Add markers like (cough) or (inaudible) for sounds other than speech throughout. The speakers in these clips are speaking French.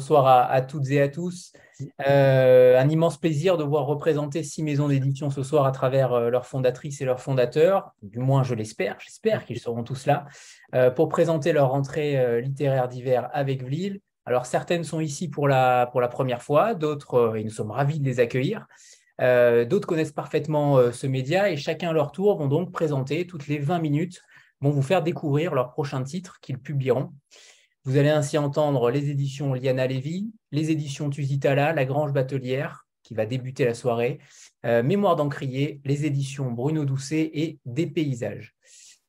Bonsoir à, toutes et à tous. Euh, un immense plaisir de voir représenter six maisons d'édition ce soir à travers euh, leurs fondatrices et leurs fondateurs. Du moins, je l'espère. J'espère qu'ils seront tous là euh, pour présenter leur rentrée littéraire d'hiver avec Vlil. Alors, certaines sont ici pour la, première fois, d'autres, et nous sommes ravis de les accueillir. d'autres connaissent parfaitement ce média et chacun à leur tour vont donc présenter toutes les 20 minutes, vont vous faire découvrir leur prochain titre qu'ils publieront. Vous allez ainsi entendre les éditions Liana Lévy, les éditions Tusitala, La Grange Batelière, qui va débuter la soirée, euh, Mémoire d'Encrier, les éditions Bruno Doucet et Des Paysages.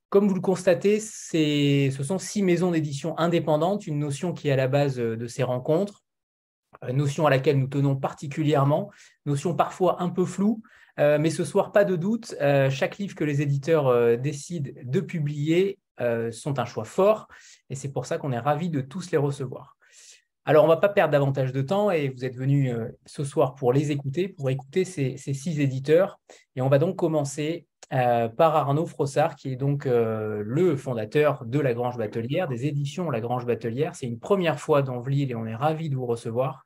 Comme vous le constatez, ce sont six maisons d'édition indépendantes, une notion qui est à la base de ces rencontres, euh, notion à laquelle nous tenons particulièrement, notion parfois un peu floue, euh, mais ce soir, pas de doute, chaque livre que les éditeurs décident de publier euh, sont un choix fort et c'est pour ça qu'on est ravis de tous les recevoir. Alors, on ne va pas perdre davantage de temps et vous êtes venus euh, ce soir pour les écouter, pour écouter ces, six éditeurs. Et on va donc commencer euh, par Arnaud Frossard, qui est donc le fondateur de La Grange Batelière, des éditions La Grange Batelière. C'est une première fois dans Vlil et on est ravis de vous recevoir.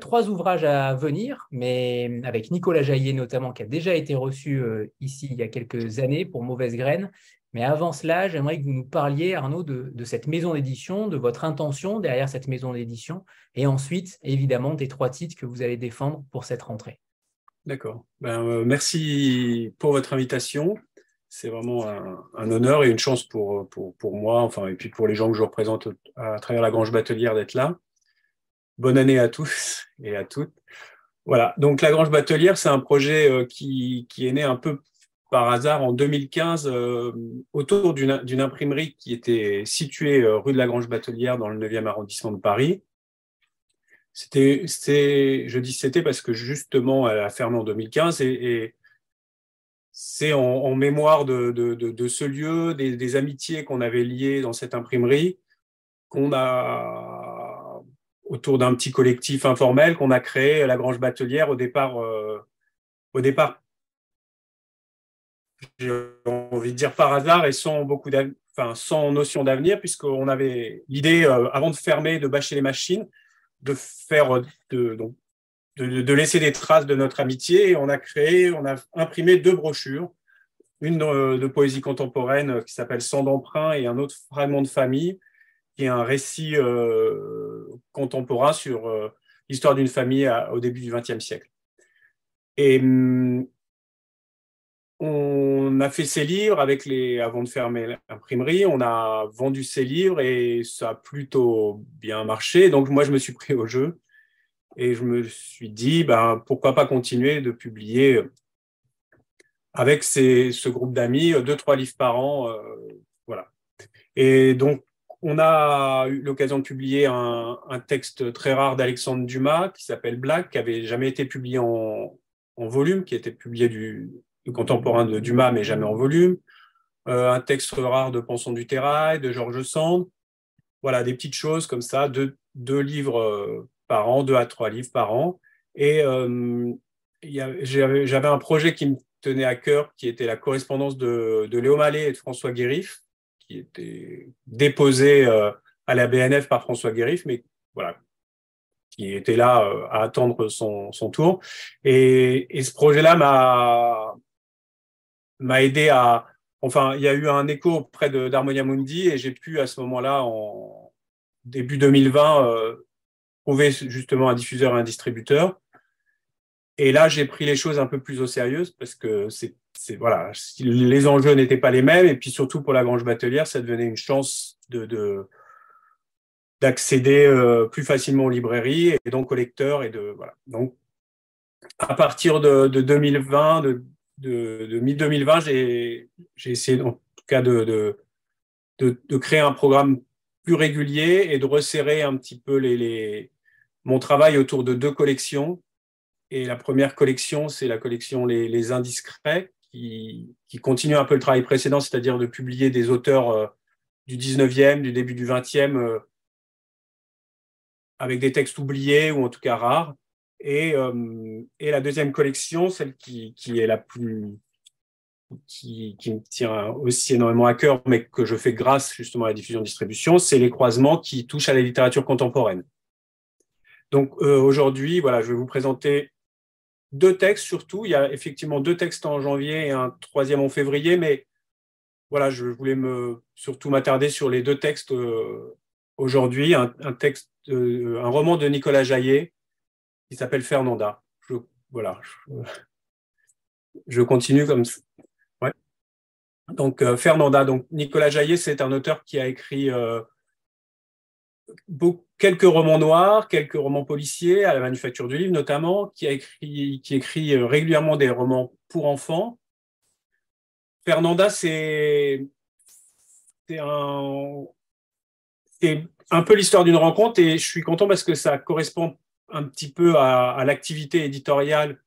trois ouvrages à venir, mais avec Nicolas Jaillet notamment, qui a déjà été reçu ici il y a quelques années pour Mauvaise Graine, mais avant cela, j'aimerais que vous nous parliez, Arnaud, de, cette maison d'édition, de votre intention derrière cette maison d'édition, et ensuite, évidemment, des trois titres que vous allez défendre pour cette rentrée. D'accord. Ben, euh, merci pour votre invitation. C'est vraiment un, honneur et une chance pour, pour, moi, enfin, et puis pour les gens que je représente à travers la Grange Batelière d'être là. Bonne année à tous (laughs) et à toutes. Voilà, donc la Grange Batelière, c'est un projet euh, qui, qui, est né un peu par hasard en 2015 euh, autour d'une imprimerie qui était située euh, rue de la Grange Batelière dans le 9e arrondissement de Paris. C'était, je dis c'était parce que justement elle a fermé en 2015 et, c'est en, mémoire de, ce lieu, des, amitiés qu'on avait liées dans cette imprimerie, qu'on a autour d'un petit collectif informel qu'on a créé la Grange Batelière au départ, euh, au départ j'ai envie de dire par hasard et sans beaucoup enfin, sans notion d'avenir, puisqu'on avait l'idée, euh, avant de fermer, de bâcher les machines, de faire, euh, de, donc, de, laisser des traces de notre amitié. Et on a créé, on a imprimé deux brochures, une euh, de poésie contemporaine qui s'appelle Sans d'emprunt et un autre fragment de famille, qui est un récit contemporain sur l'histoire d'une famille au début du XXe siècle. Et hum, on a fait ces livres avec les, avant de fermer l'imprimerie, on a vendu ces livres et ça a plutôt bien marché. Donc moi, je me suis pris au jeu et je me suis dit, ben, pourquoi pas continuer de publier avec ce groupe d'amis, deux, trois livres par an. Euh, voilà. Et donc, on a eu l'occasion de publier un, texte très rare d'Alexandre Dumas qui s'appelle Black, qui avait jamais été publié en, en volume, qui était publié du, contemporain de Dumas, mais jamais en volume. Euh, un texte rare de Penson du Terrail, de Georges Sand. Voilà, des petites choses comme ça, deux, livres euh, par an, deux à trois livres par an. Et euh, j'avais un projet qui me tenait à cœur, qui était la correspondance de, de Léo Mallet et de François Guérif, qui était déposé à la BNF par François Guérif, mais voilà, qui était là à attendre son, tour. Et ce projet-là m'a m'a aidé à. Enfin, il y a eu un écho auprès d'Harmonia Mundi et j'ai pu à ce moment-là, en début 2020, euh, trouver justement un diffuseur et un distributeur. Et là, j'ai pris les choses un peu plus au sérieux parce que c'est, voilà, les enjeux n'étaient pas les mêmes et puis surtout pour la Grange Batelière, ça devenait une chance de, d'accéder euh, plus facilement aux librairies et donc aux lecteurs et de voilà. Donc à partir de, de 2020, de, de, mi-2020, j'ai essayé en tout cas de, de, créer un programme plus régulier et de resserrer un petit peu les, mon travail autour de deux collections. Et la première collection, c'est la collection Les, Indiscrets, qui, qui, continue un peu le travail précédent, c'est-à-dire de publier des auteurs euh, du 19e, du début du 20e, euh, avec des textes oubliés ou en tout cas rares. Et, euh, et la deuxième collection, celle qui, est la plus qui, me tient aussi énormément à cœur, mais que je fais grâce justement à la diffusion distribution, c'est les croisements qui touchent à la littérature contemporaine. Donc aujourd'hui, voilà, je vais vous présenter deux textes surtout. Il y a effectivement deux textes en janvier et un troisième en février, mais voilà, je voulais me, surtout m'attarder sur les deux textes aujourd'hui. Un, texte, un roman de Nicolas Jaillet qui s'appelle Fernanda. Je, voilà, je, continue comme ça. Donc Fernanda, donc Nicolas Jaillet, c'est un auteur qui a écrit quelques romans noirs, quelques romans policiers, à la Manufacture du Livre notamment, qui, a écrit, qui écrit euh, régulièrement des romans pour enfants. Fernanda, c'est un, un peu l'histoire d'une rencontre et je suis content parce que ça correspond un petit peu à, l'activité éditoriale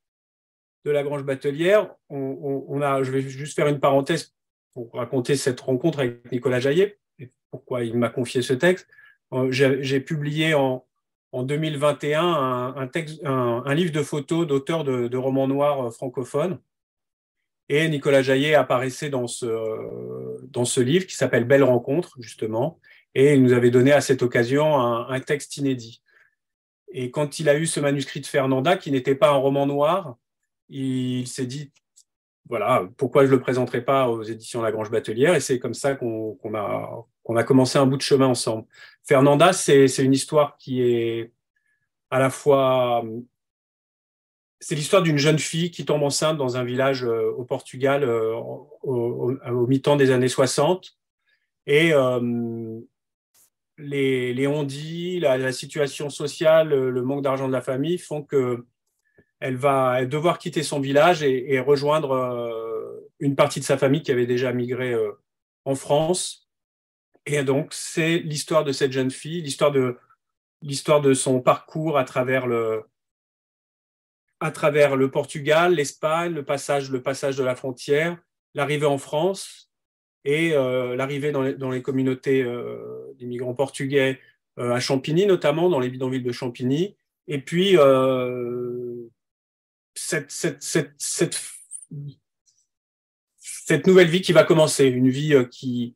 de la Grange Batelière. Je vais juste faire une parenthèse pour raconter cette rencontre avec Nicolas Jaillet et pourquoi il m'a confié ce texte. Euh, j'ai publié en, 2021 un, livre de photos d'auteurs de, romans noirs euh, francophones. Et Nicolas Jaillet apparaissait dans ce livre qui s'appelle Belle rencontre, justement. Et il nous avait donné à cette occasion un, texte inédit. Et quand il a eu ce manuscrit de Fernanda, qui n'était pas un roman noir, il s'est dit, voilà, pourquoi je ne le présenterai pas aux éditions La Grange Batelière? Et c'est comme ça qu'on a, qu'on a commencé un bout de chemin ensemble. Fernanda, c'est une histoire qui est à la fois... C'est l'histoire d'une jeune fille qui tombe enceinte dans un village euh, au Portugal euh, au, mi-temps des années 60. Et euh, les, les la, situation sociale, le manque d'argent de la famille font que elle va devoir quitter son village et, rejoindre une partie de sa famille qui avait déjà migré en France. Et donc, c'est l'histoire de cette jeune fille, l'histoire de, l'histoire de son parcours à travers le, à travers le Portugal, l'Espagne, le passage, le passage de la frontière, l'arrivée en France et euh, l'arrivée dans dans les communautés euh, d'immigrants portugais euh, à Champigny, notamment dans les bidonvilles de Champigny. Et puis, cette, cette, cette, cette, cette nouvelle vie qui va commencer, une vie qui,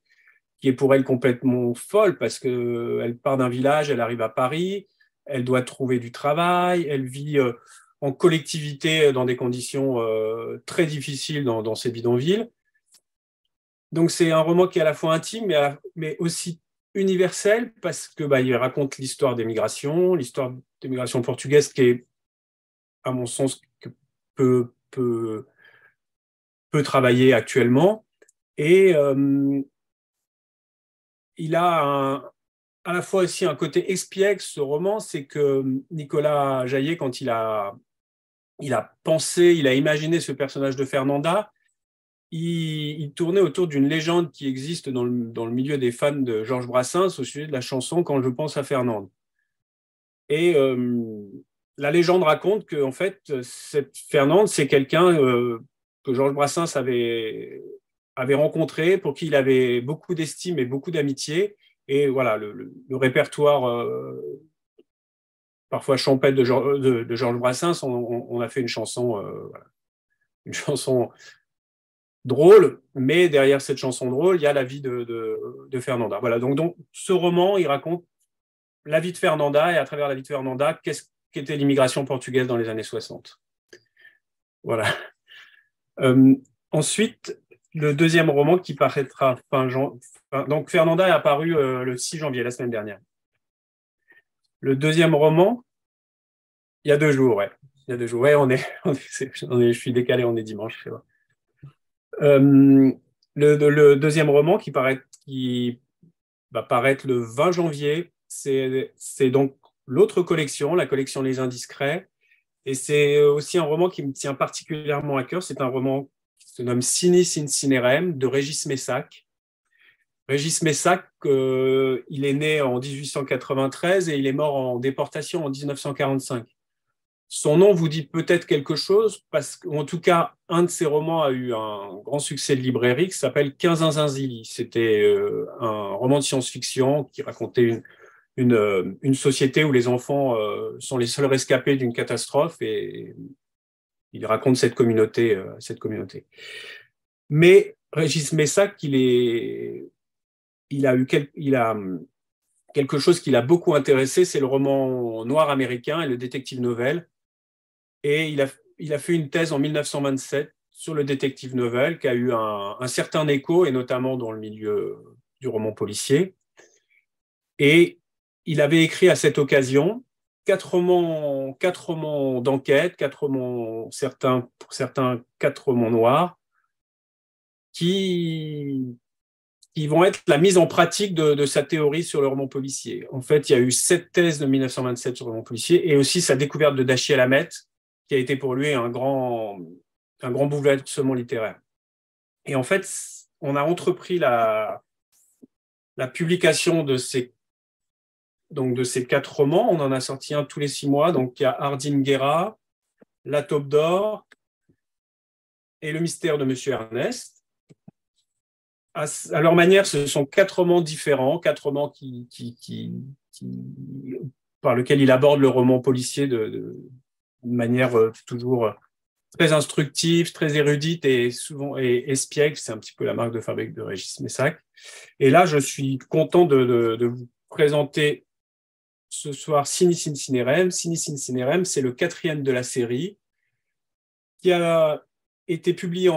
qui est pour elle complètement folle parce qu'elle part d'un village, elle arrive à Paris, elle doit trouver du travail, elle vit euh, en collectivité dans des conditions euh, très difficiles dans, ces bidonvilles. Donc c'est un roman qui est à la fois intime mais, mais aussi universel parce que bah, raconte l'histoire des migrations, l'histoire des migrations portugaises qui est, à mon sens, peu, peu, peu travailler actuellement. Et, euh, il a à la fois aussi un côté espiègle, ce roman, c'est que Nicolas Jaillet, quand il a, il a pensé, il a imaginé ce personnage de Fernanda, il, tournait autour d'une légende qui existe dans le, milieu des fans de Georges Brassens au sujet de la chanson Quand je pense à Fernande. Et euh, la légende raconte que en fait, cette Fernande, c'est quelqu'un euh, que Georges Brassens avait avait rencontré, pour qui il avait beaucoup d'estime et beaucoup d'amitié. Et voilà, le, répertoire euh, parfois champêtre de, Georges Brassens, on, a fait une chanson, une chanson drôle, mais derrière cette chanson drôle, il y a la vie de, de, Fernanda. Voilà, donc, donc ce roman, il raconte la vie de Fernanda et à travers la vie de Fernanda, qu'est-ce qu'était l'immigration portugaise dans les années 60. Voilà. Euh, ensuite, le deuxième roman qui paraîtra fin janvier. Donc, Fernanda est apparu euh, le 6 janvier, la semaine dernière. Le deuxième roman, il y a deux jours. Il y a deux jours. Ouais, on est, (laughs) je suis décalé, on est dimanche. Euh, le, deuxième roman qui, qui va paraître le 20 janvier, c'est donc l'autre collection, la collection Les Indiscrets. Et c'est aussi un roman qui me tient particulièrement à cœur. C'est un roman se nomme Sinis Incinerem de Régis Messac. Régis Messac, euh, il est né en 1893 et il est mort en déportation en 1945. Son nom vous dit peut-être quelque chose, parce qu'en tout cas, un de ses romans a eu un grand succès de librairie qui s'appelle Quinzinzinzili. C'était euh, un roman de science-fiction qui racontait une, euh, société où les enfants sont les seuls rescapés d'une catastrophe et il raconte cette communauté. Euh, cette communauté. Mais Régis Messac, il, a eu il a quelque chose qui l'a beaucoup intéressé, c'est le roman noir américain et le détective novel. Et il a, il a fait une thèse en 1927 sur le détective novel qui a eu un, certain écho, et notamment dans le milieu du roman policier. Et il avait écrit à cette occasion quatre romans, quatre romans d'enquête, quatre romans, certains, pour certains, quatre romans noirs, qui, qui vont être la mise en pratique de, de, sa théorie sur le roman policier. En fait, il y a eu sept thèses de 1927 sur le roman policier et aussi sa découverte de Dachiel Hamet, qui a été pour lui un grand, un grand bouleversement littéraire. Et en fait, on a entrepris la, la publication de ces, donc de ces quatre romans. On en a sorti un tous les six mois. Donc, il y a Ardine Guerra, La Taupe d'Or et Le mystère de Monsieur Ernest. À, leur manière, ce sont quatre romans différents, quatre romans qui, qui, qui, par lesquels il aborde le roman policier de manière euh, toujours très instructive, très érudite et souvent espiègle. C'est un petit peu la marque de fabrique de Régis Messac. Et là, je suis content de, vous présenter ce soir Sinis Cinerem. Sinis Cinerem, c'est le quatrième de la série qui a été publié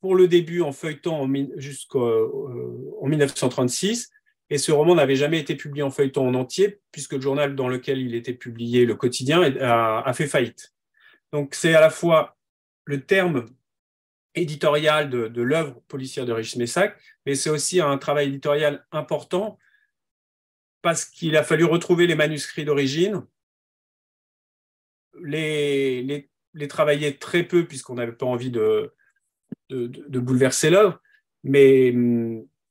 pour le début en feuilleton jusqu'en euh, 1936. Et ce roman n'avait jamais été publié en feuilleton en entier, puisque le journal dans lequel il était publié, le quotidien, a, fait faillite. Donc c'est à la fois le terme éditorial de, l'œuvre policière de Régis Messac, mais c'est aussi un travail éditorial important parce qu'il a fallu retrouver les manuscrits d'origine, les, travailler très peu puisqu'on n'avait pas envie de, bouleverser l'œuvre, mais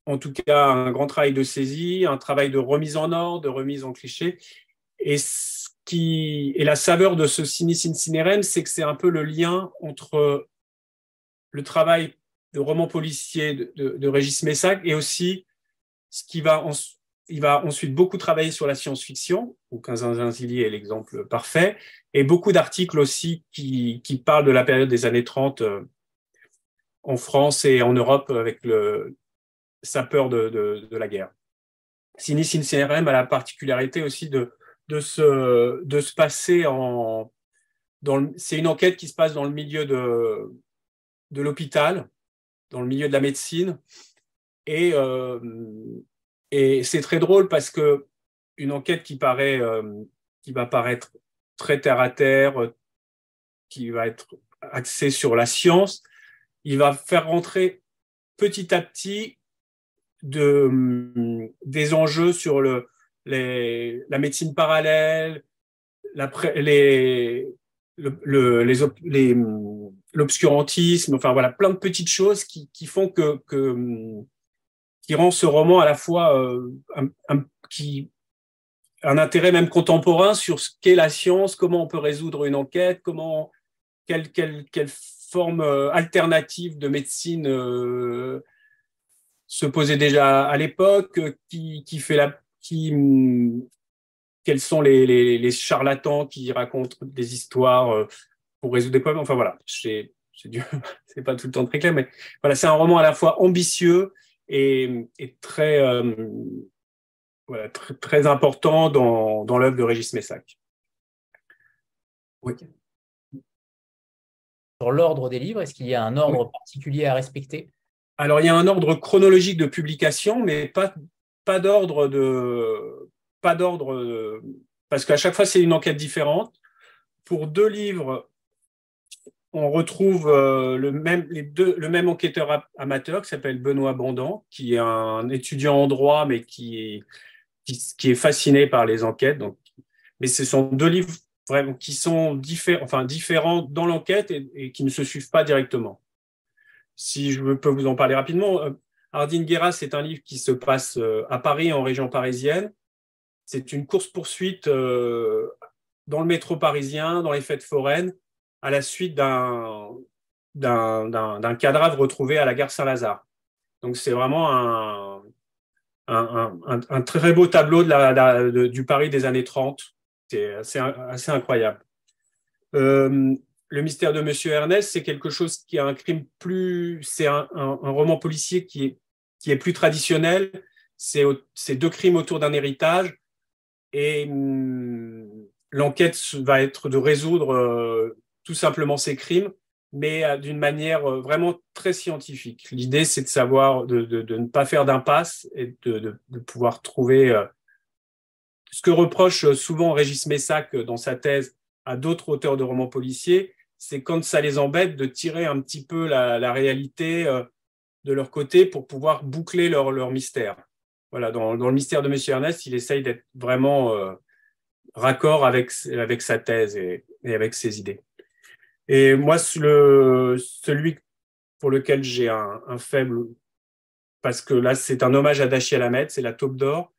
en tout cas un grand travail de saisie, un travail de remise en ordre, de remise en cliché. Et la saveur de ce Sinis Incinerem, c'est que c'est un peu le lien entre le travail de roman policier de, de, de Régis Messac et aussi ce qui va, il va ensuite beaucoup travailler sur la science-fiction, où Quinzin-Zilli est l'exemple parfait, et beaucoup d'articles aussi qui, parlent de la période des années 30 euh, en France et en Europe avec le, sa peur de, la guerre. Sinis Incinerem a la particularité aussi de, se, passer en... C'est une enquête qui se passe dans le milieu de, l'hôpital, dans le milieu de la médecine. Et, euh, et c'est très drôle parce que une enquête qui paraît, euh, qui va paraître très terre à terre, qui va être axée sur la science, il va faire rentrer petit à petit de, des enjeux sur le, la médecine parallèle, la, les, le, le, les l'obscurantisme, enfin voilà, plein de petites choses qui, qui font que, que, qui rend ce roman à la fois euh, un, un, qui, un intérêt même contemporain sur ce qu'est la science, comment on peut résoudre une enquête, comment, quelle, quelle, quelle forme euh, alternative de médecine euh, se posait déjà à l'époque, qui, qui fait la, qui, quels sont les, les, les charlatans qui racontent des histoires euh, pour résoudre des problèmes. Enfin voilà, c'est (laughs) c'est pas tout le temps très clair, mais voilà, c'est un roman à la fois ambitieux et, et très, euh, voilà, très, très important dans, dans l'œuvre de Régis Messac. Oui. Sur l'ordre des livres, est-ce qu'il y a un ordre oui. particulier à respecter? Alors, il y a un ordre chronologique de publication, mais pas, d'ordre de pas d'ordre parce qu'à chaque fois c'est une enquête différente. Pour deux livres, on retrouve euh, le, même, enquêteur amateur qui s'appelle Benoît Bondan, qui est un étudiant en droit, mais qui est, fasciné par les enquêtes. Donc, mais ce sont deux livres vraiment qui sont enfin, différents dans l'enquête et, qui ne se suivent pas directement. Si je peux vous en parler rapidement, euh, Ardine Guerra, c'est un livre qui se passe euh, à Paris, en région parisienne. C'est une course-poursuite euh, dans le métro parisien, dans les fêtes foraines, à la suite d'un cadavre retrouvé à la gare Saint-Lazare. Donc c'est vraiment un, très beau tableau du Paris des années 30. C'est assez, incroyable. Le mystère de Monsieur Ernest, c'est quelque chose qui a un crime plus, c'est un, roman policier qui est, qui est plus traditionnel. C'est deux crimes autour d'un héritage Et hum, l'enquête va être de résoudre tout simplement ces crimes, mais d'une manière vraiment très scientifique. L'idée, c'est de savoir, de, ne pas faire d'impasse et de, pouvoir trouver ce que reproche souvent Régis Messac dans sa thèse à d'autres auteurs de romans policiers, c'est quand ça les embête de tirer un petit peu la, réalité euh, de leur côté pour pouvoir boucler leur, mystère. Voilà, dans, le mystère de Monsieur Ernest, il essaye d'être vraiment euh, raccord avec, sa thèse et, avec ses idées. Et moi, celui pour lequel j'ai un, faible, parce que là, c'est un hommage à Dacia Lamed, c'est La Taupe d'Or.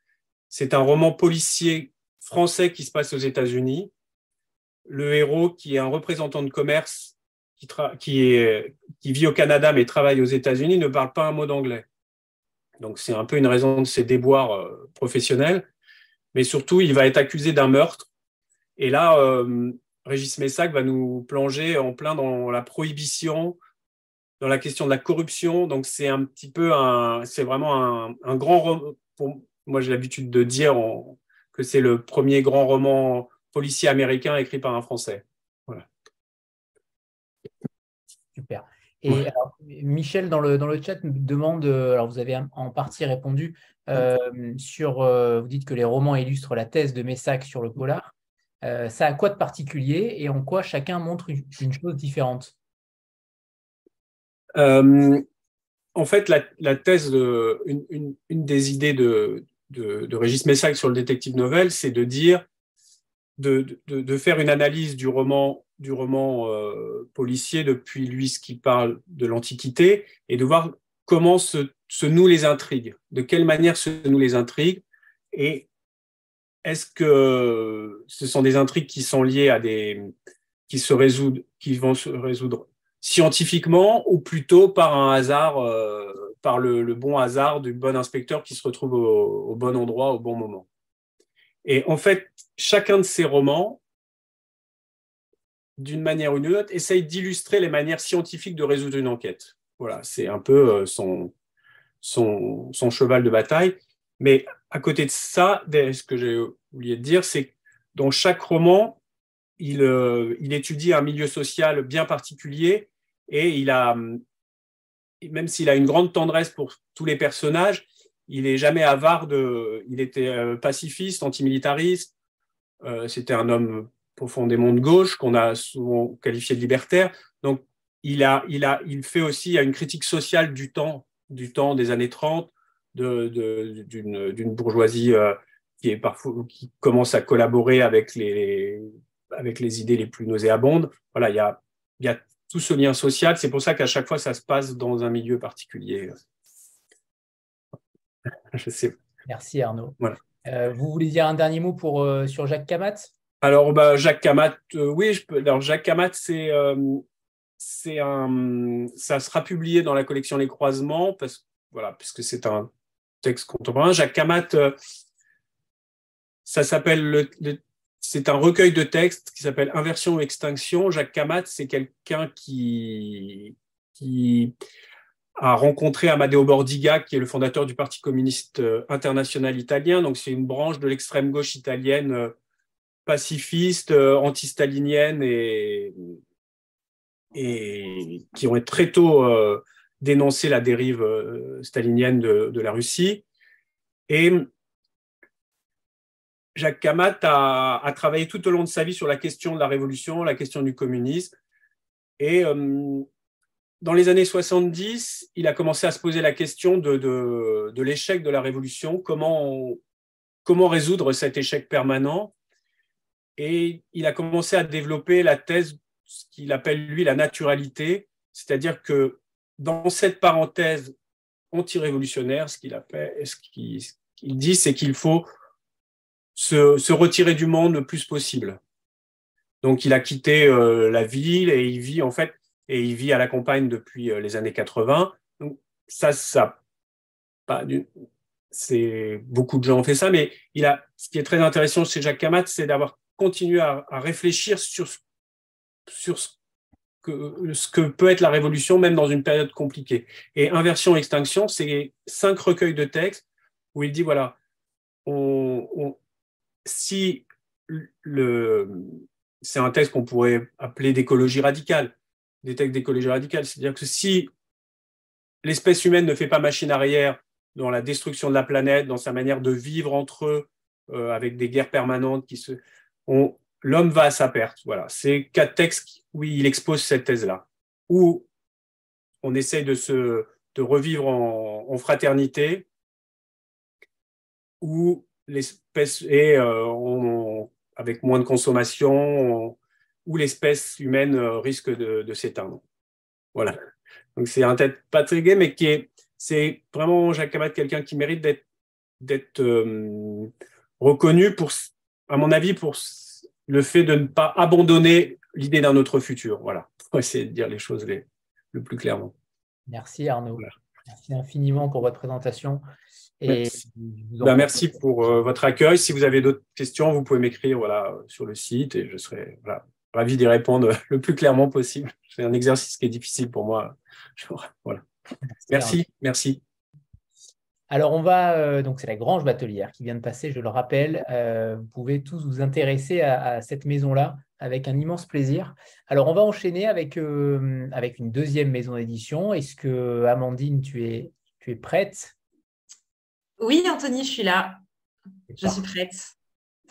C'est un roman policier français qui se passe aux États-Unis le héros qui est un représentant de commerce qui, vit au Canada mais travaille aux États-Unis ne parle pas un mot d'anglais. Donc c'est un peu une raison de ses déboires euh, professionnels. Mais surtout, il va être accusé d'un meurtre. Et là, euh, Régis Messac va nous plonger en plein dans la prohibition, dans la question de la corruption. Donc c'est un petit peu un, c'est vraiment un, grand roman. Moi, j'ai l'habitude de dire que c'est le premier grand roman policier américain écrit par un Français. Voilà. Super. Et Michel, dans le, dans le chat, demande, euh, alors vous avez en partie répondu, euh, sur, euh, vous dites que les romans illustrent la thèse de Messac sur le polar. ça a quoi de particulier et en quoi chacun montre une, chose différente? En fait, la, thèse, de, une, une, des idées de, de, de Régis Messac sur le détective novel, c'est de dire de, de, faire une analyse du roman, du roman euh, policier depuis lui ce qui parle de l'Antiquité et de voir comment se, se, nouent les intrigues, de quelle manière se nouent les intrigues et est-ce que ce sont des intrigues qui sont liées à des qui se résoudent, qui vont se résoudre scientifiquement ou plutôt par un hasard, euh, par le, bon hasard du bon inspecteur qui se retrouve au bon endroit au bon moment? Et en fait, chacun de ces romans, d'une manière ou d'une autre, essaye d'illustrer les manières scientifiques de résoudre une enquête. Voilà, c'est un peu euh, son, cheval de bataille. Mais à côté de ça, ce que j'ai oublié de dire, c'est que dans chaque roman, il, euh, il, étudie un milieu social bien particulier et il a, même s'il a une grande tendresse pour tous les personnages, il n'est jamais avare de. Il était euh, pacifiste, antimilitariste. Euh, c'était un homme profondément de gauche qu'on a souvent qualifié de libertaire. Donc, il, a, il, a, il fait aussi une critique sociale du temps, du temps des années 30, d'une de, bourgeoisie euh, qui, est parfois, qui commence à collaborer avec les, avec les idées les plus nauséabondes. Voilà, il y a, il y a tout ce lien social. C'est pour ça qu'à chaque fois, ça se passe dans un milieu particulier. (laughs) Je sais. Merci Arnaud. Euh, vous voulez dire un dernier mot pour, euh, sur Jacques Camat? Alors, bah, Jacques Camat, euh, oui, je peux. Alors, Jacques Camat, c'est, c'est un, ça sera publié dans la collection Les Croisements, parce, voilà, puisque c'est un texte contemporain. Jacques Camat, ça s'appelle le, c'est un recueil de textes qui s'appelle Inversion ou Extinction. Jacques Camat, c'est quelqu'un qui, qui a rencontré Amadeo Bordiga, qui est le fondateur du Parti communiste euh, international italien. Donc, c'est une branche de l'extrême gauche italienne euh, pacifiste, euh, anti-stalinienne et, et qui ont très tôt dénoncé la dérive stalinienne de, la Russie. Et Jacques Kamat a, a, travaillé tout au long de sa vie sur la question de la révolution, la question du communisme. Et dans les années 70, il a commencé à se poser la question de, l'échec de la révolution, comment, résoudre cet échec permanent? Et il a commencé à développer la thèse, ce qu'il appelle lui la naturalité, c'est-à-dire que dans cette parenthèse anti-révolutionnaire, ce qu'il ce dit, c'est qu'il faut se, se, retirer du monde le plus possible. Donc, il a quitté euh, la ville et il vit en fait et il vit à la campagne depuis euh, les années 80. Donc, ça, c'est beaucoup de gens ont fait ça, mais il a, ce qui est très intéressant chez Jacques Kamat, c'est d'avoir continué à, réfléchir sur, sur ce que, peut être la révolution, même dans une période compliquée. Et Inversion Extinction, c'est cinq recueils de textes où il dit voilà, si le, c'est un texte qu'on pourrait appeler d'écologie radicale, des textes d'écologie radicale, c'est-à-dire que si l'espèce humaine ne fait pas machine arrière dans la destruction de la planète, dans sa manière de vivre entre eux, euh, avec des guerres permanentes qui l'homme va à sa perte. Voilà, c'est quatre textes où il expose cette thèse-là, où on essaye de se de revivre en, fraternité, où l'espèce est euh, avec moins de consommation, où l'espèce humaine euh, risque de, s'éteindre. Voilà. Donc c'est un tête pas très gai, mais qui est, c'est vraiment Jacques Camat, quelqu'un qui mérite d'être, d'être euh, reconnu pour, à mon avis, pour le fait de ne pas abandonner l'idée d'un autre futur. Voilà, (laughs) pour essayer de dire les choses le plus clairement. Merci Arnaud. Merci infiniment pour votre présentation. Et ben, merci. pour euh, votre accueil. Si vous avez d'autres questions, vous pouvez m'écrire voilà, sur le site et je serai ravi d'y répondre (laughs) le plus clairement possible. C'est un exercice qui est difficile pour moi. Voilà. (laughs) Merci, merci. Alors, on va, euh, donc c'est la Grange Batelière qui vient de passer, je le rappelle. Euh, vous pouvez tous vous intéresser à, cette maison-là avec un immense plaisir. Alors, on va enchaîner avec, euh, avec une deuxième maison d'édition. Est-ce que, Amandine, tu es, tu es prête? Oui, Anthony, je suis là. Je suis prête.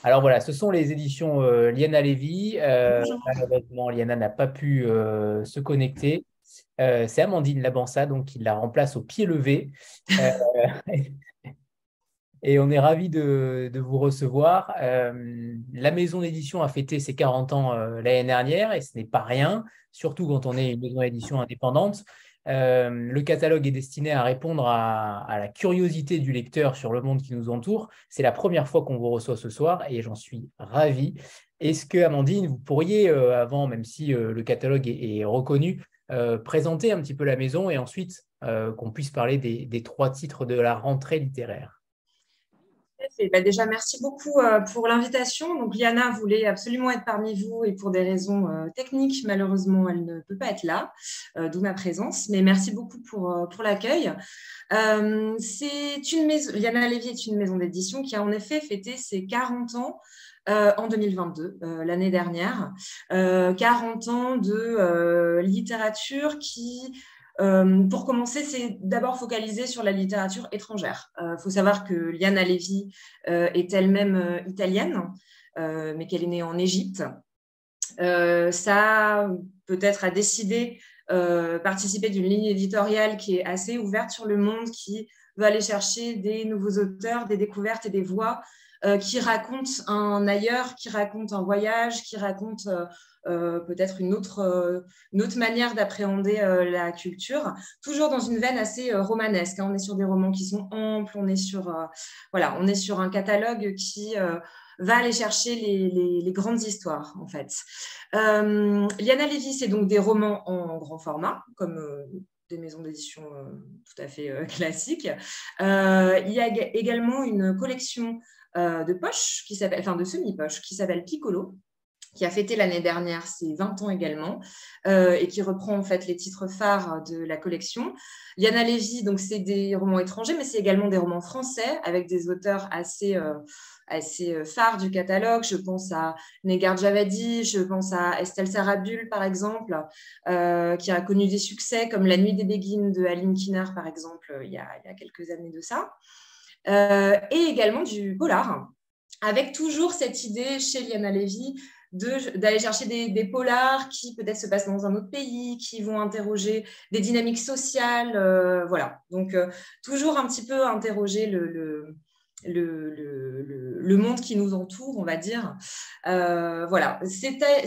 Alors voilà, ce sont les éditions Liana Lévy. malheureusement, Liana n'a pas pu se connecter. Euh, c'est Amandine Labansa, donc qui la remplace au pied levé. Euh, (laughs) et on est ravis de, vous recevoir. Euh, la maison d'édition a fêté ses 40 ans l'année dernière et ce n'est pas rien, surtout quand on est une maison d'édition indépendante. Le catalogue est destiné à répondre à, la curiosité du lecteur sur le monde qui nous entoure. C'est la première fois qu'on vous reçoit ce soir et j'en suis ravi. Est-ce que, Amandine, vous pourriez, avant, même si le catalogue est reconnu, euh, présenter un petit peu la maison et ensuite euh, qu'on puisse parler des, trois titres de la rentrée littéraire? Bah, déjà, merci beaucoup euh, pour l'invitation. Donc, Liana voulait absolument être parmi vous et pour des raisons techniques, malheureusement, elle ne peut pas être là, d'où ma présence. Mais merci beaucoup pour, pour l'accueil. Liana Lévy est une maison d'édition qui a en effet fêté ses 40 ans euh, en 2022, euh, l'année dernière. 40 euh, ans de littérature qui, pour commencer, c'est d'abord focalisé sur la littérature étrangère. Il faut savoir que Liana Levi est elle-même italienne, mais qu'elle est née en Égypte. ça, peut-être, a décidé participer d'une ligne éditoriale qui est assez ouverte sur le monde, qui veut aller chercher des nouveaux auteurs, des découvertes et des voix euh, qui raconte un ailleurs, qui raconte un voyage, qui raconte euh, euh, peut-être une autre, une autre manière d'appréhender la culture, toujours dans une veine assez romanesque. Hein. On est sur des romans qui sont amples, on est sur, voilà, on est sur un catalogue qui va aller chercher les, grandes histoires, en fait. Liana Lévy, c'est donc des romans en grand format, comme des maisons d'édition tout à fait classiques. il y a également une collection euh, de poche, qui s'appelle, enfin de semi-poche, qui s'appelle Piccolo, qui a fêté l'année dernière ses 20 ans également, euh, et qui reprend en fait les titres phares de la collection. Liana Lévy, donc c'est des romans étrangers, mais c'est également des romans français avec des auteurs assez, euh, assez phares du catalogue. Je pense à Negar Javadi, je pense à Estelle Sarabul par exemple, qui a connu des succès comme La Nuit des Béguines de Aline Kinner par exemple, il y a, il y a quelques années de ça. Euh, et également du polar, avec toujours cette idée chez Liana Levy d'aller chercher des, polars qui peut-être se passent dans un autre pays, qui vont interroger des dynamiques sociales. Euh, voilà, donc euh, toujours un petit peu interroger le, monde qui nous entoure, on va dire. voilà, c'était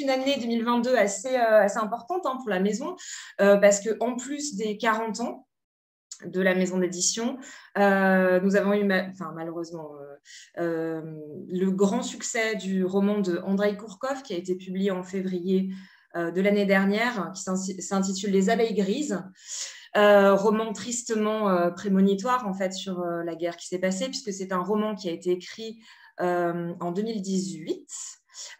une année 2022 assez, assez importante hein, pour la maison, parce qu'en plus des 40 ans, de la maison d'édition. Euh, nous avons eu, malheureusement, euh, euh, le grand succès du roman de Andrei Kourkov qui a été publié en février de l'année dernière, qui s'intitule Les abeilles grises. roman tristement prémonitoire en fait sur la guerre qui s'est passée, puisque c'est un roman qui a été écrit en 2018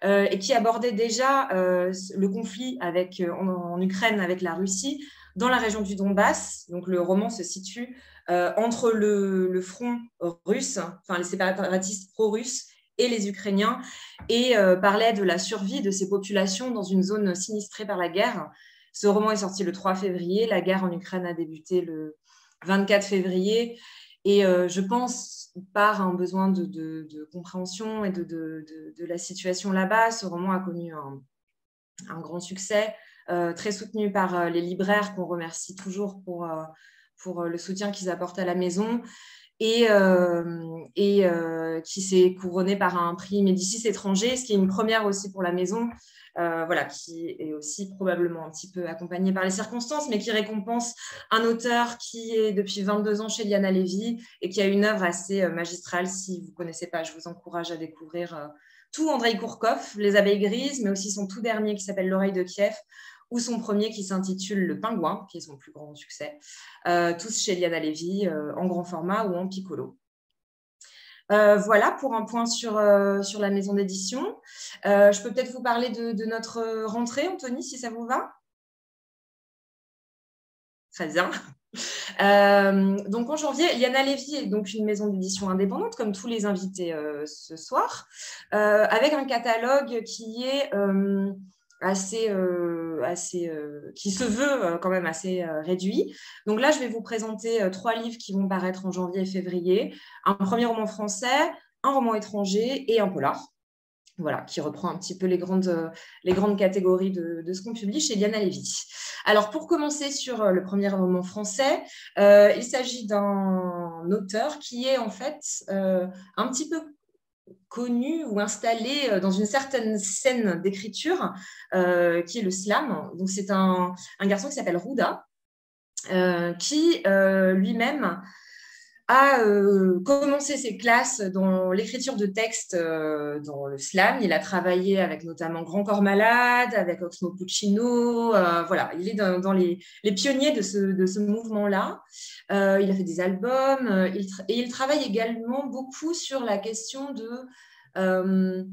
et qui abordait déjà le conflit avec, en, Ukraine avec la Russie, dans la région du Donbass. Donc le roman se situe euh, entre le, front russe, enfin les séparatistes pro-russes, et les Ukrainiens et parlait de la survie de ces populations dans une zone sinistrée par la guerre. Ce roman est sorti le 3 février. La guerre en Ukraine a débuté le 24 février. Et je pense, par un besoin de, compréhension et de, la situation là-bas, ce roman a connu un grand succès. Euh, très soutenu par euh, les libraires qu'on remercie toujours pour, euh, pour le soutien qu'ils apportent à la maison et, et qui s'est couronné par un prix Médicis étranger, ce qui est une première aussi pour la maison, voilà, qui est aussi probablement un petit peu accompagné par les circonstances, mais qui récompense un auteur qui est depuis 22 ans chez Liana Levy et qui a une œuvre assez magistrale. Si vous ne connaissez pas, je vous encourage à découvrir tout Andrei Kourkov, Les abeilles grises, mais aussi son tout dernier qui s'appelle L'oreille de Kiev, ou son premier qui s'intitule Le Pingouin, qui est son plus grand succès, euh, tous chez Liana Levy, euh, en grand format ou en piccolo. Euh, voilà pour un point sur, la maison d'édition. je peux peut-être vous parler de, notre rentrée, Anthony, si ça vous va? Très bien. (laughs) donc en janvier, Liana Levy est donc une maison d'édition indépendante, comme tous les invités ce soir, avec un catalogue qui est assez, euh, assez euh, qui se veut euh, quand même assez réduit. Donc là, je vais vous présenter trois livres qui vont paraître en janvier et février. Un premier roman français, un roman étranger et un polar. Voilà, qui reprend un petit peu les grandes, les grandes catégories de, de ce qu'on publie chez Diana Lévy. Alors, pour commencer sur le premier roman français, il s'agit d'un auteur qui est en fait un petit peu connu ou installé euh, dans une certaine scène d'écriture euh, qui est le slam. Donc c'est un, garçon qui s'appelle Rouda, euh, qui lui-même a commencé ses classes dans l'écriture de textes dans le slam. Il a travaillé avec notamment Grand Corps Malade, avec Oxmo Puccino. voilà, il est dans, les, pionniers de ce, de ce mouvement-là. il a fait des albums et il travaille également beaucoup sur la question de euh,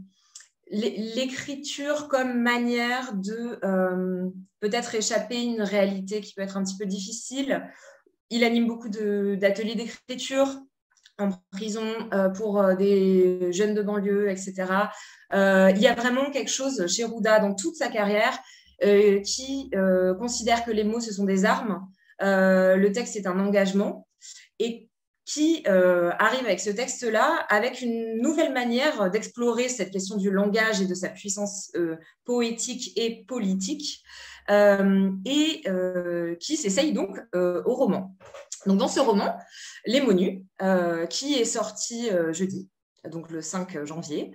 l'écriture comme manière de euh, peut-être échapper à une réalité qui peut être un petit peu difficile. Il anime beaucoup d'ateliers d'écriture en prison euh, pour des jeunes de banlieue, etc. il y a vraiment quelque chose chez Rouda dans toute sa carrière qui considère que les mots, ce sont des armes. le texte est un engagement. Et qui euh, arrive avec ce texte-là avec une nouvelle manière d'explorer cette question du langage et de sa puissance euh, poétique et politique, euh, et qui s'essaye donc au roman. Donc dans ce roman, Les Monus, qui est sorti jeudi, donc le 5 janvier,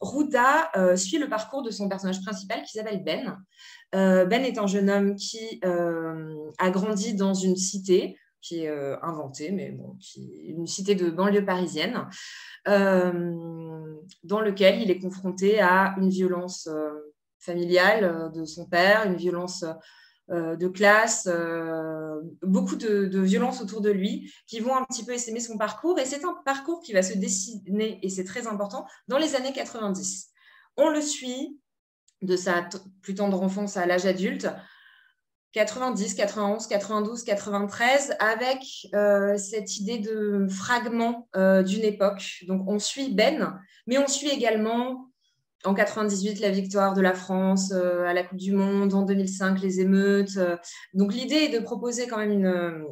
Rouda suit le parcours de son personnage principal qui s'appelle Ben. ben est un jeune homme qui a grandi dans une cité qui est euh, inventée, mais bon, qui une cité de banlieue parisienne, euh, dans lequel il est confronté à une violence euh, familiale de son père, une violence de classe, beaucoup de, de violences autour de lui qui vont un petit peu essaimer son parcours. Et c'est un parcours qui va se dessiner, et c'est très important, dans les années 90. On le suit de sa plus tendre enfance à l'âge adulte, 90, 91, 92, 93, avec euh, cette idée de fragment euh, d'une époque. Donc on suit Ben, mais on suit également en 98 la victoire de la France euh, à la Coupe du Monde, en 2005 les émeutes. donc l'idée est de proposer quand même une,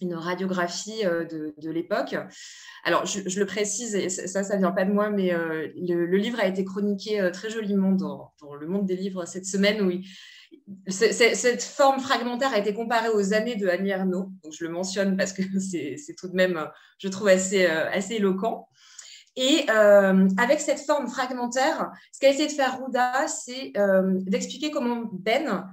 une radiographie de, l'époque. Alors, je, le précise, et ça, ça ne vient pas de moi, mais le, livre a été chroniqué très joliment dans, le monde des livres cette semaine, cette forme fragmentaire a été comparée aux années de Annie Ernaux, donc je le mentionne parce que (laughs) c'est tout de même, je trouve, assez, euh, assez éloquent. Et euh, avec cette forme fragmentaire, ce qu'a essayé de faire Rouda, c'est euh, d'expliquer comment Ben,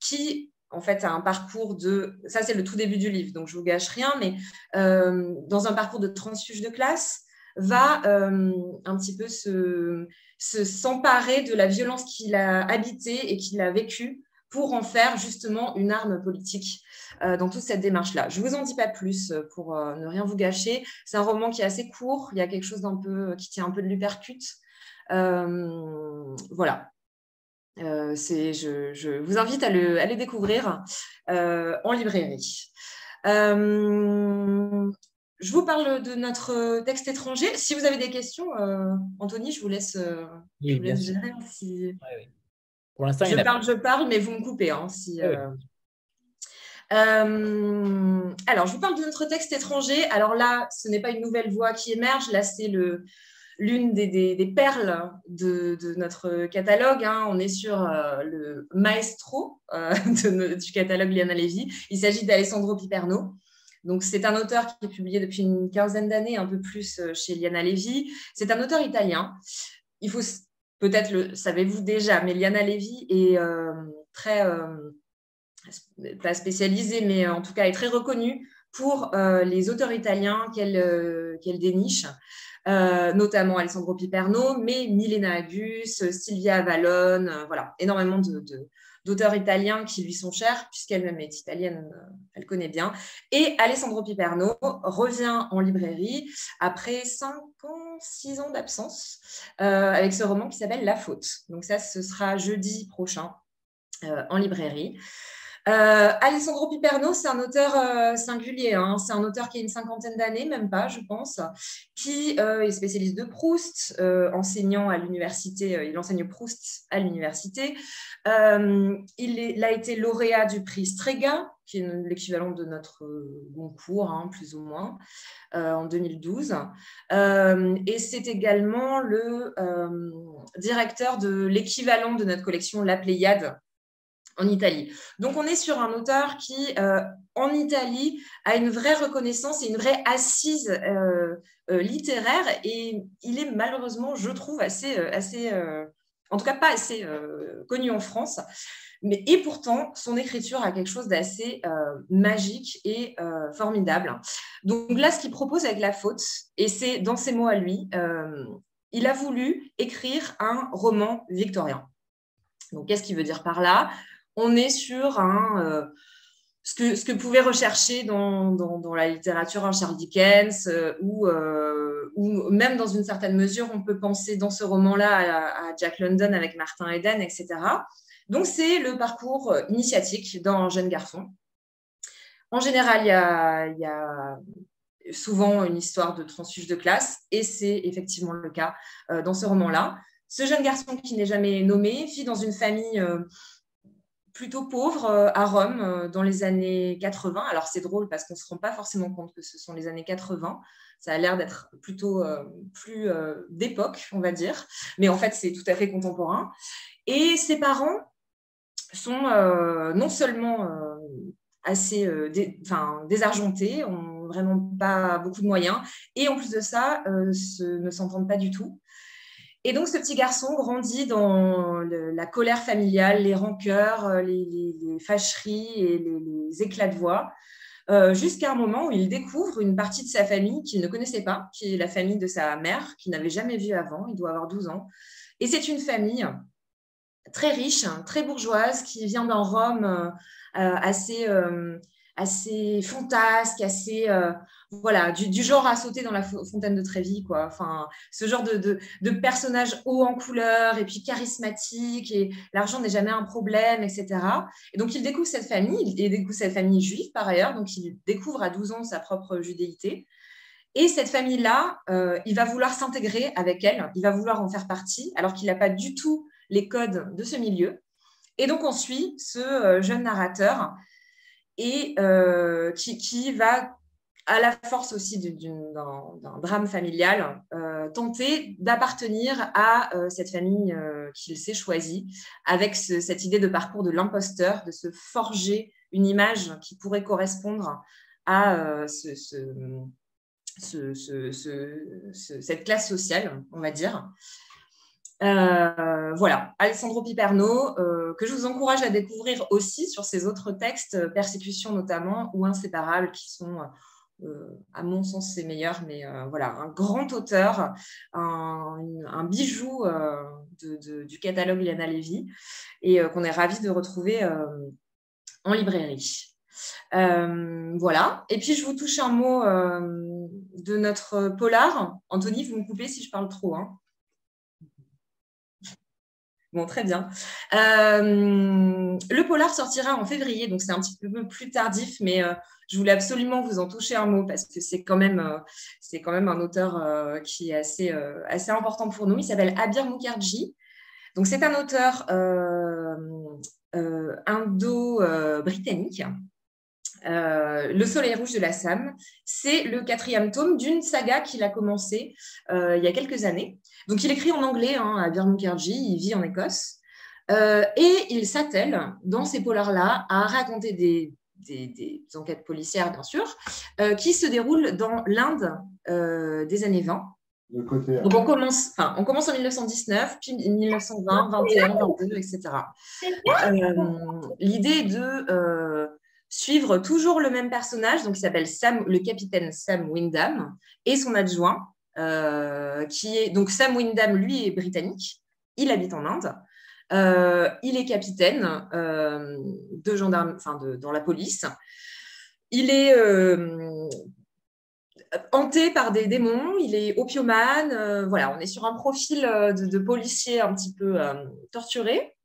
qui en fait a un parcours de, ça c'est le tout début du livre, donc je vous gâche rien, mais dans un parcours de transfuge de classe, va un petit peu se, s'emparer de la violence qu'il a habitée et qu'il a vécue pour en faire justement une arme politique euh, dans toute cette démarche-là. Je ne vous en dis pas plus euh, pour euh, ne rien vous gâcher. C'est un roman qui est assez court, il y a quelque chose d'un peu qui tient un peu de l'hypercute. voilà. Je, je, vous invite à le, à le découvrir en librairie. je vous parle de notre texte étranger. Si vous avez des questions, Anthony, je vous laisse, je vous laisse gérer. Si... Pour l'instant, je parle, je parle, mais vous me coupez. Hein, si, euh, alors, je vous parle de notre texte étranger. Alors là, ce n'est pas une nouvelle voix qui émerge. Là, c'est l'une des, perles de, notre catalogue. Hein. On est sur euh, le maestro euh, du catalogue Liana Levy. Il s'agit d'Alessandro Piperno. Donc, c'est un auteur qui est publié depuis une quinzaine d'années, un peu plus chez Liana Levy. C'est un auteur italien. Il faut peut-être le savez-vous déjà, mais Liana Levy est très pas spécialisée, mais en tout cas est très reconnue pour euh, les auteurs italiens qu'elle euh, déniche, euh, notamment Alessandro Piperno, mais Milena Agus, Silvia Avalone, voilà, énormément d'auteurs italiens qui lui sont chers, puisqu'elle-même est italienne, elle connaît bien. Et Alessandro Piperno revient en librairie après 5 ans, 6 ans d'absence, avec ce roman qui s'appelle La Faute. Donc ça, ce sera jeudi prochain en librairie. Euh, Alessandro Piperno, c'est un auteur euh, singulier. Hein. C'est un auteur qui a une cinquantaine d'années, même pas, je pense, qui euh, est spécialiste de Proust, enseignant à l'université. il enseigne Proust à l'université. il, a été lauréat du prix Strega, qui est l'équivalent de notre Goncourt, hein, plus ou moins, en 2012. et c'est également le directeur de l'équivalent de notre collection La Pléiade, en Italie. Donc on est sur un auteur qui, euh, en Italie, a une vraie reconnaissance et une vraie assise euh, euh, littéraire et il est malheureusement, je trouve, assez, assez en tout cas pas assez connu en France. Mais, et pourtant, son écriture a quelque chose d'assez magique et formidable. Donc là, ce qu'il propose avec La Faute, et c'est dans ses mots à lui, il a voulu écrire un roman victorien. Donc, qu'est-ce qu'il veut dire par là? On est sur euh, ce, que, ce que pouvait rechercher dans, la littérature un Charles Dickens euh, euh, ou, même dans une certaine mesure, on peut penser dans ce roman-là à, Jack London avec Martin Eden, etc. Donc, c'est le parcours initiatique d'un jeune garçon. En général, il y a, souvent une histoire de transfuge de classe, et c'est effectivement le cas dans ce roman-là. Ce jeune garçon qui n'est jamais nommé vit dans une famille plutôt pauvre euh, à Rome euh, dans les années 80. Alors c'est drôle parce qu'on ne se rend pas forcément compte que ce sont les années 80. Ça a l'air d'être plutôt euh, plus d'époque, on va dire. Mais en fait, c'est tout à fait contemporain. Et ses parents sont non seulement assez désargentés, ont vraiment pas beaucoup de moyens, et en plus de ça, ne s'entendent pas du tout. Et donc, ce petit garçon grandit dans la colère familiale, les rancœurs, euh, les, fâcheries et les, éclats de voix, euh, jusqu'à un moment où il découvre une partie de sa famille qu'il ne connaissait pas, qui est la famille de sa mère, qu'il n'avait jamais vue avant. Il doit avoir 12 ans. Et c'est une famille très riche, très bourgeoise, qui vient d'un Rome euh, assez assez fantasque, assez euh, voilà, du, genre à sauter dans la fontaine de Trévi, quoi. Enfin, ce genre de, de, personnage haut en couleur et puis charismatique et l'argent n'est jamais un problème, etc. Et donc il découvre cette famille, il découvre cette famille juive par ailleurs, donc il découvre à 12 ans sa propre judéité. Et cette famille-là, euh, il va vouloir s'intégrer avec elle, il va vouloir en faire partie, alors qu'il n'a pas du tout les codes de ce milieu. Et donc on suit ce euh, jeune narrateur et euh, qui, va, à la force aussi d'un drame familial, euh, tenter d'appartenir à cette famille qu'il s'est choisie, avec cette idée de parcours de l'imposteur, de se forger une image qui pourrait correspondre à cette classe sociale, on va dire. Euh, voilà, Alessandro Piperno, euh, que je vous encourage à découvrir aussi sur ses autres textes, euh, Persécution notamment, ou Inséparables, qui sont, à mon sens, ses meilleurs, mais voilà, un grand auteur, un, bijou du catalogue Liana Levy, et qu'on est ravis de retrouver en librairie. voilà. Et puis, je vous touche un mot de notre polar. Anthony, vous me coupez si je parle trop. Hein. Bon, très bien. le polar sortira en février, donc c'est un petit peu plus tardif, mais je voulais absolument vous en toucher un mot parce que c'est quand même, même un auteur qui est assez, assez important pour nous. Il s'appelle Abir Mukherjee. Donc, c'est un auteur indo-britannique euh, le Soleil rouge de la Sam, c'est le quatrième tome d'une saga qu'il a commencé euh, il y a quelques années. Donc, il écrit en anglais hein, à Bir il vit en Écosse. Euh, et il s'attelle, dans ces polars-là, à raconter des, enquêtes policières, bien sûr, qui se déroulent dans l'Inde des années 20. Donc on commence, on commence en 1919, puis 1920, 21, 22, etc. L'idée de suivre toujours le même personnage, donc il s'appelle Sam, le capitaine Sam Wyndham, et son adjoint, euh, qui est donc Sam Wyndham, lui est britannique, il habite en Inde, euh, il est capitaine euh, de gendarme, enfin dans la police. Il est hanté par des démons, il est opiomane. voilà, on est sur un profil de, de policier un petit peu torturé.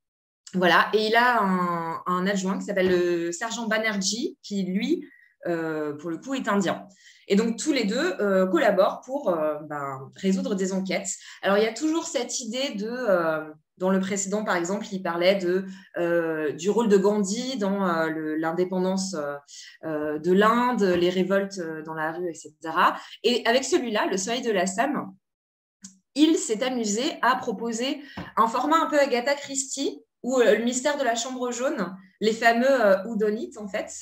Voilà, et il a un, adjoint qui s'appelle le sergent Banerjee, qui lui, euh, pour le coup, est indien. Et donc, tous les deux euh, collaborent pour euh, ben, résoudre des enquêtes. Alors, il y a toujours cette idée de, dans le précédent, par exemple, il parlait du rôle de Gandhi dans l'indépendance de l'Inde, les révoltes dans la rue, etc. Et avec celui-là, Le Soleil de la Sam, il s'est amusé à proposer un format un peu Agatha Christie, ou euh, le mystère de la chambre jaune, les fameux euh, Oudonites en fait,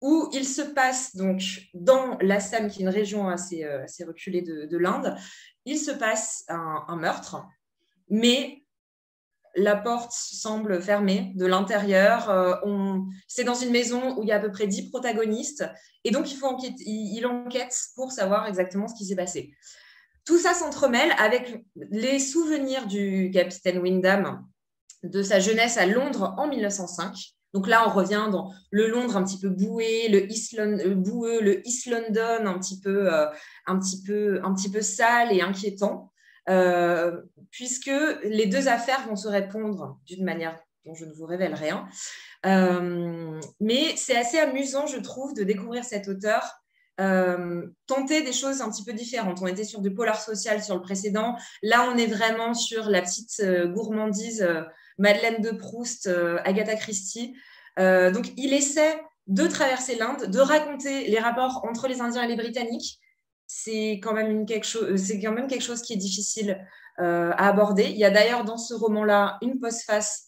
où il se passe donc dans l'Assam, qui est une région assez, euh, reculée de, l'Inde, il se passe un, meurtre, mais la porte semble fermée de l'intérieur. c'est dans une maison où il y a à peu près dix protagonistes, et donc il, faut il, enquête pour savoir exactement ce qui s'est passé. Tout ça s'entremêle avec les souvenirs du capitaine Wyndham, de sa jeunesse à Londres en 1905. Donc là, on revient dans le Londres un petit peu boué, le East London, euh, boueux, le East London un petit peu, euh, un petit peu, un petit peu sale et inquiétant, euh, puisque les deux affaires vont se répondre d'une manière dont je ne vous révèle rien. mais c'est assez amusant, je trouve, de découvrir cet auteur tenter des choses un petit peu différentes. On était sur du polar social sur le précédent. Là, on est vraiment sur la petite gourmandise Madeleine de Proust, euh, Agatha Christie. Euh, donc, il essaie de traverser l'Inde, de raconter les rapports entre les Indiens et les Britanniques. C'est quand, même quelque chose, quand même quelque chose qui est difficile euh, à aborder. Il y a d'ailleurs dans ce roman-là une postface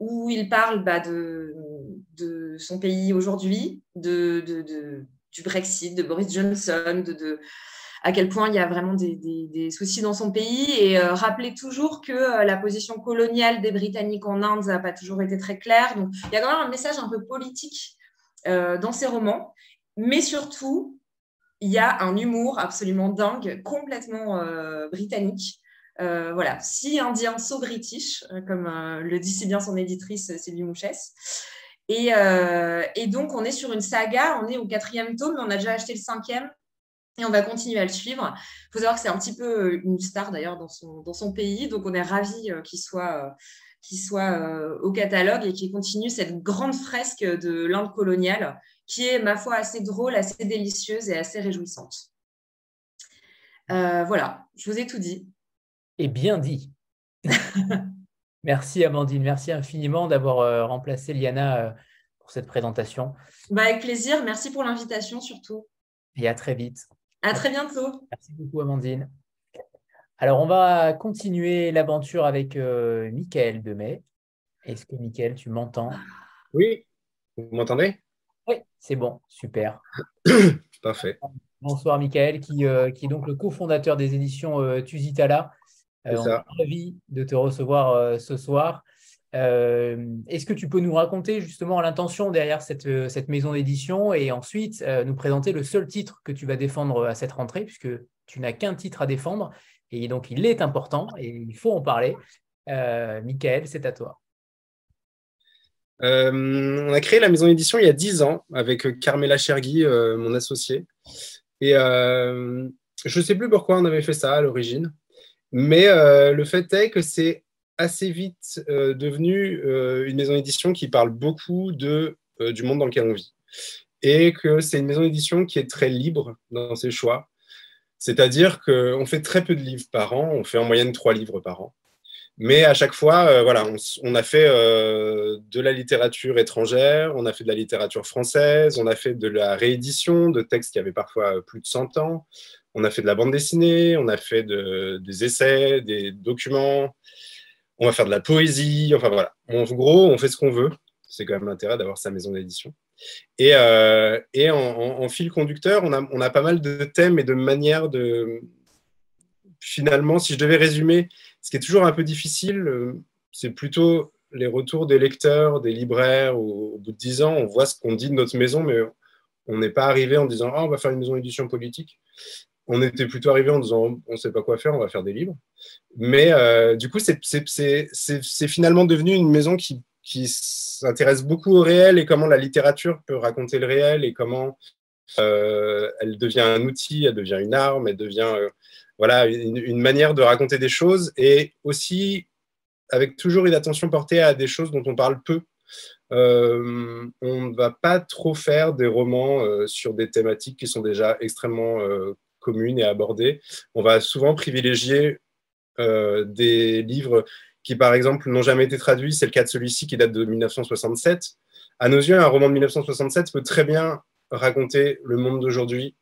où il parle bah, de, son pays aujourd'hui, de, du Brexit, de Boris Johnson, de, à quel point il y a vraiment des, soucis dans son pays et euh, rappeler toujours que euh, la position coloniale des Britanniques en Inde n'a pas toujours été très claire. Donc, il y a quand même un message un peu politique euh, dans ses romans, mais surtout, il y a un humour absolument dingue, complètement britannique. voilà, si indien, so british, comme le dit si bien son éditrice Sylvie Mouchès. Et, et, donc, on est sur une saga, on est au quatrième tome, on a déjà acheté le cinquième et on va continuer à le suivre. Il faut savoir que c'est un petit peu euh, une star d'ailleurs dans son, dans son pays, donc on est ravis euh, qu'il soit, euh, qu'il soit au catalogue et qu'il continue cette grande fresque de l'Inde coloniale qui est, ma foi, assez drôle, assez délicieuse et assez réjouissante. voilà, je vous ai tout dit. Et bien dit. (laughs) merci Amandine, merci infiniment d'avoir remplacé Liana pour cette présentation. Bah, avec plaisir, merci pour l'invitation surtout. Et à très vite. À très bientôt. Merci beaucoup, Amandine. Alors, on va continuer l'aventure avec euh, Mickaël Demey. Est-ce que, Mickaël, tu m'entends? Oui, vous m'entendez? Oui, c'est bon, super. (coughs) Parfait. Bonsoir, Mickaël, qui, euh, qui, est donc le cofondateur des éditions euh, Tusitala. On est ravi de te recevoir ce soir. Euh, est-ce que tu peux nous raconter justement l'intention derrière cette, euh, cette maison d'édition et ensuite euh, nous présenter le seul titre que tu vas défendre à cette rentrée, puisque tu n'as qu'un titre à défendre et donc il est important et il faut en parler. Euh, Michael, c'est à toi. on a créé la maison d'édition il y a 10 ans avec Carmela Chergui, mon associé. Et je ne sais plus pourquoi on avait fait ça à l'origine, mais le fait est que c'est assez vite devenue une maison d'édition qui parle beaucoup de, du monde dans lequel on vit. Et que c'est une maison d'édition qui est très libre dans ses choix. C'est-à-dire qu'on fait très peu de livres par an, on fait en moyenne trois livres par an. Mais à chaque fois, euh, voilà, on, a fait euh, de la littérature étrangère, on a fait de la littérature française, on a fait de la réédition de textes qui avaient parfois plus de 100 ans, on a fait de la bande dessinée, on a fait des essais, des documents, on va faire de la poésie, enfin voilà. En gros, on fait ce qu'on veut. C'est quand même l'intérêt d'avoir sa maison d'édition. Et, euh, en, fil conducteur, on a, on a pas mal de thèmes et de manières de... Finalement, si je devais résumer ce qui est toujours un peu difficile, euh, c'est plutôt les retours des lecteurs, des libraires. Au, bout de dix ans, on voit ce qu'on dit de notre maison, mais on n'est pas arrivé en disant ah, on va faire une maison d'édition politique. On était plutôt arrivé en disant on ne sait pas quoi faire, on va faire des livres. Mais euh, du coup, c'est finalement devenu une maison qui, s'intéresse beaucoup au réel et comment la littérature peut raconter le réel et comment euh, elle devient un outil, elle devient une arme, elle devient voilà, une, manière de raconter des choses et aussi avec toujours une attention portée à des choses dont on parle peu. Euh, on ne va pas trop faire des romans euh, sur des thématiques qui sont déjà extrêmement euh, communes et abordées. On va souvent privilégier des livres qui, par exemple, n'ont jamais été traduits. C'est le cas de celui-ci qui date de 1967. À nos yeux, un roman de 1967 peut très bien raconter le monde d'aujourd'hui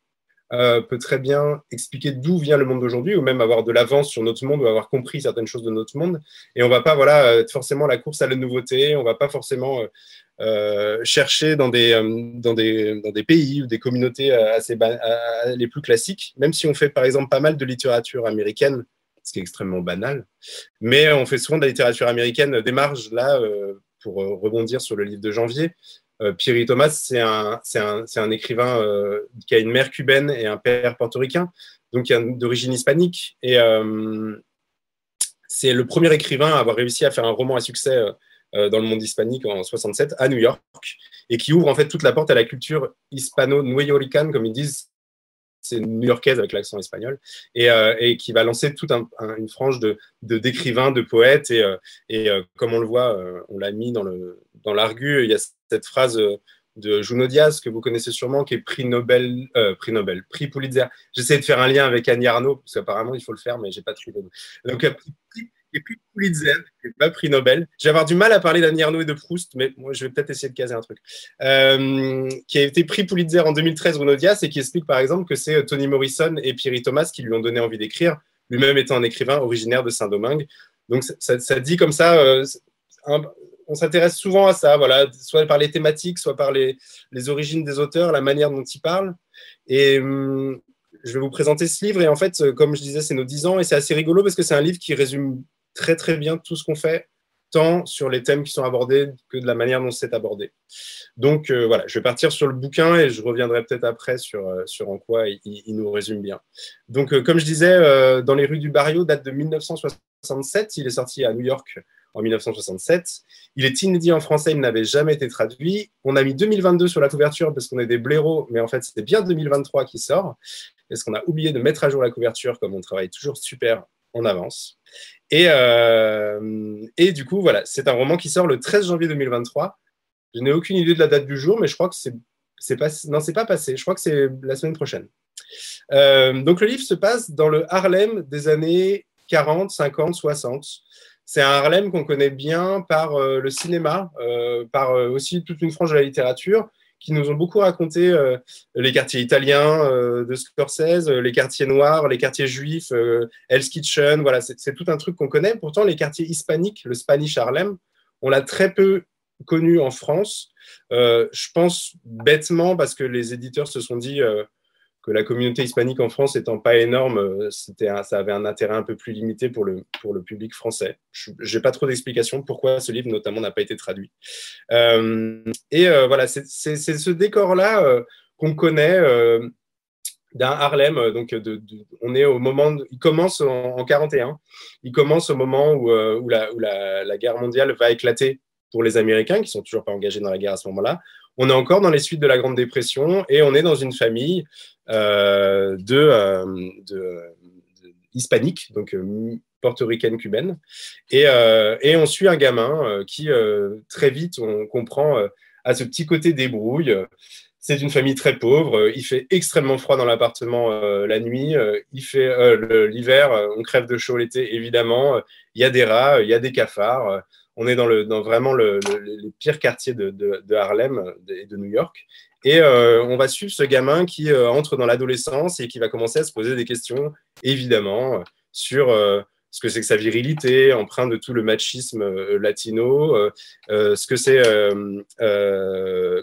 euh, peut très bien expliquer d'où vient le monde d'aujourd'hui, ou même avoir de l'avance sur notre monde, ou avoir compris certaines choses de notre monde. Et on va pas voilà, forcément la course à la nouveauté, on va pas forcément euh, euh chercher dans des, euh, dans, des, dans des pays ou des communautés assez les plus classiques, même si on fait par exemple pas mal de littérature américaine, ce qui est extrêmement banal. Mais on fait souvent de la littérature américaine des marges, là, pour rebondir sur le livre de janvier. Euh, Pierre Thomas, c'est un, un, un, écrivain euh, qui a une mère cubaine et un père portoricain, donc d'origine hispanique. Et euh, c'est le premier écrivain à avoir réussi à faire un roman à succès dans le monde hispanique en 67 à New York et qui ouvre en fait toute la porte à la culture hispano-nuyorican, comme ils disent, c'est new-yorkaise avec l'accent espagnol, et, et, qui va lancer toute une frange de, d'écrivains, de, poètes, et, et comme on le voit, on l'a mis dans, le, dans il y a cette phrase euh, de Juno Diaz, que vous connaissez sûrement, qui est prix Nobel, euh, prix Nobel, prix Pulitzer. J'essaie de faire un lien avec Annie Arnaud, parce qu'apparemment, il faut le faire, mais j'ai pas trouvé. Donc, euh, prix, prix Pulitzer, pas prix Nobel. Je vais avoir du mal à parler d'Annie Arnaud et de Proust, mais moi, je vais peut-être essayer de caser un truc. qui a été prix Pulitzer en 2013, Juno Diaz, et qui explique, par exemple, que c'est Toni Morrison et Pierre Thomas qui lui ont donné envie d'écrire, lui-même étant un écrivain originaire de Saint-Domingue. Donc, ça, dit comme ça, un, on s'intéresse souvent à ça, voilà, soit par les thématiques, soit par les, origines des auteurs, la manière dont ils parlent. Et hum, je vais vous présenter ce livre. Et en fait, comme je disais, c'est nos 10 ans. Et c'est assez rigolo parce que c'est un livre qui résume très, très bien tout ce qu'on fait, tant sur les thèmes qui sont abordés que de la manière dont c'est abordé. Donc euh, voilà, je vais partir sur le bouquin et je reviendrai peut-être après sur, euh, sur en quoi il, nous résume bien. Donc, euh, comme je disais, Dans les rues du Barrio date de 1967. Il est sorti à New York en 1967. Il est inédit en français, il n'avait jamais été traduit. On a mis 2022 sur la couverture parce qu'on est des blaireaux, mais en fait, c'était bien 2023 qui sort. Parce qu'on a oublié de mettre à jour la couverture, comme on travaille toujours super en avance. Et, euh, et du coup, voilà, c'est un roman qui sort le 13 janvier 2023. Je n'ai aucune idée de la date du jour, mais je crois que c'est non c'est pas passé. Je crois que c'est la semaine prochaine. Euh, donc le livre se passe dans le Harlem des années 40 50 60 c'est un Harlem qu'on connaît bien par euh, le cinéma, par aussi toute une frange de la littérature, qui nous ont beaucoup raconté les quartiers italiens de Scorsese, les quartiers noirs, les quartiers juifs, Hell's Kitchen. Voilà, c'est tout un truc qu'on connaît. Pourtant, les quartiers hispaniques, le Spanish Harlem, on l'a très peu connu en France. je pense bêtement parce que les éditeurs se sont dit que la communauté hispanique en France étant pas énorme, euh, c'était ça avait un intérêt un peu plus limité pour le, pour le public français. Je n'ai pas trop d'explications pourquoi ce livre notamment n'a pas été traduit. Euh, et euh, voilà, c'est ce décor-là qu'on connaît d'un Harlem. Donc, on est au moment, il commence en, 41. Il commence au moment où, où, la, où la, guerre mondiale va éclater pour les Américains, qui sont toujours pas engagés dans la guerre à ce moment-là. On est encore dans les suites de la Grande Dépression et on est dans une famille de, euh, de, hispanique, donc euh, portoricaine cubaine. Et, on suit un gamin qui, très vite, on comprend, à ce petit côté débrouille. C'est une famille très pauvre. Il fait extrêmement froid dans l'appartement la nuit. il fait l'hiver, on crève de chaud l'été, évidemment. Il y a des rats, il y a des cafards on est dans, le, dans vraiment le, les pires quartiers de, Harlem et de New York. Et euh, on va suivre ce gamin qui euh, entre dans l'adolescence et qui va commencer à se poser des questions, évidemment, sur euh, ce que c'est que sa virilité, empreint de tout le machisme latino, ce que c'est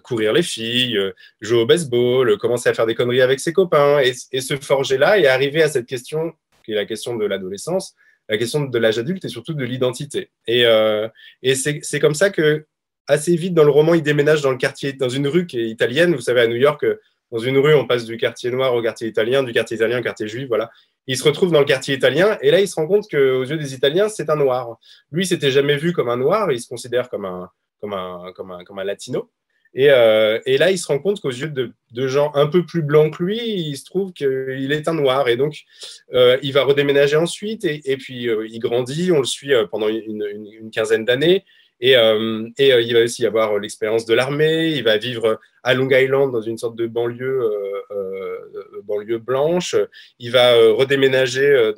courir les filles, jouer au baseball, commencer à faire des conneries avec ses copains, et, se forger là et arriver à cette question, qui est la question de l'adolescence, la question de l'âge adulte et surtout de l'identité. Et c'est comme ça que, assez vite dans le roman, il déménage dans le quartier, dans une rue qui est italienne. Vous savez, à New York, dans une rue, on passe du quartier noir au quartier italien, du quartier italien au quartier juif, voilà. Il se retrouve dans le quartier italien et là, il se rend compte qu'aux yeux des Italiens, c'est un noir. Lui, s'était jamais vu comme un noir, il se considère comme un, comme un, comme un, comme un latino. Euh, et, là, il se rend compte qu'aux yeux de, gens un peu plus blancs que lui, il se trouve qu'il est un noir. Et donc, euh, il va redéménager ensuite. Et, puis, euh, il grandit. On le suit pendant une quinzaine d'années. Et, euh, euh, il va aussi avoir l'expérience de l'armée. Il va vivre à Long Island dans une sorte de banlieue, euh, banlieue blanche. Il va redéménager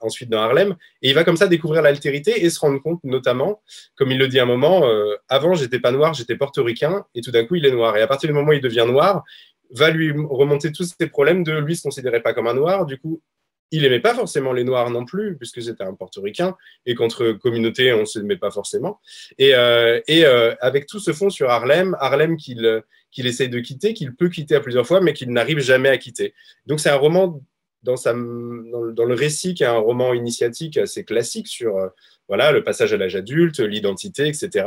ensuite dans Harlem. Et il va comme ça découvrir l'altérité et se rendre compte, notamment, comme il le dit à un moment, avant j'étais pas noir, j'étais portoricain, et tout d'un coup il est noir. Et à partir du moment où il devient noir, va lui remonter tous ces problèmes de lui se considérait pas comme un noir. Du coup, il n'aimait pas forcément les Noirs non plus, puisque c'était un portoricain, et qu'entre communautés, on ne s'aimait pas forcément. Et, euh, euh, avec tout ce fond sur Harlem, Harlem qu'il qu'il essaye de quitter, qu'il peut quitter à plusieurs fois, mais qu'il n'arrive jamais à quitter. Donc c'est un roman dans, sa, dans, le récit qui est un roman initiatique assez classique sur euh, voilà, le passage à l'âge adulte, l'identité, etc.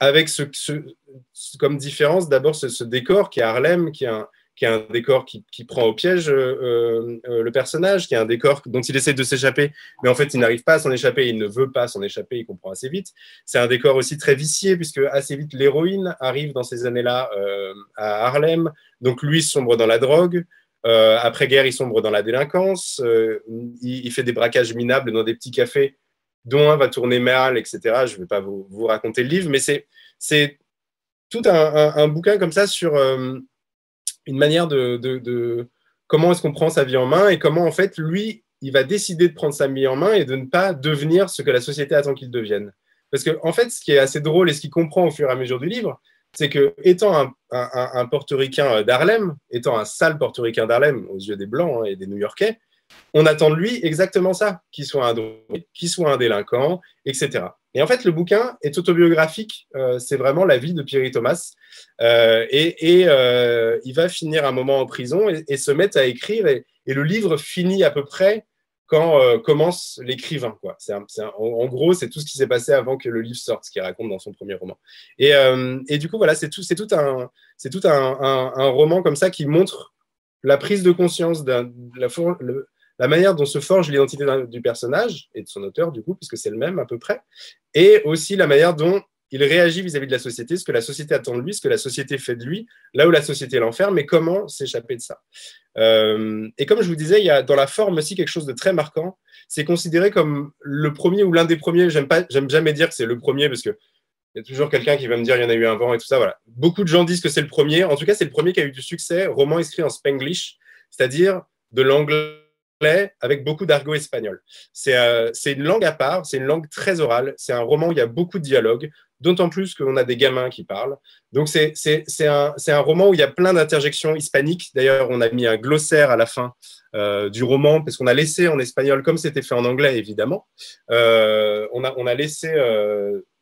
Avec ce, comme différence d'abord ce, ce, décor qui est Harlem, qui est un, qui est un décor qui, prend au piège euh, euh, euh, le personnage, qui est un décor dont il essaie de s'échapper, mais en fait il n'arrive pas à s'en échapper, il ne veut pas s'en échapper, il comprend assez vite. C'est un décor aussi très vicié, puisque assez vite l'héroïne arrive dans ces années-là à Harlem, donc lui sombre dans la drogue. Après-guerre, il sombre dans la délinquance, il, fait des braquages minables dans des petits cafés, dont un va tourner mal, etc. Je ne vais pas vous, raconter le livre, mais c'est tout un, bouquin comme ça sur une manière de, comment est-ce qu'on prend sa vie en main et comment en fait lui il va décider de prendre sa vie en main et de ne pas devenir ce que la société attend qu'il devienne. Parce que en fait, ce qui est assez drôle et ce qu'il comprend au fur et à mesure du livre, c'est que étant un, portoricain d'Harlem, étant un sale portoricain d'Harlem aux yeux des blancs hein, et des New-Yorkais, on attend de lui exactement ça, qu'il soit un soit un délinquant, etc. Et en fait, le bouquin est autobiographique. Euh, c'est vraiment la vie de Pierre Thomas. Euh, et, euh, il va finir un moment en prison et, se mettre à écrire. Et, le livre finit à peu près quand commence l'écrivain. en, gros, c'est tout ce qui s'est passé avant que le livre sorte, ce qu'il raconte dans son premier roman. Et, du coup, voilà, c'est tout, tout, un, tout un, roman comme ça qui montre la prise de conscience de la, la manière dont se forge l'identité du personnage et de son auteur, du coup, puisque c'est le même à peu près, et aussi la manière dont il réagit vis-à-vis de la société, ce que la société attend de lui, ce que la société fait de lui, là où la société l'enferme, mais comment s'échapper de ça. Euh, et comme je vous disais, il y a dans la forme aussi quelque chose de très marquant. C'est considéré comme le premier ou l'un des premiers. J'aime jamais dire que c'est le premier parce que il y a toujours quelqu'un qui va me dire il y en a eu un vent et tout ça. Voilà. Beaucoup de gens disent que c'est le premier. En tout cas, c'est le premier qui a eu du succès. Roman écrit en Spanglish, c'est-à-dire de l'anglais avec beaucoup d'argot espagnol. Euh, c'est une langue à part, c'est une langue très orale, c'est un roman où il y a beaucoup de dialogues, d'autant plus qu'on a des gamins qui parlent. Donc c'est un, roman où il y a plein d'interjections hispaniques. D'ailleurs, on a mis un glossaire à la fin euh, du roman, parce qu'on a laissé en espagnol, comme c'était fait en anglais, évidemment, euh, on, a, on a laissé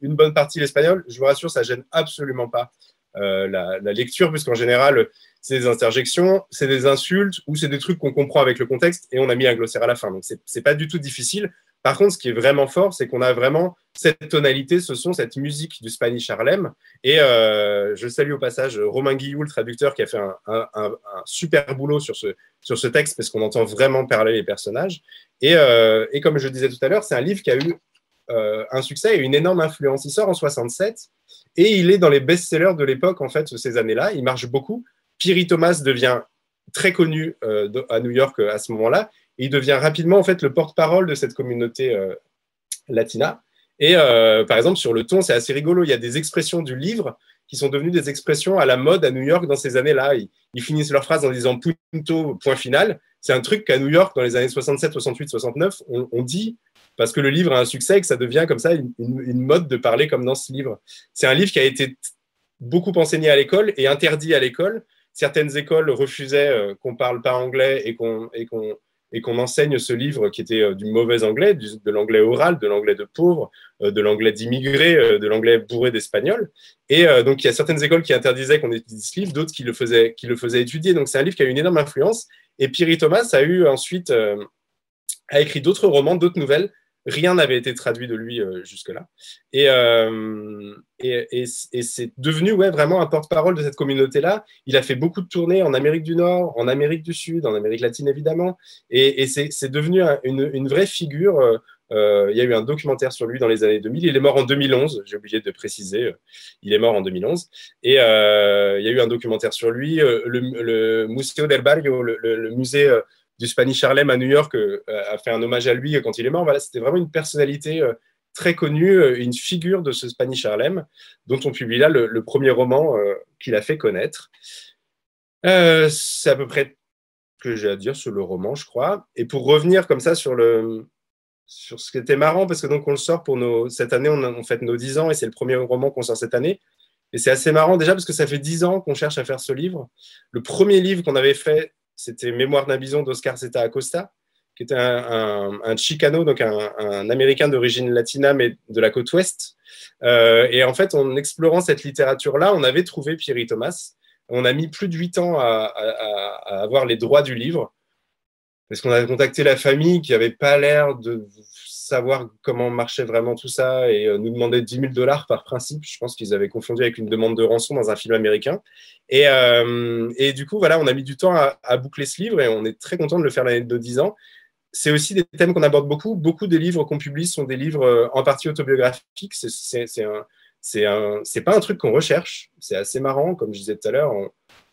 une bonne partie l'espagnol. Je vous rassure, ça gêne absolument pas la, la, lecture, puisqu'en général, c'est des interjections, c'est des insultes ou c'est des trucs qu'on comprend avec le contexte et on a mis un glossaire à la fin. Donc, c'est pas du tout difficile. Par contre, ce qui est vraiment fort, c'est qu'on a vraiment cette tonalité, ce son, cette musique du Spanish Harlem. Et euh, je salue au passage Romain Guillou, le traducteur, qui a fait un, super boulot sur ce, sur ce texte parce qu'on entend vraiment parler les personnages. Et, euh, et comme je disais tout à l'heure, c'est un livre qui a eu euh, un succès et une énorme influence. Il sort en 67 et il est dans les best-sellers de l'époque, en fait, ces années-là. Il marche beaucoup. Piri Thomas devient très connu euh, à New York euh, à ce moment-là. Il devient rapidement en fait le porte-parole de cette communauté latina. Et par exemple, sur le ton, c'est assez rigolo. Il y a des expressions du livre qui sont devenues des expressions à la mode à New York dans ces années-là. Ils, finissent leur phrase en disant punto, point final. C'est un truc qu'à New York, dans les années 67, 68, 69, on, dit parce que le livre a un succès et que ça devient comme ça une, mode de parler comme dans ce livre. C'est un livre qui a été beaucoup enseigné à l'école et interdit à l'école. Certaines écoles refusaient euh, qu'on parle pas anglais et qu'on et qu'on enseigne ce livre qui était euh, du mauvais anglais, de l'anglais oral, de l'anglais de pauvre, euh, de l'anglais d'immigré, de l'anglais bourré d'espagnol. Et donc, il y a certaines écoles qui interdisaient qu'on étudie ce livre, d'autres qui le faisaient, qui le faisaient étudier. Donc, c'est un livre qui a eu une énorme influence. Et Pierre Thomas a eu ensuite, a écrit d'autres romans, d'autres nouvelles Rien n'avait été traduit de lui euh, jusque-là. Euh, et, c'est devenu ouais, vraiment un porte-parole de cette communauté-là. Il a fait beaucoup de tournées en Amérique du Nord, en Amérique du Sud, en Amérique latine évidemment. Et, c'est devenu une, vraie figure. Euh, il y a eu un documentaire sur lui dans les années 2000. Il est mort en 2011, j'ai oublié de préciser. Il est mort en 2011. Et il y a eu un documentaire sur lui. Le, Museo del Barrio, le musée du Spanish Harlem à New York euh, a fait un hommage à lui quand il est mort. Voilà, c'était vraiment une personnalité euh, très connue, euh, une figure de ce Spanish Harlem, dont on publie là le, premier roman qu'il a fait connaître. c'est à peu près ce que j'ai à dire sur le roman, je crois. Et pour revenir comme ça sur le sur ce qui était marrant, parce que donc on le sort pour nos cette année, on, on fête nos 10 ans et c'est le premier roman qu'on sort cette année. Et c'est assez marrant déjà parce que ça fait 10 ans qu'on cherche à faire ce livre. Le premier livre qu'on avait fait, c'était Mémoire d'un bison d'Oscar Zeta Acosta, qui était un, Chicano, donc un, Américain d'origine latina, mais de la côte ouest. Euh, et en fait, en explorant cette littérature-là, on avait trouvé Pierre Thomas. On a mis plus de huit ans à, avoir les droits du livre, parce qu'on a contacté la famille qui n'avait pas l'air de savoir comment marchait vraiment tout ça et euh, nous demander 10 000 dollars par principe. Je pense qu'ils avaient confondu avec une demande de rançon dans un film américain. Et, euh, et du coup, voilà, on a mis du temps à, boucler ce livre et on est très content de le faire l'année de 10 ans. C'est aussi des thèmes qu'on aborde beaucoup. Beaucoup des livres qu'on publie sont des livres euh, en partie autobiographiques. C'est c'est pas un truc qu'on recherche. C'est assez marrant, comme je disais tout à l'heure.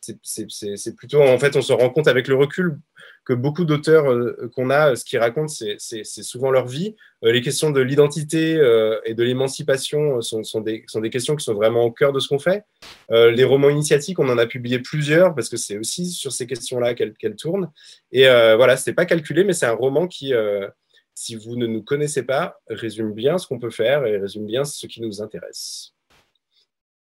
C'est plutôt, en fait, on se rend compte avec le recul que beaucoup d'auteurs euh, qu'on a, ce qu'ils racontent, c'est souvent leur vie. Euh, les questions de l'identité euh, et de l'émancipation sont, des, questions qui sont vraiment au cœur de ce qu'on fait. les romans initiatiques, on en a publié plusieurs parce que c'est aussi sur ces questions-là qu'elles tournent. Et voilà, c'est pas calculé, mais c'est un roman qui, si vous ne nous connaissez pas, résume bien ce qu'on peut faire et résume bien ce qui nous intéresse.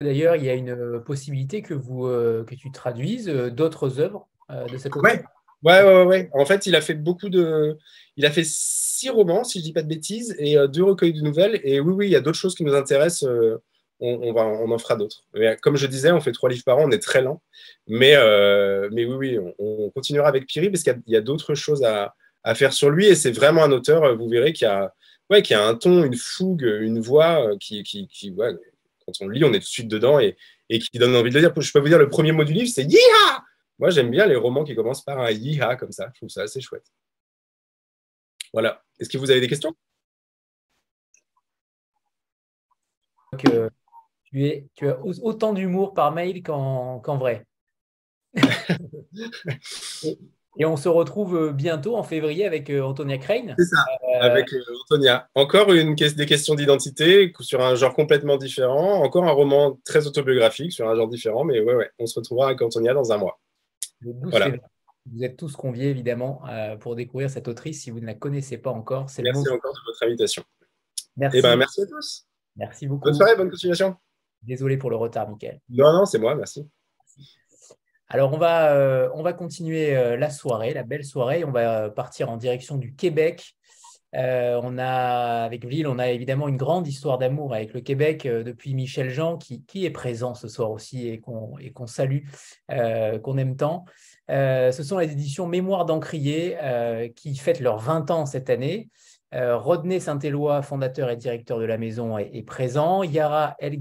D'ailleurs, il y a une possibilité que, vous, que tu traduises d'autres œuvres de cette ouais. Ouais, ouais, ouais. En fait, il a fait beaucoup de. Il a fait six romans, si je dis pas de bêtises, et euh, deux recueils de nouvelles. Et oui, oui, il y a d'autres choses qui nous intéressent. Euh, on, va, on en fera d'autres. Comme je disais, on fait trois livres par an, on est très lent. Mais, euh, mais oui, oui, on, continuera avec Piri parce qu'il y a, d'autres choses à, faire sur lui. Et c'est vraiment un auteur, vous verrez, qui a, qui a un ton, une fougue, une voix qui, quand on le lit, on est tout de suite dedans et, et qui donne envie de le dire. Je peux vous dire, le premier mot du livre, c'est Yiha moi, j'aime bien les romans qui commencent par un yiha comme ça. Je trouve ça assez chouette. Voilà. Est-ce que vous avez des questions? Que tu, es, tu as autant d'humour par mail qu'en vrai. (laughs) et, on se retrouve bientôt en février avec euh, Antonia Crane. C'est ça, euh, avec euh, Antonia. Encore une, des questions d'identité sur un genre complètement différent. Encore un roman très autobiographique sur un genre différent. Mais ouais, ouais, on se retrouvera avec Antonia dans un mois. Vous êtes tous conviés évidemment euh, pour découvrir cette autrice si vous ne la connaissez pas encore. Merci encore de votre invitation. Merci. Eh ben, merci à tous. Merci beaucoup. Bonne soirée, bonne continuation. Désolé pour le retard, Mickaël. Non, non, c'est moi, merci. Alors, on va, euh, on va continuer euh, la soirée, la belle soirée. On va partir en direction du Québec. avec Ville, on a évidemment une grande histoire d'amour avec le Québec depuis Michel Jean, qui, est présent ce soir aussi et qu'on salue, qu'on aime tant. Euh, ce sont les éditions Mémoire d'Encrier euh, qui fêtent leurs 20 ans cette année. Euh, Rodney Saint-Éloi, fondateur et directeur de la maison, est, présent. Yara El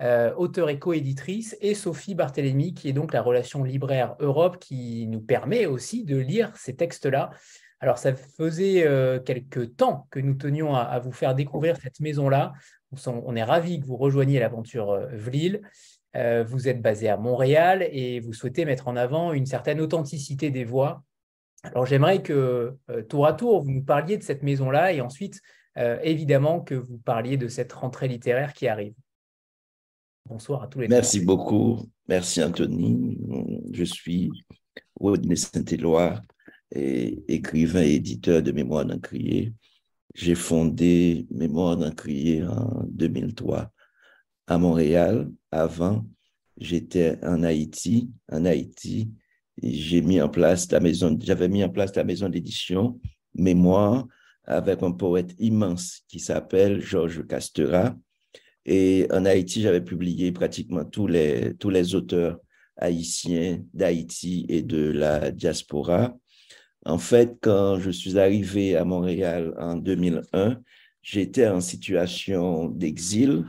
Gadman, auteur et coéditrice, et Sophie Barthélémy, qui est donc la relation libraire Europe, qui nous permet aussi de lire ces textes-là. Alors, ça faisait quelques temps que nous tenions à, vous faire découvrir cette maison-là. On, est ravis que vous rejoigniez l'aventure Vlil. Euh, vous êtes basé à Montréal et vous souhaitez mettre en avant une certaine authenticité des voix Alors j'aimerais que tour à tour, vous nous parliez de cette maison-là et ensuite, évidemment, que vous parliez de cette rentrée littéraire qui arrive. Bonsoir à tous les Merci beaucoup. Merci Anthony. Je suis Rodney Saint-Éloi, écrivain et éditeur de Mémoire d'un crier. J'ai fondé Mémoire d'un crier en 2003 à Montréal. Avant, j'étais en Haïti. En Haïti, j'ai mis en place la maison, j'avais mis en place la maison d'édition Mémoire avec un poète immense qui s'appelle Georges Castera. Et en Haïti, j'avais publié pratiquement tous les, tous les auteurs haïtiens d'Haïti et de la diaspora. En fait, quand je suis arrivé à Montréal en 2001, j'étais en situation d'exil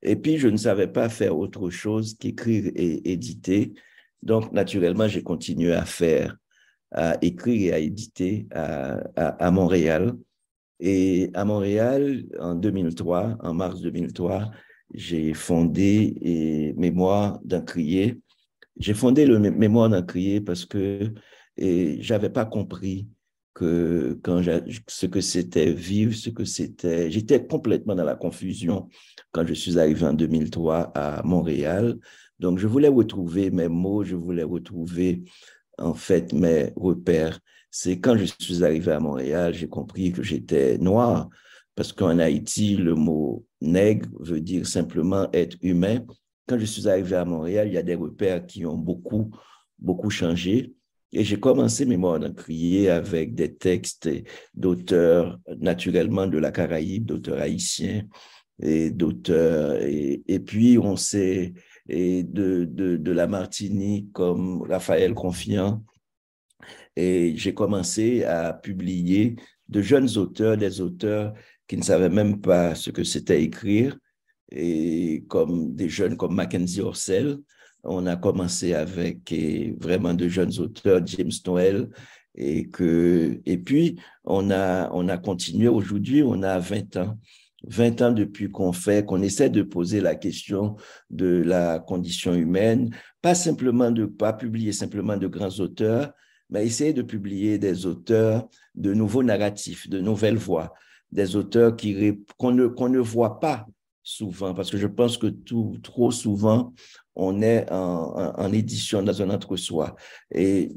et puis je ne savais pas faire autre chose qu'écrire et éditer. Donc, naturellement, j'ai continué à faire, à écrire et à éditer à, à, Montréal. Et à Montréal, en 2003, en mars 2003, j'ai fondé Mémoire d'un crier. J'ai fondé le Mémoire d'un crier parce que et j'avais pas compris ce que c'était vivre, ce que c'était. J'étais complètement dans la confusion quand je suis arrivé en 2003 à Montréal. Donc, je voulais retrouver mes mots, je voulais retrouver en fait mes repères. C'est quand je suis arrivé à Montréal, j'ai compris que j'étais noir, parce qu'en Haïti, le mot nègre veut dire simplement être humain. Quand je suis arrivé à Montréal, il y a des repères qui ont beaucoup, beaucoup changé. Et j'ai commencé Mémoire d'un crier avec des textes d'auteurs, naturellement de la Caraïbe, d'auteurs haïtiens et d'auteurs. Et, puis, on sait et de, de, de, la Martinique comme Raphaël Confiant. Et j'ai commencé à publier de jeunes auteurs, des auteurs qui ne savaient même pas ce que c'était écrire, et comme des jeunes comme Mackenzie Orsel, on a commencé avec vraiment de jeunes auteurs, James Noel, et, que, et puis on a, on a continué. Aujourd'hui, on a 20 ans. 20 ans depuis qu'on fait, qu'on essaie de poser la question de la condition humaine, pas simplement de pas publier simplement de grands auteurs, mais essayer de publier des auteurs de nouveaux narratifs, de nouvelles voix, des auteurs qui qu'on ne qu'on ne voit pas souvent, parce que je pense que tout, trop souvent, on est en, édition dans un entre-soi. Et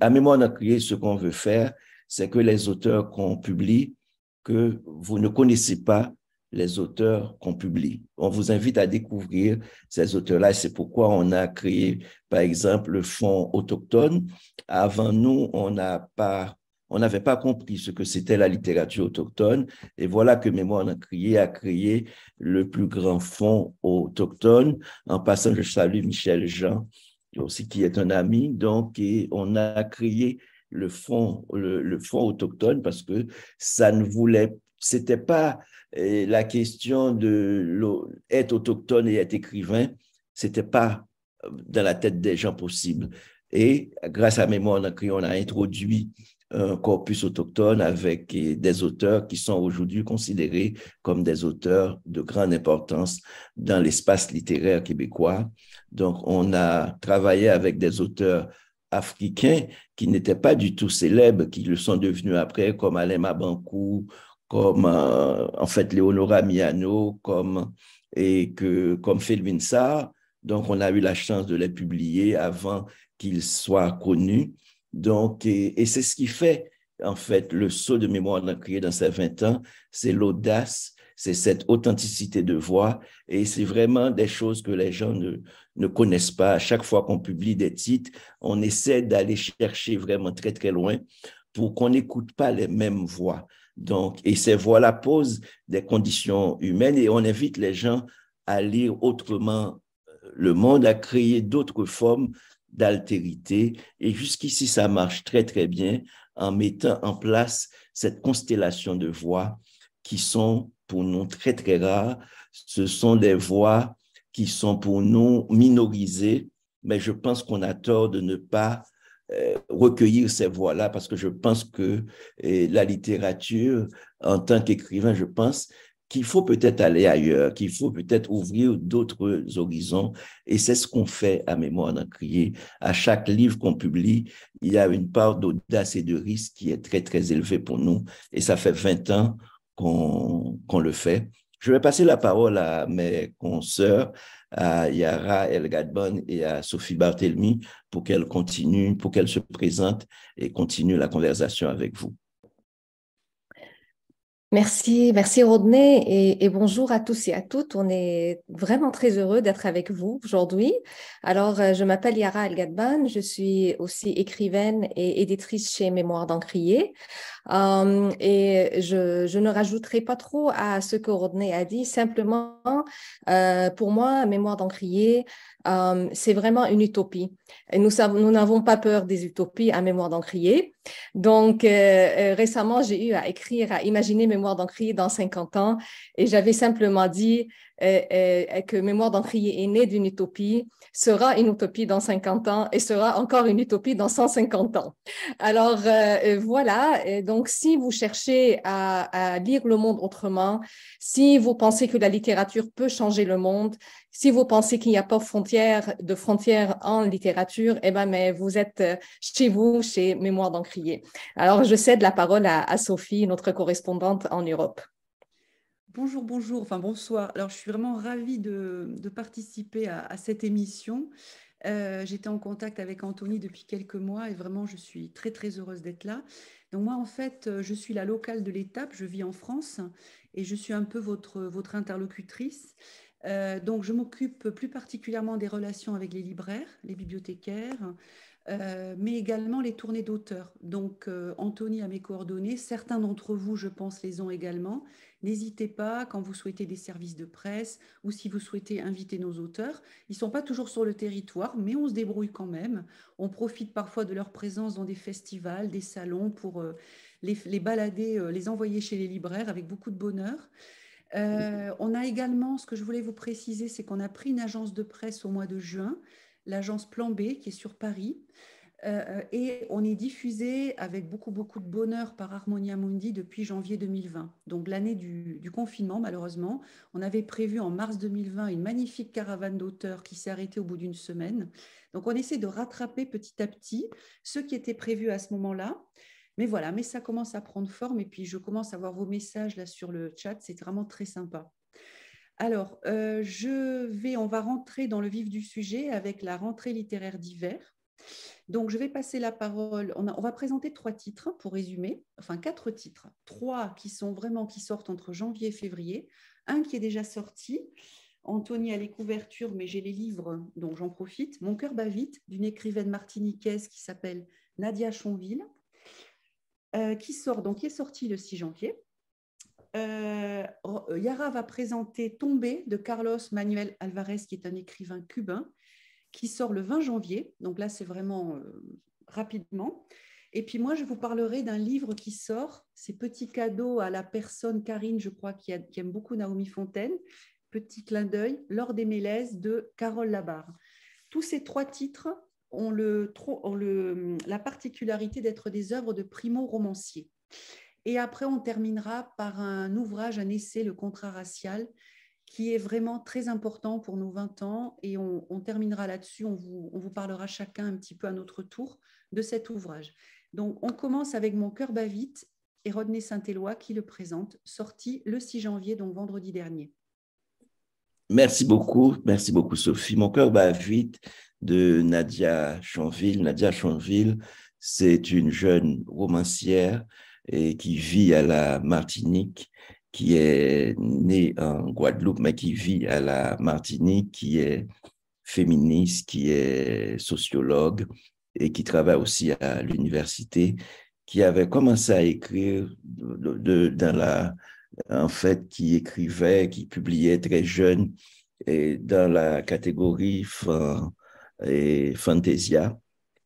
à Mémoire d'un crier, ce qu'on veut faire, c'est que les auteurs qu'on publie, que vous ne connaissez pas les auteurs qu'on publie. On vous invite à découvrir ces auteurs-là. C'est pourquoi on a créé, par exemple, le Fonds autochtone. Avant nous, on n'a pas on n'avait pas compris ce que c'était la littérature autochtone. Et voilà que Mémoire d'un crié a créé le plus grand fonds autochtone. En passant, je salue Michel Jean, aussi qui est un ami. Donc, et on a créé le fonds, le, fonds autochtone parce que ça ne voulait, c'était pas eh, la question de être autochtone et être écrivain, c'était pas euh, dans la tête des gens possible. Et grâce à Mémoire on a introduit un corpus autochtone avec des auteurs qui sont aujourd'hui considérés comme des auteurs de grande importance dans l'espace littéraire québécois. Donc, on a travaillé avec des auteurs africains qui n'étaient pas du tout célèbres, qui le sont devenus après, comme Alain Mabankou, comme euh, en fait Léonora Miano, comme et que comme. Donc, on a eu la chance de les publier avant qu'ils soient connus. Donc, et, c'est ce qui fait, en fait, le saut de mémoire d'un crié dans ses 20 ans, c'est l'audace, c'est cette authenticité de voix, et c'est vraiment des choses que les gens ne, ne connaissent pas. À chaque fois qu'on publie des titres, on essaie d'aller chercher vraiment très, très loin pour qu'on n'écoute pas les mêmes voix. Donc, et ces voix-là posent des conditions humaines et on invite les gens à lire autrement euh, le monde, à créer d'autres formes d'altérité. Et jusqu'ici, ça marche très, très bien en mettant en place cette constellation de voix qui sont pour nous très, très rares. Ce sont des voix qui sont pour nous minorisées, mais je pense qu'on a tort de ne pas recueillir ces voix-là parce que je pense que la littérature, en tant qu'écrivain, je pense qu'il faut peut-être aller ailleurs, qu'il faut peut-être ouvrir d'autres horizons. Et c'est ce qu'on fait à Mémoire d'un. À chaque livre qu'on publie, il y a une part d'audace et de risque qui est très, très élevée pour nous. Et ça fait 20 ans qu'on le fait. Je vais passer la parole à mes consoeurs, à Yara El Gadbon et à Sophie Barthelmy pour qu'elles continuent, pour qu'elles se présentent et continuent la conversation avec vous. Merci, merci Rodney et, bonjour à tous et à toutes. On est vraiment très heureux d'être avec vous aujourd'hui. Alors, euh, je m'appelle Yara El-Gadban, je suis aussi écrivaine et éditrice chez Mémoire d'Encrier. Et je, je, ne rajouterai pas trop à ce que Rodney a dit, simplement, euh, pour moi, Mémoire d'Encrier, um, c'est vraiment une utopie. Et nous n'avons pas peur des utopies à Mémoire d'Encrier. Donc, euh, euh, récemment, j'ai eu à écrire, à imaginer Mémoire d'Encrier dans 50 ans, et j'avais simplement dit euh, que Mémoire d'Encrier est né d'une utopie, sera une utopie dans 50 ans et sera encore une utopie dans 150 ans. Alors, voilà, donc si vous cherchez à, à lire le monde autrement, si vous pensez que la littérature peut changer le monde, si vous pensez qu'il n'y a pas frontière, de frontières en littérature, eh ben, mais vous êtes euh, chez vous, chez Mémoire d'Encrier. Alors, je cède la parole à, Sophie, notre correspondante en Europe. Bonjour, bonjour, enfin bonsoir. Alors, je suis vraiment ravie de, participer à, cette émission. Euh, j'étais en contact avec Anthony depuis quelques mois et vraiment, je suis très, très heureuse d'être là. Donc, moi, en fait, je suis la locale de l'étape, je vis en France et je suis un peu votre, votre interlocutrice. Euh, donc, je m'occupe plus particulièrement des relations avec les libraires, les bibliothécaires, euh, mais également les tournées d'auteurs. Donc, Anthony a mes coordonnées. Certains d'entre vous, je pense, les ont également. N'hésitez pas quand vous souhaitez des services de presse ou si vous souhaitez inviter nos auteurs. Ils ne sont pas toujours sur le territoire, mais on se débrouille quand même. On profite parfois de leur présence dans des festivals, des salons pour les, balader, les envoyer chez les libraires avec beaucoup de bonheur. Euh, on a également, ce que je voulais vous préciser, c'est qu'on a pris une agence de presse au mois de juin, l'agence Plan B, qui est sur Paris. Euh, et on est diffusé avec beaucoup, beaucoup de bonheur par Harmonia Mundi depuis janvier 2020. Donc l'année du, du, confinement, malheureusement, on avait prévu en mars 2020 une magnifique caravane d'auteurs qui s'est arrêtée au bout d'une semaine. Donc on essaie de rattraper petit à petit ce qui était prévu à ce moment-là. Mais voilà, mais ça commence à prendre forme et puis je commence à voir vos messages là sur le chat, c'est vraiment très sympa. Alors, euh, je vais, on va rentrer dans le vif du sujet avec la rentrée littéraire d'hiver. Donc, je vais passer la parole. On, va présenter trois titres pour résumer, enfin quatre titres. Trois qui sont vraiment qui sortent entre janvier et février. Un qui est déjà sorti. Anthony a les couvertures, mais j'ai les livres, donc j'en profite. Mon cœur bat vite, d'une écrivaine martiniquaise qui s'appelle Nadia Chonville. Euh, qui sort, donc est sorti le 6 janvier. Euh, Yara va présenter Tombé de Carlos Manuel Alvarez, qui est un écrivain cubain, qui sort le 20 janvier. Donc là, c'est vraiment euh, rapidement. Et puis moi, je vous parlerai d'un livre qui sort, c'est Petit cadeau à la personne Karine, je crois, qui, aime beaucoup Naomi Fontaine. Petit clin d'œil, L'or des Mélèzes de Carole Labarre. Tous ces trois titres ont, le, la particularité d'être des œuvres de primo-romanciers. Et après, on terminera par un ouvrage, un essai, Le contrat racial, qui est vraiment très important pour nos 20 ans. Et on, terminera là-dessus. On vous, parlera chacun un petit peu à notre tour de cet ouvrage. Donc, on commence avec Mon cœur bat vite et Rodney Saint-Éloi qui le présente, sorti le 6 janvier, donc vendredi dernier. Merci beaucoup, merci beaucoup Sophie. Mon cœur bat vite de Nadia Chanville. Nadia Chanville, c'est une jeune romancière et qui vit à la Martinique, qui est née en Guadeloupe, mais qui vit à la Martinique, qui est féministe, qui est sociologue et qui travaille aussi à l'université, qui avait commencé à écrire dans la, en fait, qui écrivait, qui publiait très jeune et dans la catégorie et Fantasia.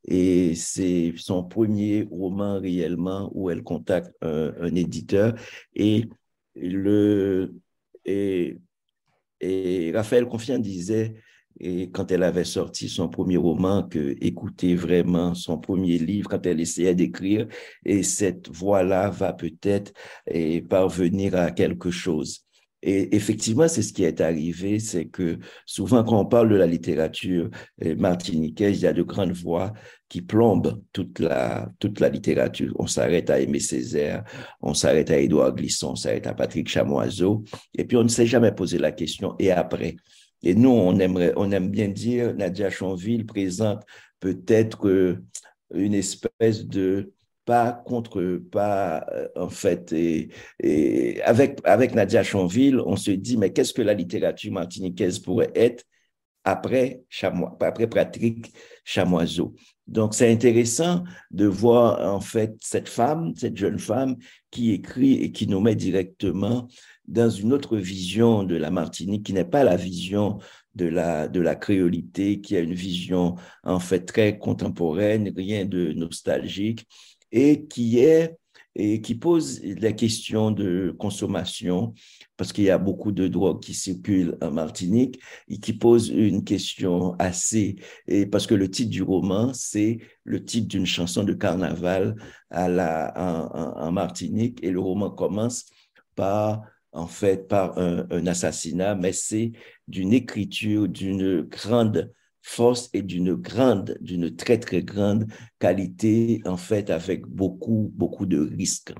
Et c'est son premier roman réellement où elle contacte un, éditeur. Et, le, et, et Raphaël Confiant disait, quand elle avait sorti son premier roman, que écouter vraiment son premier livre quand elle essayait d'écrire, et cette voix-là va peut-être parvenir à quelque chose. Et effectivement, c'est ce qui est arrivé, c'est que souvent quand on parle de la littérature euh, martiniquaise, il y a de grandes voix qui plombent toute la, toute la littérature. On s'arrête à Aimé Césaire, on s'arrête à Édouard Glisson, on s'arrête à Patrick Chamoiseau, et puis on ne s'est jamais posé la question, et après? Et nous, on, aimerait, on aime bien dire, Nadia Chonville présente peut-être euh, une espèce de contre, pas euh, en fait, et, et, avec, avec Nadia Chonville, on se dit, mais qu'est-ce que la littérature martiniquaise pourrait être après, Chamois, après Patrick Chamoiseau? Donc, c'est intéressant de voir en fait cette femme, cette jeune femme qui écrit et qui nous met directement dans une autre vision de la Martinique qui n'est pas la vision de la, de la créolité, qui a une vision en fait très contemporaine, rien de nostalgique, et qui est et qui pose la question de consommation, parce qu'il y a beaucoup de drogues qui circulent en Martinique, et qui pose une question assez, et parce que le titre du roman, c'est le titre d'une chanson de carnaval à la, en, Martinique, et le roman commence par, en fait, par un assassinat, mais c'est d'une écriture d'une grande force et d'une grande, d'une très, très grande qualité, en fait, avec beaucoup, beaucoup de risques.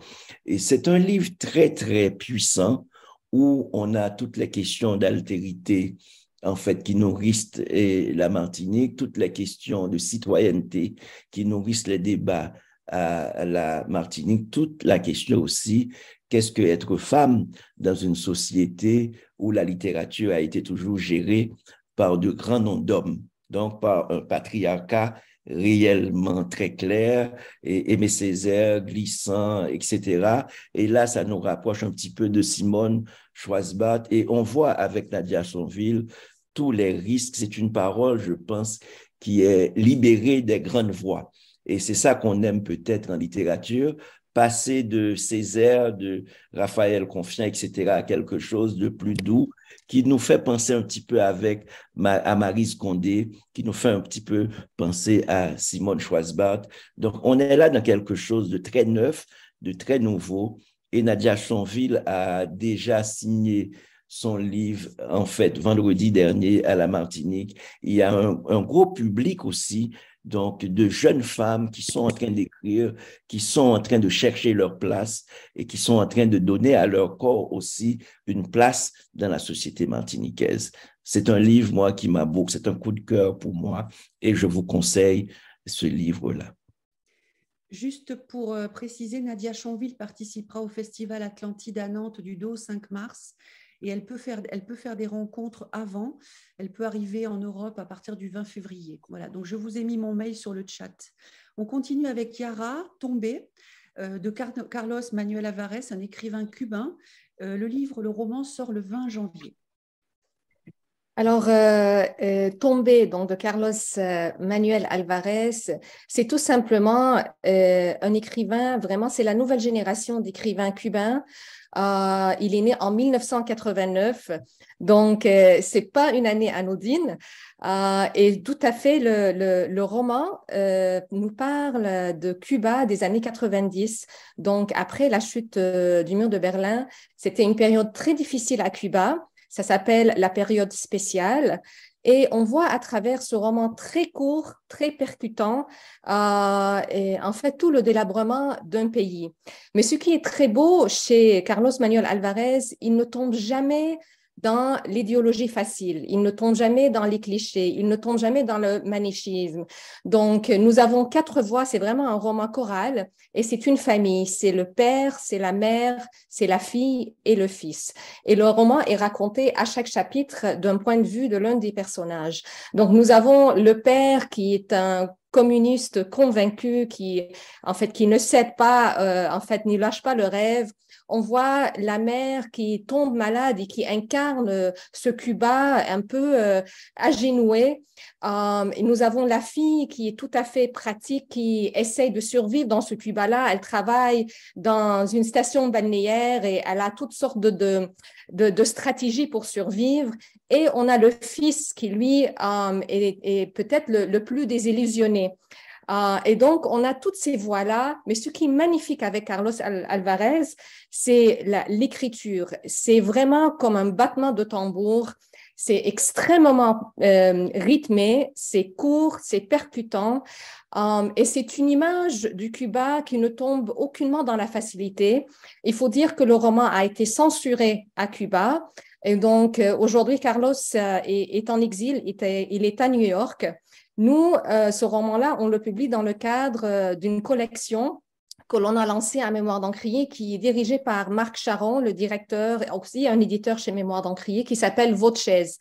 Et c'est un livre très, très puissant où on a toutes les questions d'altérité, en fait, qui nourrissent la Martinique, toutes les questions de citoyenneté qui nourrissent les débats à la Martinique, toute la question aussi, qu'est-ce que être femme dans une société où la littérature a été toujours gérée par de grands noms d'hommes donc par un patriarcat réellement très clair, et Aimé Césaire, glissant, etc. Et là, ça nous rapproche un petit peu de Simone Schwarzbach, et on voit avec Nadia Sonville tous les risques. C'est une parole, je pense, qui est libérée des grandes voix. Et c'est ça qu'on aime peut-être en littérature, passer de Césaire, de Raphaël Confiant, etc., à quelque chose de plus doux, qui nous fait penser un petit peu avec à Marise Condé, qui nous fait un petit peu penser à Simone Schwarzbart. Donc, on est là dans quelque chose de très neuf, de très nouveau. Et Nadia Chonville a déjà signé son livre, en fait, vendredi dernier à la Martinique. Il y a un, un gros public aussi donc de jeunes femmes qui sont en train d'écrire, qui sont en train de chercher leur place et qui sont en train de donner à leur corps aussi une place dans la société martiniquaise. C'est un livre, moi, qui m'a beaucoup, c'est un coup de cœur pour moi et je vous conseille ce livre-là. Juste pour euh, préciser, Nadia Chonville participera au Festival Atlantide à Nantes du 2 au 5 mars et elle peut faire, elle peut faire des rencontres avant. Elle peut arriver en Europe à partir du 20 février. Voilà, donc je vous ai mis mon mail sur le chat. On continue avec Yara Tombé euh, de Carlos Manuel Alvarez, un écrivain cubain. Euh, le livre, le roman sort le 20 janvier. Alors, euh, Tombé, donc de Carlos Manuel Alvarez, c'est tout simplement un écrivain, vraiment, c'est la nouvelle génération d'écrivains cubains euh, il est né en 1989, donc euh, c'est pas une année anodine. Euh, et tout à fait, le, le, le roman euh, nous parle de Cuba des années 90. Donc après la chute euh, du mur de Berlin, c'était une période très difficile à Cuba. Ça s'appelle la période spéciale. Et on voit à travers ce roman très court, très percutant, euh, et en fait tout le délabrement d'un pays. Mais ce qui est très beau chez Carlos Manuel Alvarez, il ne tombe jamais dans l'idéologie facile, il ne tombe jamais dans les clichés, il ne tombe jamais dans le manichisme. Donc, nous avons quatre voix, c'est vraiment un roman choral et c'est une famille, c'est le père, c'est la mère, c'est la fille et le fils. Et le roman est raconté à chaque chapitre d'un point de vue de l'un des personnages. Donc, nous avons le père qui est un communiste convaincu qui en fait qui ne cède pas euh, en fait n'y lâche pas le rêve on voit la mère qui tombe malade et qui incarne euh, ce Cuba un peu euh, agenoué. Euh, nous avons la fille qui est tout à fait pratique, qui essaye de survivre dans ce Cuba-là. Elle travaille dans une station balnéaire et elle a toutes sortes de, de, stratégies pour survivre. Et on a le fils qui, lui, euh, est, peut-être le, plus désillusionné. Euh, et donc, on a toutes ces voix-là, mais ce qui est magnifique avec Carlos Alvarez, c'est l'écriture. C'est vraiment comme un battement de tambour. C'est extrêmement euh, rythmé, c'est court, c'est percutant. Um, et c'est une image du Cuba qui ne tombe aucunement dans la facilité. Il faut dire que le roman a été censuré à Cuba. Et donc, euh, aujourd'hui, Carlos euh, est, en exil, il est, à New York. Nous, euh, ce roman-là, on le publie dans le cadre d'une collection que l'on a lancée à Mémoire d'Encrier, qui est dirigée par Marc Charon, le directeur, aussi un éditeur chez Mémoire d'Encrier, qui s'appelle Voces.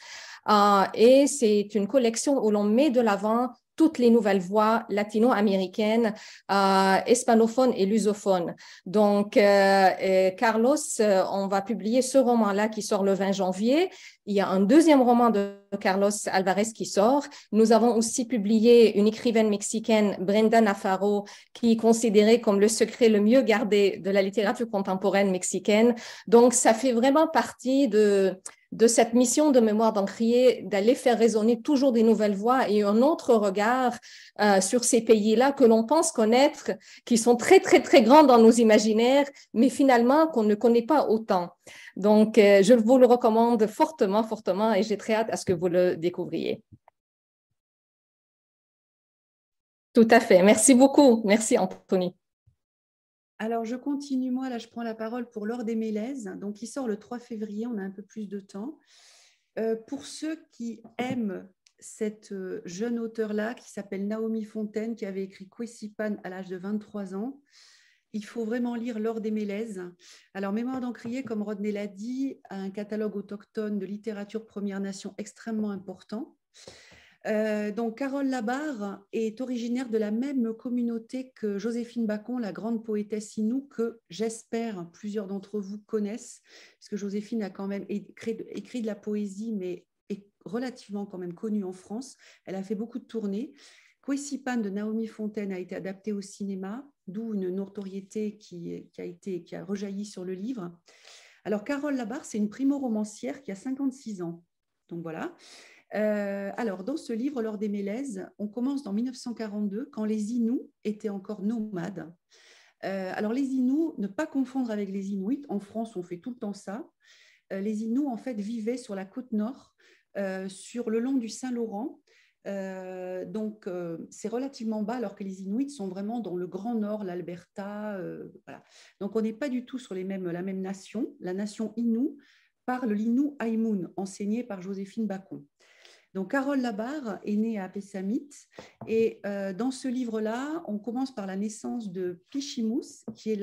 et c'est une collection où l'on met de l'avant toutes les nouvelles voix latino-américaines, euh, hispanophones et lusophones. Donc, euh, Carlos, euh, on va publier ce roman-là qui sort le 20 janvier. Il y a un deuxième roman de Carlos Alvarez qui sort. Nous avons aussi publié une écrivaine mexicaine, Brenda Nafarro, qui est considérée comme le secret le mieux gardé de la littérature contemporaine mexicaine. Donc, ça fait vraiment partie de, de cette mission de mémoire d'encrier, d'aller faire résonner toujours des nouvelles voix et un autre regard euh, sur ces pays-là que l'on pense connaître, qui sont très, très, très grands dans nos imaginaires, mais finalement qu'on ne connaît pas autant. Donc, euh, je vous le recommande fortement, fortement, et j'ai très hâte à ce que vous le découvriez. Tout à fait. Merci beaucoup. Merci, Anthony. Alors, je continue, moi, là, je prends la parole pour l'Or des Mélèzes. Donc, il sort le 3 février, on a un peu plus de temps. Euh, pour ceux qui aiment cette euh, jeune auteure-là, qui s'appelle Naomi Fontaine, qui avait écrit Kwesipan à l'âge de 23 ans, il faut vraiment lire L'Or des Mélèzes. Alors, Mémoire d'Encrier, comme Rodney l'a dit, a un catalogue autochtone de littérature Première Nation extrêmement important. Euh, donc, Carole Labarre est originaire de la même communauté que Joséphine Bacon, la grande poétesse Inou, que j'espère plusieurs d'entre vous connaissent, puisque Joséphine a quand même écrit, de la poésie, mais est relativement quand même connue en France. Elle a fait beaucoup de tournées. Kwesipan de Naomi Fontaine a été adapté au cinéma, d'où une notoriété qui, a été, qui a rejailli sur le livre. Alors, Carole Labarre, c'est une primo-romancière qui a 56 ans. Donc voilà. Euh, alors, dans ce livre, Lors des Mélèzes, on commence dans 1942, quand les Inuits étaient encore nomades. Euh, alors, les Inuits, ne pas confondre avec les Inuits, en France, on fait tout le temps ça. Euh, les Inuits, en fait, vivaient sur la côte nord, sur le long du Saint-Laurent. donc, c'est relativement bas, alors que les Inuits sont vraiment dans le Grand Nord, l'Alberta. Donc, on n'est pas du tout sur la même nation. La nation Innu parle l'Innu Aïmoun, enseigné par Joséphine Bacon. Donc, Carole Labarre est née à Pessamit. Et euh, dans ce livre-là, on commence par la naissance de Pichimous, qui est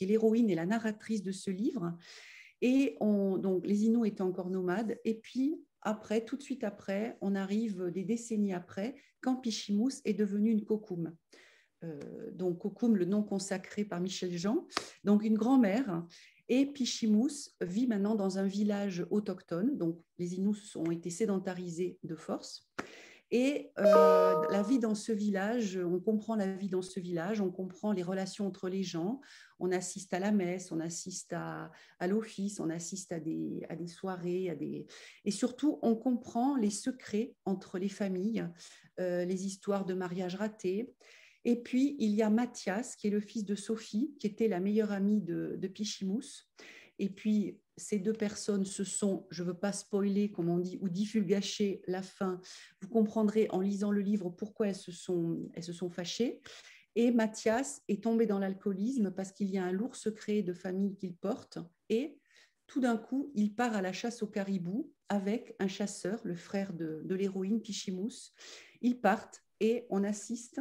l'héroïne et la narratrice de ce livre. Et on, donc, les Inuits étaient encore nomades. Et puis, après, tout de suite après, on arrive des décennies après, quand Pichimous est devenue une kokum. Euh, donc, kokum, le nom consacré par Michel Jean. Donc, une grand-mère et Pichimous vit maintenant dans un village autochtone, donc les Inuits ont été sédentarisés de force. Et euh, la vie dans ce village, on comprend la vie dans ce village, on comprend les relations entre les gens, on assiste à la messe, on assiste à, l'office, on assiste à des, soirées, à des... et surtout on comprend les secrets entre les familles, euh, les histoires de mariage ratés, et puis, il y a Mathias, qui est le fils de Sophie, qui était la meilleure amie de, de. Et puis, ces deux personnes se sont, je ne veux pas spoiler, comme on dit, ou divulgacher la fin. Vous comprendrez en lisant le livre pourquoi elles se sont, elles se sont fâchées. Et Mathias est tombé dans l'alcoolisme parce qu'il y a un lourd secret de famille qu'il porte. Et tout d'un coup, il part à la chasse au caribou avec un chasseur, le frère de, de l'héroïne Pichimous. Ils partent et on assiste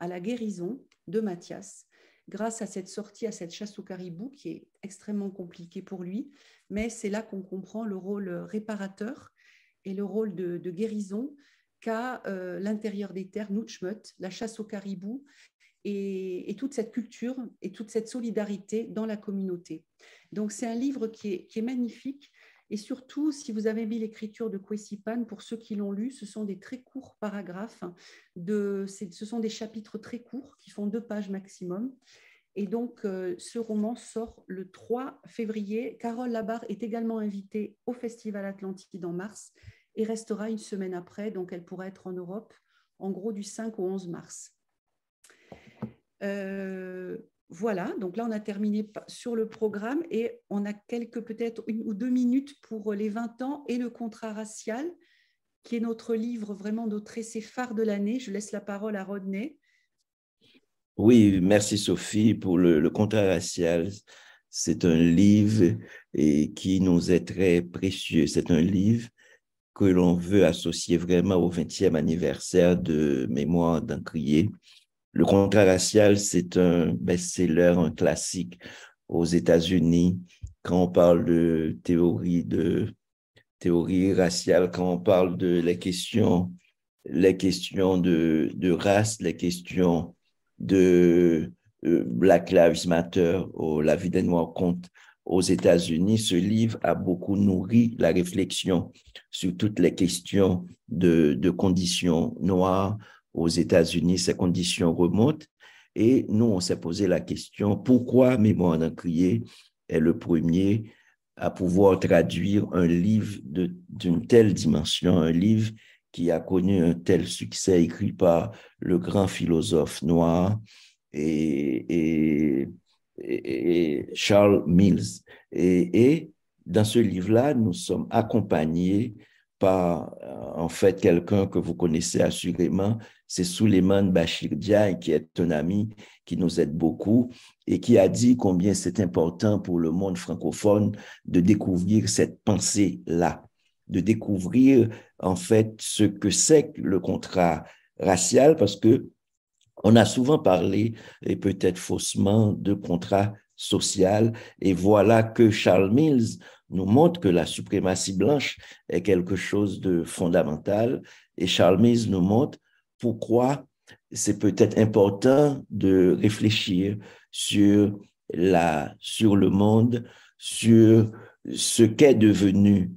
à la guérison de Mathias grâce à cette sortie, à cette chasse au caribou qui est extrêmement compliquée pour lui. Mais c'est là qu'on comprend le rôle réparateur et le rôle de, guérison qu'a euh, l'intérieur des terres, Nutschmut, la chasse au caribou et, toute cette culture et toute cette solidarité dans la communauté. Donc c'est un livre qui est magnifique et surtout, si vous avez mis l'écriture de Kwesipan, pour ceux qui l'ont lu, ce sont des très courts paragraphes, de, ce sont des chapitres très courts qui font deux pages maximum. Et donc, euh, ce roman sort le 3 février. Carole Labarre est également invitée au Festival Atlantide en mars et restera une semaine après, donc elle pourra être en Europe en gros du 5 au 11 mars. Euh, voilà, donc là on a terminé sur le programme et on a quelques peut-être une ou deux minutes pour les 20 ans et le contrat racial, qui est notre livre, vraiment notre essai phare de l'année. Je laisse la parole à Rodney. Oui, merci Sophie pour le, contrat racial. C'est un livre qui nous est très précieux. C'est un livre que l'on veut associer vraiment au 20e anniversaire de Mémoire d'Encrier. Le contrat racial, c'est un best-seller, un classique aux États-Unis. Quand on parle de théorie de théorie raciale, quand on parle de les questions, les questions de, race, les questions de euh, Black Lives Matter La vie des Noirs compte aux États-Unis, ce livre a beaucoup nourri la réflexion sur toutes les questions de conditions noires aux États-Unis. Ces conditions remontent et nous, on s'est posé la question, pourquoi Mémoire d'un crier est le premier à pouvoir traduire un livre d'une telle dimension, un livre qui a connu un tel succès écrit par le grand philosophe noir et, Charles Mills. Et, dans ce livre-là, nous sommes accompagnés par, en fait, quelqu'un que vous connaissez assurément, c'est Suleiman Bachir Diaye, qui est un ami qui nous aide beaucoup et qui a dit combien c'est important pour le monde francophone de découvrir cette pensée-là, de découvrir en fait ce que c'est le contrat racial, parce que on a souvent parlé, et peut-être faussement, de contrat social, et voilà que Charles Mills nous montre que la suprématie blanche est quelque chose de fondamental, et Charles Mills nous montre pourquoi c'est peut-être important de réfléchir sur, la, sur le monde, sur ce qu'est devenu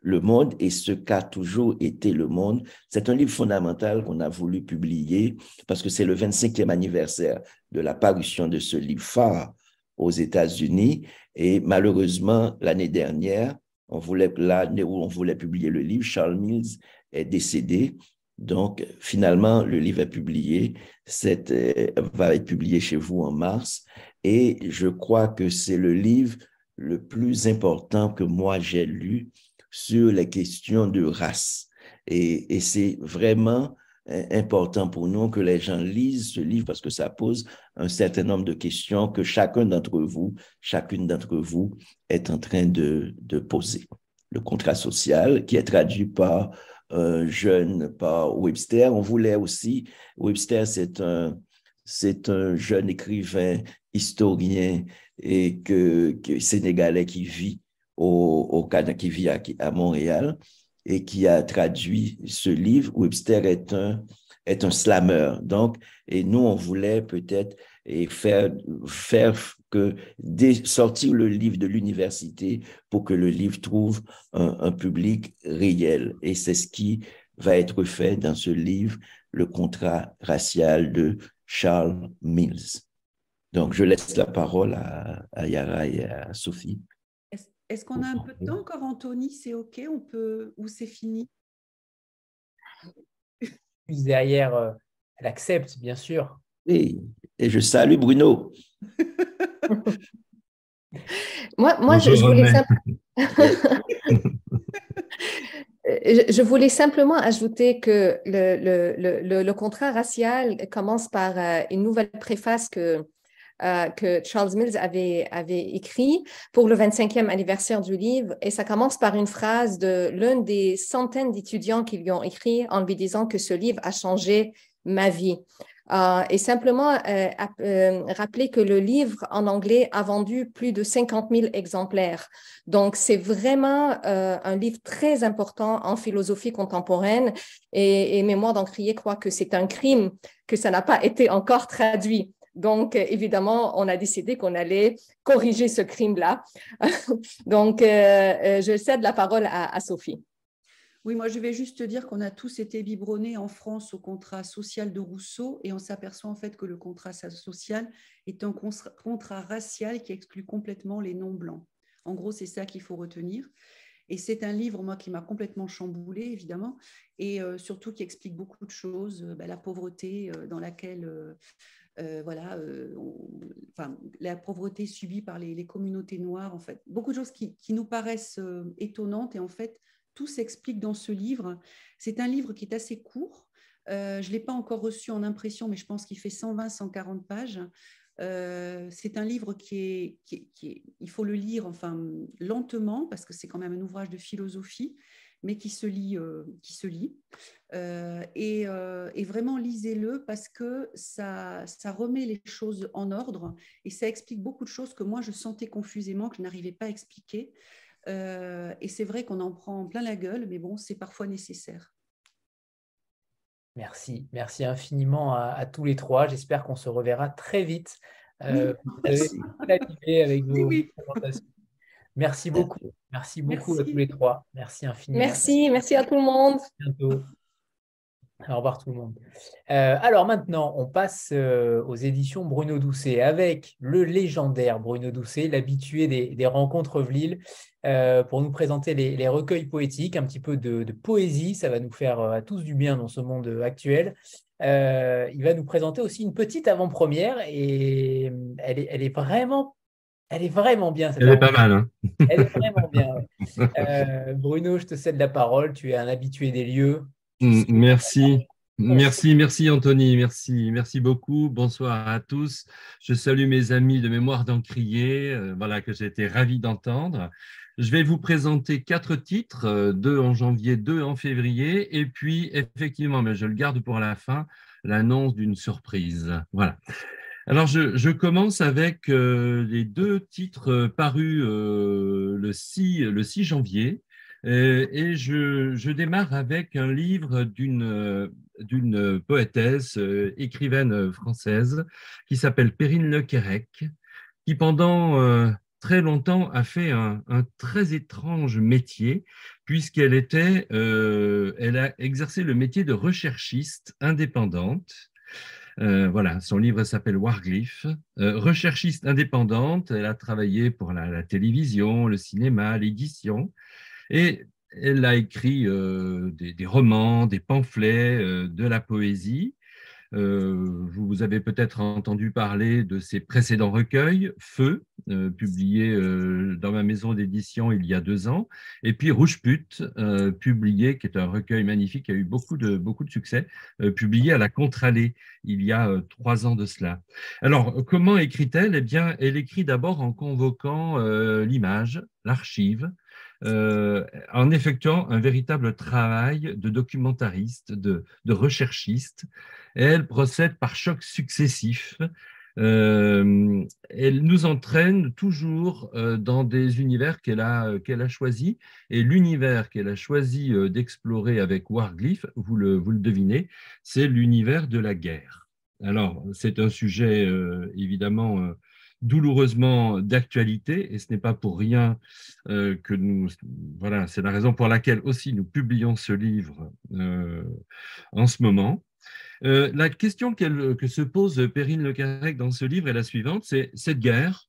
le monde et ce qu'a toujours été le monde. C'est un livre fondamental qu'on a voulu publier parce que c'est le 25e anniversaire de la parution de ce livre phare aux États-Unis. Et malheureusement, l'année dernière, on voulait, on voulait publier le livre, Charles Mills est décédé. Donc, finalement, le livre est publié, euh, va être publié chez vous en mars. Et je crois que c'est le livre le plus important que moi j'ai lu sur les questions de race. Et, c'est vraiment euh, important pour nous que les gens lisent ce livre parce que ça pose un certain nombre de questions que chacun d'entre vous, chacune d'entre vous est en train de, poser. Le contrat social qui est traduit par un jeune, par Webster. On voulait aussi, Webster, c'est un, c'est un jeune écrivain, historien et que, sénégalais qui vit au, Canada, qui vit à, Montréal et qui a traduit ce livre. Webster est un, est un slammer. Donc, et nous, on voulait peut-être faire, faire que sortir le livre de l'université pour que le livre trouve un, un public réel. Et c'est ce qui va être fait dans ce livre, Le contrat racial de Charles Mills. Donc, je laisse la parole à, à Yara et à Sophie. Est-ce qu'on a un peu de temps encore, Anthony? C'est OK? On peut... Ou c'est fini? Derrière, euh, elle accepte, bien sûr. Oui, et je salue Bruno. (laughs) moi, moi je, voulais (laughs) je, voulais simplement ajouter que le, le, le, contrat racial commence par euh, une nouvelle préface que euh, que Charles Mills avait, avait écrit pour le 25e anniversaire du livre. Et ça commence par une phrase de l'un des centaines d'étudiants qui lui ont écrit en lui disant que ce livre a changé ma vie. Euh, et simplement euh, euh, rappeler que le livre en anglais a vendu plus de 50 000 exemplaires. Donc, c'est vraiment un livre très important en philosophie contemporaine. Et, et Mémoire d'Encrier croit que c'est un crime que ça n'a pas été encore traduit. Donc, euh, évidemment, on a décidé qu'on allait corriger ce crime-là. (laughs) Donc, euh, euh, je cède la parole à, Sophie. Oui, moi, je vais juste dire qu'on a tous été biberonnés en France au contrat social de Rousseau et on s'aperçoit en fait que le contrat social est un contrat racial qui exclut complètement les non-blancs. En gros, c'est ça qu'il faut retenir. Et c'est un livre, moi, qui m'a complètement chamboulé, évidemment, et surtout qui explique beaucoup de choses, bah, la pauvreté dans laquelle euh, voilà, euh, enfin, la pauvreté subie par les, communautés noires, en fait, beaucoup de choses qui, nous paraissent euh, étonnantes et en fait, tout s'explique dans ce livre. C'est un livre qui est assez court. je ne l'ai pas encore reçu en impression, mais je pense qu'il fait 120-140 pages. c'est un livre qui est, il faut le lire enfin lentement parce que c'est quand même un ouvrage de philosophie, mais qui se lit, euh, qui se lit. Euh, euh, et, vraiment lisez-le parce que ça, ça remet les choses en ordre et ça explique beaucoup de choses que moi je sentais confusément, que je n'arrivais pas à expliquer. Et c'est vrai qu'on en prend plein la gueule, mais bon, c'est parfois nécessaire. Merci, merci infiniment à, tous les trois. J'espère qu'on se reverra très vite. (laughs) merci. avec vous. Merci beaucoup. Merci beaucoup à tous les trois. Merci infiniment. Merci, merci à tout le monde. À bientôt. Au revoir tout le monde. Euh, alors maintenant, on passe euh, aux éditions Bruno Doucet avec le légendaire Bruno Doucet, l'habitué des, rencontres Vlil, euh, pour nous présenter les, recueils poétiques, un petit peu de, poésie. Ça va nous faire à tous du bien dans ce monde actuel. il va nous présenter aussi une petite avant-première et elle est, elle est vraiment elle est vraiment bien. Elle est pas mal. Hein. Elle est vraiment bien. Euh, Bruno, je te cède la parole. Tu es un habitué des lieux. Mm, merci. Merci, merci Anthony, merci, merci beaucoup. Bonsoir à tous. Je salue mes amis de mémoire d'Encrier, euh, voilà que j'ai été ravi d'entendre. Je vais vous présenter quatre titres, euh, deux en janvier, deux en février, et puis effectivement, mais je le garde pour la fin, l'annonce d'une surprise. Voilà. Alors, je, commence avec euh, les deux titres euh, parus euh, le, 6, le 6 janvier. Et je, démarre avec un livre d'une poétesse, écrivaine française, qui s'appelle Perrine Lequerec, qui pendant très longtemps a fait un, très étrange métier, puisqu'elle était, elle a exercé le métier de recherchiste indépendante. Euh, voilà, son livre s'appelle Warglyph. Euh, recherchiste indépendante, elle a travaillé pour la, télévision, le cinéma, l'édition, et elle a écrit euh, des, romans, des pamphlets, de la poésie. Euh, vous avez peut-être entendu parler de ses précédents recueils, Feu, euh, publié euh, dans ma maison d'édition il y a deux ans, et puis Rouge Pute, publié, qui est un recueil magnifique, qui a eu beaucoup de, beaucoup de succès, publié à la Contralée il y a trois ans de cela. Alors, comment écrit-elle? Eh bien, elle écrit d'abord en convoquant l'image, l'archive, en effectuant un véritable travail de documentariste, de, recherchiste elle procède par chocs successifs. Euh, elle nous entraîne toujours euh, dans des univers qu'elle a, a choisis. Et l'univers qu'elle a choisi euh, d'explorer avec Warglyph, vous le, vous le devinez, c'est l'univers de la guerre. Alors, c'est un sujet évidemment douloureusement d'actualité et ce n'est pas pour rien que nous voilà c'est la raison pour laquelle aussi nous publions ce livre en ce moment euh, la question que se pose Perrine Le Carrec dans ce livre est la suivante, c'est cette guerre,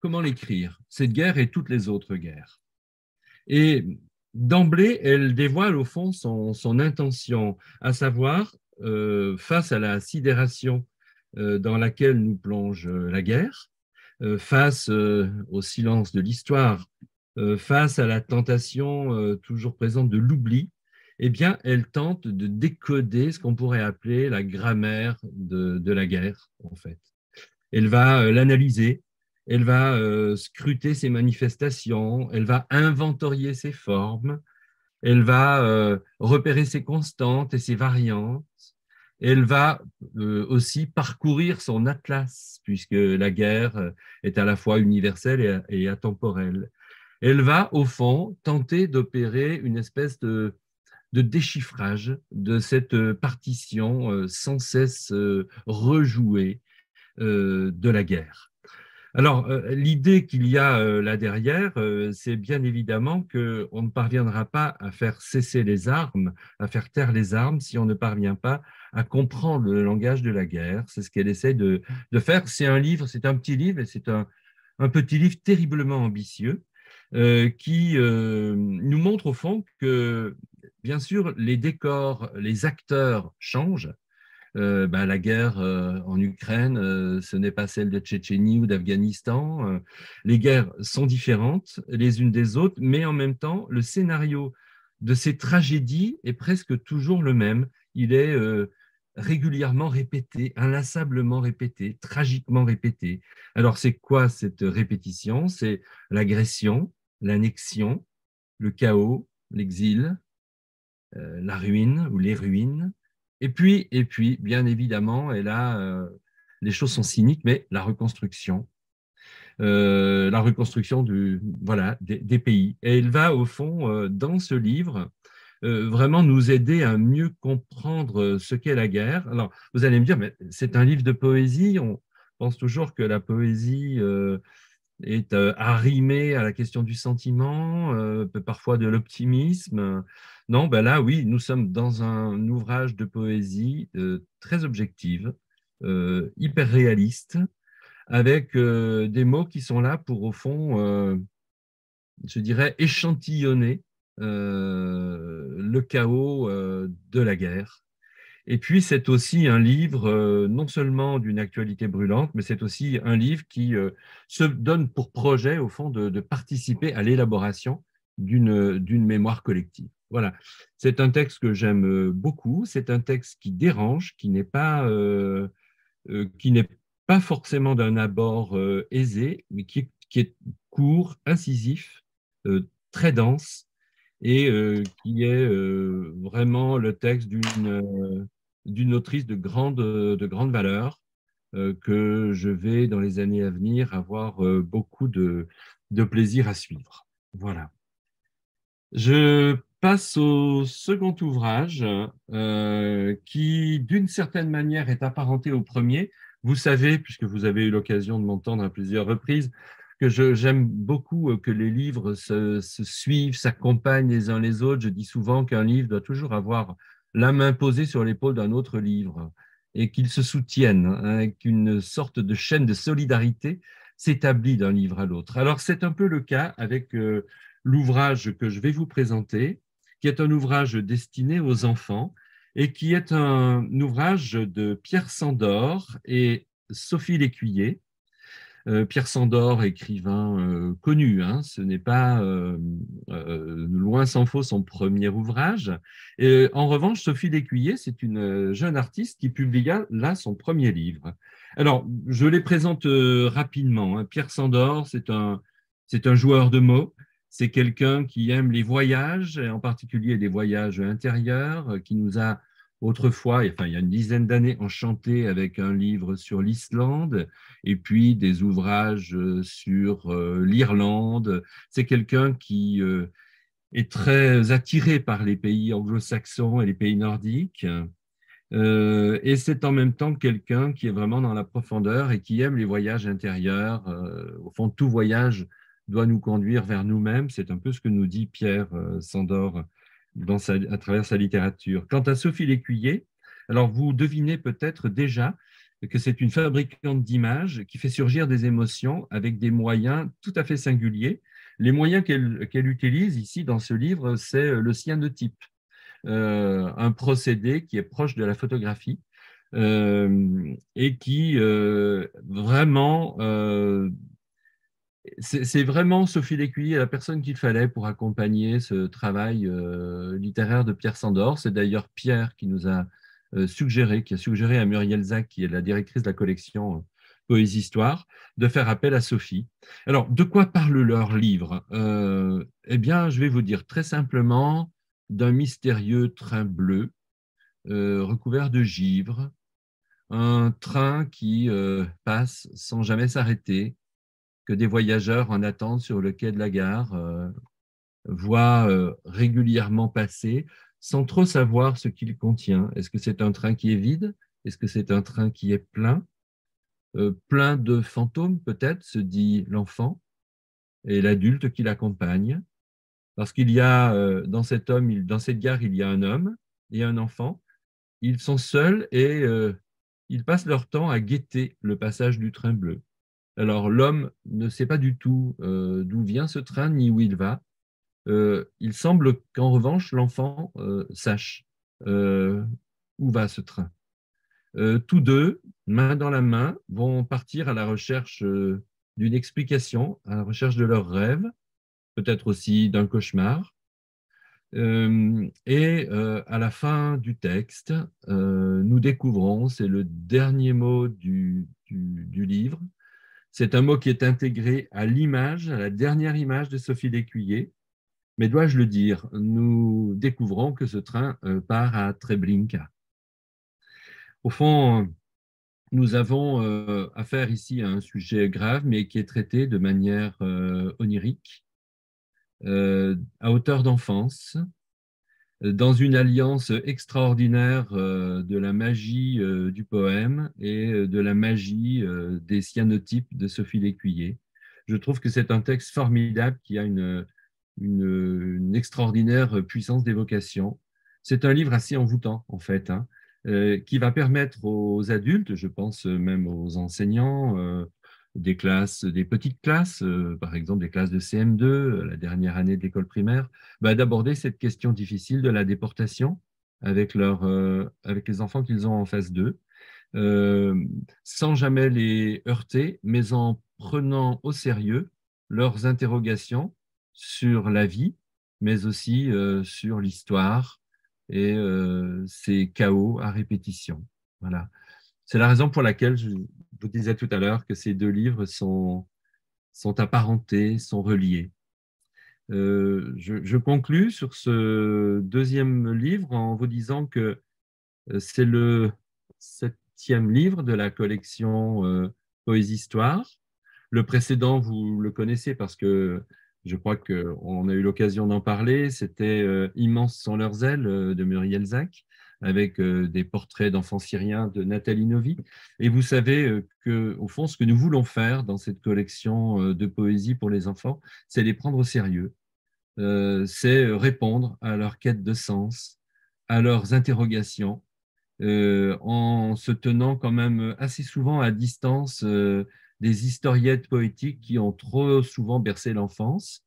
comment l'écrire? Cette guerre et toutes les autres guerres. Et d'emblée, elle dévoile au fond son, intention, à savoir, euh, face à la sidération euh, dans laquelle nous plonge la guerre, face au silence de l'histoire, face à la tentation toujours présente de l'oubli, eh bien, elle tente de décoder ce qu'on pourrait appeler la grammaire de, la guerre, en fait. Elle va euh, l'analyser, elle va euh, scruter ses manifestations, elle va inventorier ses formes, elle va euh, repérer ses constantes et ses variantes, elle va aussi parcourir son atlas, puisque la guerre est à la fois universelle et atemporelle. Elle va, au fond, tenter d'opérer une espèce de déchiffrage de cette euh, partition euh, sans cesse euh, rejouée de la guerre. Alors, l'idée qu'il y a là derrière, c'est bien évidemment qu'on ne parviendra pas à faire cesser les armes, à faire taire les armes, si on ne parvient pas à comprendre le langage de la guerre. C'est ce qu'elle essaie de, faire. C'est un livre, c'est un petit livre, et c'est un, un, petit livre terriblement ambitieux, qui nous montre au fond que, bien sûr, les décors, les acteurs changent, euh, bah, la guerre euh, en Ukraine, euh, ce n'est pas celle de Tchétchénie ou d'Afghanistan. les guerres sont différentes les unes des autres, mais en même temps, le scénario de ces tragédies est presque toujours le même. Il est régulièrement répété, inlassablement répété, tragiquement répété. Alors, c'est quoi cette répétition? C'est l'agression, l'annexion, le chaos, l'exil, la ruine ou les ruines, et puis, et puis, bien évidemment, et là, euh, les choses sont cyniques, mais la reconstruction, euh, la reconstruction du, voilà, des, pays. Et il va, au fond, euh, dans ce livre, vraiment nous aider à mieux comprendre ce qu'est la guerre. Alors, vous allez me dire, mais c'est un livre de poésie. On pense toujours que la poésie est arrimée à la question du sentiment, parfois de l'optimisme. Non, ben là, oui, nous sommes dans un ouvrage de poésie euh, très objective, euh, hyper réaliste, avec euh, des mots qui sont là pour, au fond, je dirais, échantillonner le chaos de la guerre. Et puis, c'est aussi un livre non seulement d'une actualité brûlante, mais c'est aussi un livre qui se donne pour projet, au fond, de participer à l'élaboration d'une mémoire collective. Voilà, c'est un texte que j'aime euh, beaucoup. C'est un texte qui dérange, qui n'est pas, euh, euh, qui pas forcément d'un abord aisé, mais qui, est court, incisif, très dense, et qui est vraiment le texte d'une d'une autrice de grande, de grande valeur que je vais, dans les années à venir, avoir beaucoup de, de plaisir à suivre. Voilà. Je passe au second ouvrage euh, qui, d'une certaine manière, est apparenté au premier. Vous savez, puisque vous avez eu l'occasion de m'entendre à plusieurs reprises, que j'aime beaucoup euh, que les livres se, suivent, s'accompagnent les uns les autres. Je dis souvent qu'un livre doit toujours avoir la main posée sur l'épaule d'un autre livre et qu'ils se soutiennent, hein, qu'une sorte de chaîne de solidarité s'établit d'un livre à l'autre. Alors c'est un peu le cas avec euh, l'ouvrage que je vais vous présenter, qui est un ouvrage destiné aux enfants et qui est un ouvrage de Pierre Sandor et Sophie Lécuyer. Euh, Pierre Sandor, écrivain euh, connu, hein, ce n'est pas euh, loin s'en faut son premier ouvrage. Et, en revanche, Sophie Lécuyer, c'est une jeune artiste qui publia là son premier livre. Alors, je les présente rapidement. Hein. Pierre Sandor, c'est un, c'est un joueur de mots. C'est quelqu'un qui aime les voyages, et en particulier des voyages intérieurs, qui nous a autrefois, enfin il y a une dizaine d'années, enchanté avec un livre sur l'Islande et puis des ouvrages euh, sur euh, l'Irlande. C'est quelqu'un qui est très attiré par les pays anglo-saxons et les pays nordiques. et c'est en même temps quelqu'un qui est vraiment dans la profondeur et qui aime les voyages intérieurs. au fond, tout voyage doit nous conduire vers nous-mêmes. C'est un peu ce que nous dit Pierre euh, Sandor à travers sa littérature. Quant à Sophie Lécuyer, alors vous devinez peut-être déjà que c'est une fabricante d'images qui fait surgir des émotions avec des moyens tout à fait singuliers. Les moyens qu'elle utilise ici dans ce livre, c'est le cyanotype, euh, un procédé qui est proche de la photographie euh, et qui euh, vraiment euh, c'est vraiment Sophie Lécuyer, la personne qu'il fallait pour accompagner ce travail euh, littéraire de Pierre Sandor. C'est d'ailleurs Pierre qui nous a euh, suggéré, qui a suggéré à Muriel Zac, qui est la directrice de la collection euh, Poésie Histoire, de faire appel à Sophie. Alors, de quoi parle leur livre? Eh bien, je vais vous dire très simplement d'un mystérieux train bleu recouvert de givre, un train qui passe sans jamais s'arrêter, que des voyageurs en attente sur le quai de la gare euh, voient euh, régulièrement passer sans trop savoir ce qu'il contient. Est-ce que c'est un train qui est vide? Est-ce que c'est un train qui est plein? Euh, Plein de fantômes peut-être, se dit l'enfant et l'adulte qui l'accompagne. Parce qu'il y a dans cet homme, dans cette gare, il y a un homme et un enfant. Ils sont seuls et ils passent leur temps à guetter le passage du train bleu. Alors l'homme ne sait pas du tout euh, d'où vient ce train ni où il va. Euh, il semble qu'en revanche, l'enfant euh, sache où va ce train. tous deux, main dans la main, vont partir à la recherche d'une explication, à la recherche de leur rêve, peut-être aussi d'un cauchemar. et à la fin du texte, nous découvrons, c'est le dernier mot du livre, c'est un mot qui est intégré à l'image, à la dernière image de Sophie Lécuyer. Mais dois-je le dire, nous découvrons que ce train euh, part à Treblinka. Au fond, nous avons euh, affaire ici à un sujet grave, mais qui est traité de manière euh, onirique, à hauteur d'enfance, dans une alliance extraordinaire euh, de la magie euh, du poème et euh, de la magie des cyanotypes de Sophie Lécuyer. Je trouve que c'est un texte formidable qui a une, une, extraordinaire puissance d'évocation. C'est un livre assez envoûtant, en fait, hein, qui va permettre aux adultes, je pense même aux enseignants, des classes, des petites classes, euh, par exemple des classes de CM2, euh, la dernière année de l'école primaire, bah, d'aborder cette question difficile de la déportation avec, euh, avec les enfants qu'ils ont en face d'eux, sans jamais les heurter, mais en prenant au sérieux leurs interrogations sur la vie, mais aussi sur l'histoire et ces chaos à répétition. Voilà. C'est la raison pour laquelle je vous disais tout à l'heure que ces deux livres sont, sont apparentés, sont reliés. Euh, je, je, conclus sur ce deuxième livre en vous disant que euh, c'est le septième livre de la collection euh, Poésie-Histoire. Le précédent, vous le connaissez parce que je crois qu'on a eu l'occasion d'en parler. C'était Immense sans leurs ailes de Muriel Zac avec euh, des portraits d'enfants syriens de Nathalie Novi. Et vous savez euh, que, au fond, ce que nous voulons faire dans cette collection euh, de poésie pour les enfants, c'est les prendre au sérieux. c'est répondre à leur quête de sens, à leurs interrogations, en se tenant quand même assez souvent à distance des historiettes poétiques qui ont trop souvent bercé l'enfance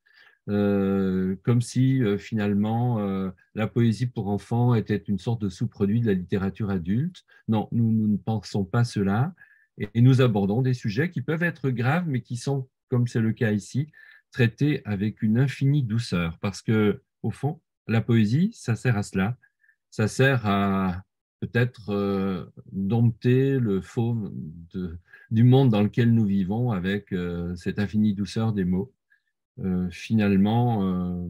euh, comme si euh, finalement euh, la poésie pour enfants était une sorte de sous-produit de la littérature adulte. Non, nous, ne pensons pas cela et, nous abordons des sujets qui peuvent être graves, mais qui sont, comme c'est le cas ici, traités avec une infinie douceur, parce que au fond, la poésie, ça sert à cela, ça sert à peut-être dompter le fauve du monde dans lequel nous vivons avec cette infinie douceur des mots. Euh, finalement, euh,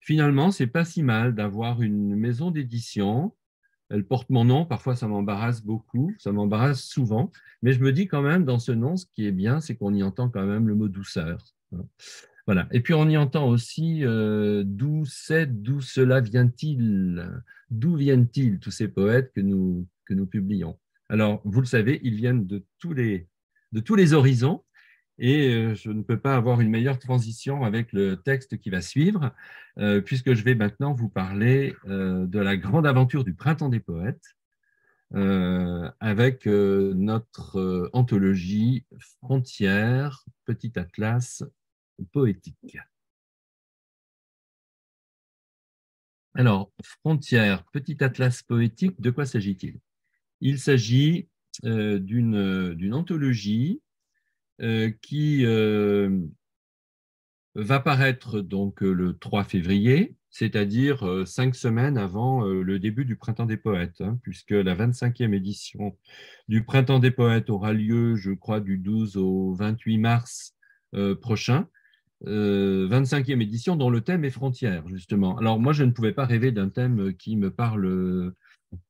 finalement, c'est pas si mal d'avoir une maison d'édition. Elle porte mon nom, parfois ça m'embarrasse beaucoup, ça m'embarrasse souvent, mais je me dis quand même dans ce nom, ce qui est bien, c'est qu'on y entend quand même le mot douceur. Voilà. Et puis on y entend aussi euh, d'où c'est, d'où cela vient-il, d'où viennent-ils tous ces poètes que nous, que nous publions? Alors, vous le savez, ils viennent de tous les, de tous les horizons, et euh, je ne peux pas avoir une meilleure transition avec le texte qui va suivre, euh, puisque je vais maintenant vous parler euh, de la grande aventure du Printemps des Poètes, avec notre anthologie Frontières, petit atlas poétique. Alors, Frontières, petit atlas poétique, de quoi s'agit-il? Il, s'agit d'une anthologie qui euh, va paraître donc euh, le 3 février, c'est-à-dire cinq semaines avant le début du Printemps des Poètes, hein, puisque la 25e édition du Printemps des Poètes aura lieu, je crois, du 12 au 28 mars prochain. 25e édition dont le thème est frontières, justement. Alors moi, je ne pouvais pas rêver d'un thème qui me parle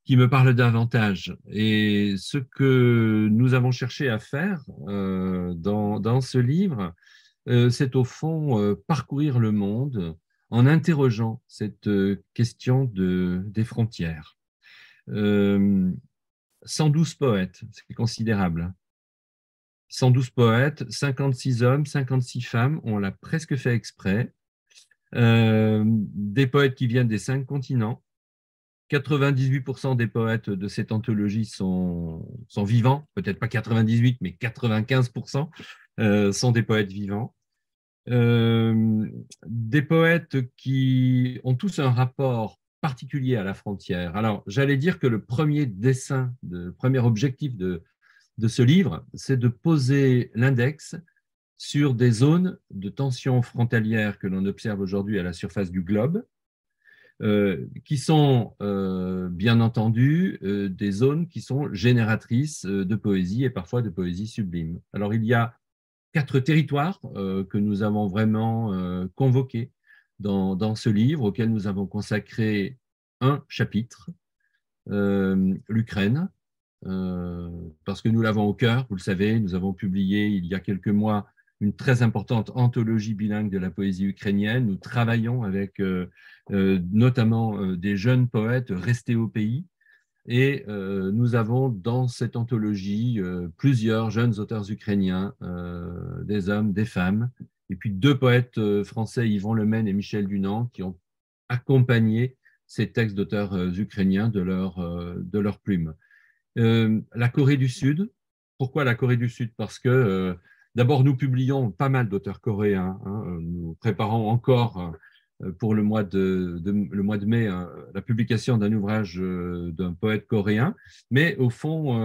qui me parle davantage. Et ce que nous avons cherché à faire euh, dans, ce livre, euh, c'est au fond euh, parcourir le monde en interrogeant cette question de, des frontières. 112 poètes, c'est considérable. 112 poètes, 56 hommes, 56 femmes, on l'a presque fait exprès. des poètes qui viennent des cinq continents, 98% des poètes de cette anthologie sont, sont vivants, peut-être pas 98, mais 95% sont des poètes vivants. des poètes qui ont tous un rapport particulier à la frontière. Alors, j'allais dire que le premier dessin, le premier objectif de, de ce livre, c'est de poser l'index sur des zones de tension frontalière que l'on observe aujourd'hui à la surface du globe, euh, qui sont euh, bien entendu euh, des zones qui sont génératrices de poésie et parfois de poésie sublime. Alors il y a quatre territoires que nous avons vraiment convoqués dans, dans, ce livre, auquel nous avons consacré un chapitre, l'Ukraine, parce que nous l'avons au cœur, vous le savez, nous avons publié il y a quelques mois une très importante anthologie bilingue de la poésie ukrainienne. Nous travaillons avec notamment euh, des jeunes poètes restés au pays. Et nous avons dans cette anthologie plusieurs jeunes auteurs ukrainiens, des hommes, des femmes, et puis deux poètes français, Yvon Lemaine et Michel Dunant, qui ont accompagné ces textes d'auteurs ukrainiens de leur, de plume. la Corée du Sud, pourquoi la Corée du Sud? Parce que D'abord, nous publions pas mal d'auteurs coréens. Hein. Nous préparons encore euh, pour le mois de, mai euh, la publication d'un ouvrage euh, d'un poète coréen. Mais au fond,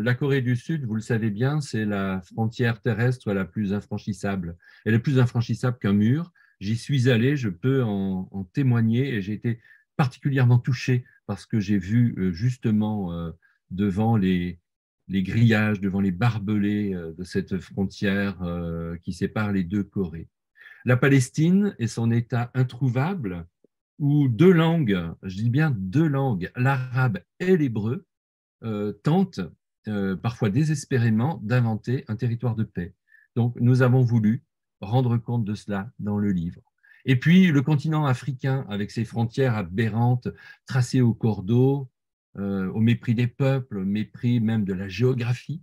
la Corée du Sud, vous le savez bien, c'est la frontière terrestre la plus infranchissable. Elle est plus infranchissable qu'un mur. J'y suis allé, je peux en, témoigner et j'ai été particulièrement touché parce que j'ai vu justement devant les, grillages, devant les barbelés euh, de cette frontière euh, qui sépare les deux Corées. La Palestine et son État introuvable, où deux langues, je dis bien deux langues, l'arabe et l'hébreu, euh, tentent parfois désespérément d'inventer un territoire de paix. Donc nous avons voulu rendre compte de cela dans le livre. Et puis le continent africain, avec ses frontières aberrantes tracées au cordeau, euh, au mépris des peuples, au mépris même de la géographie.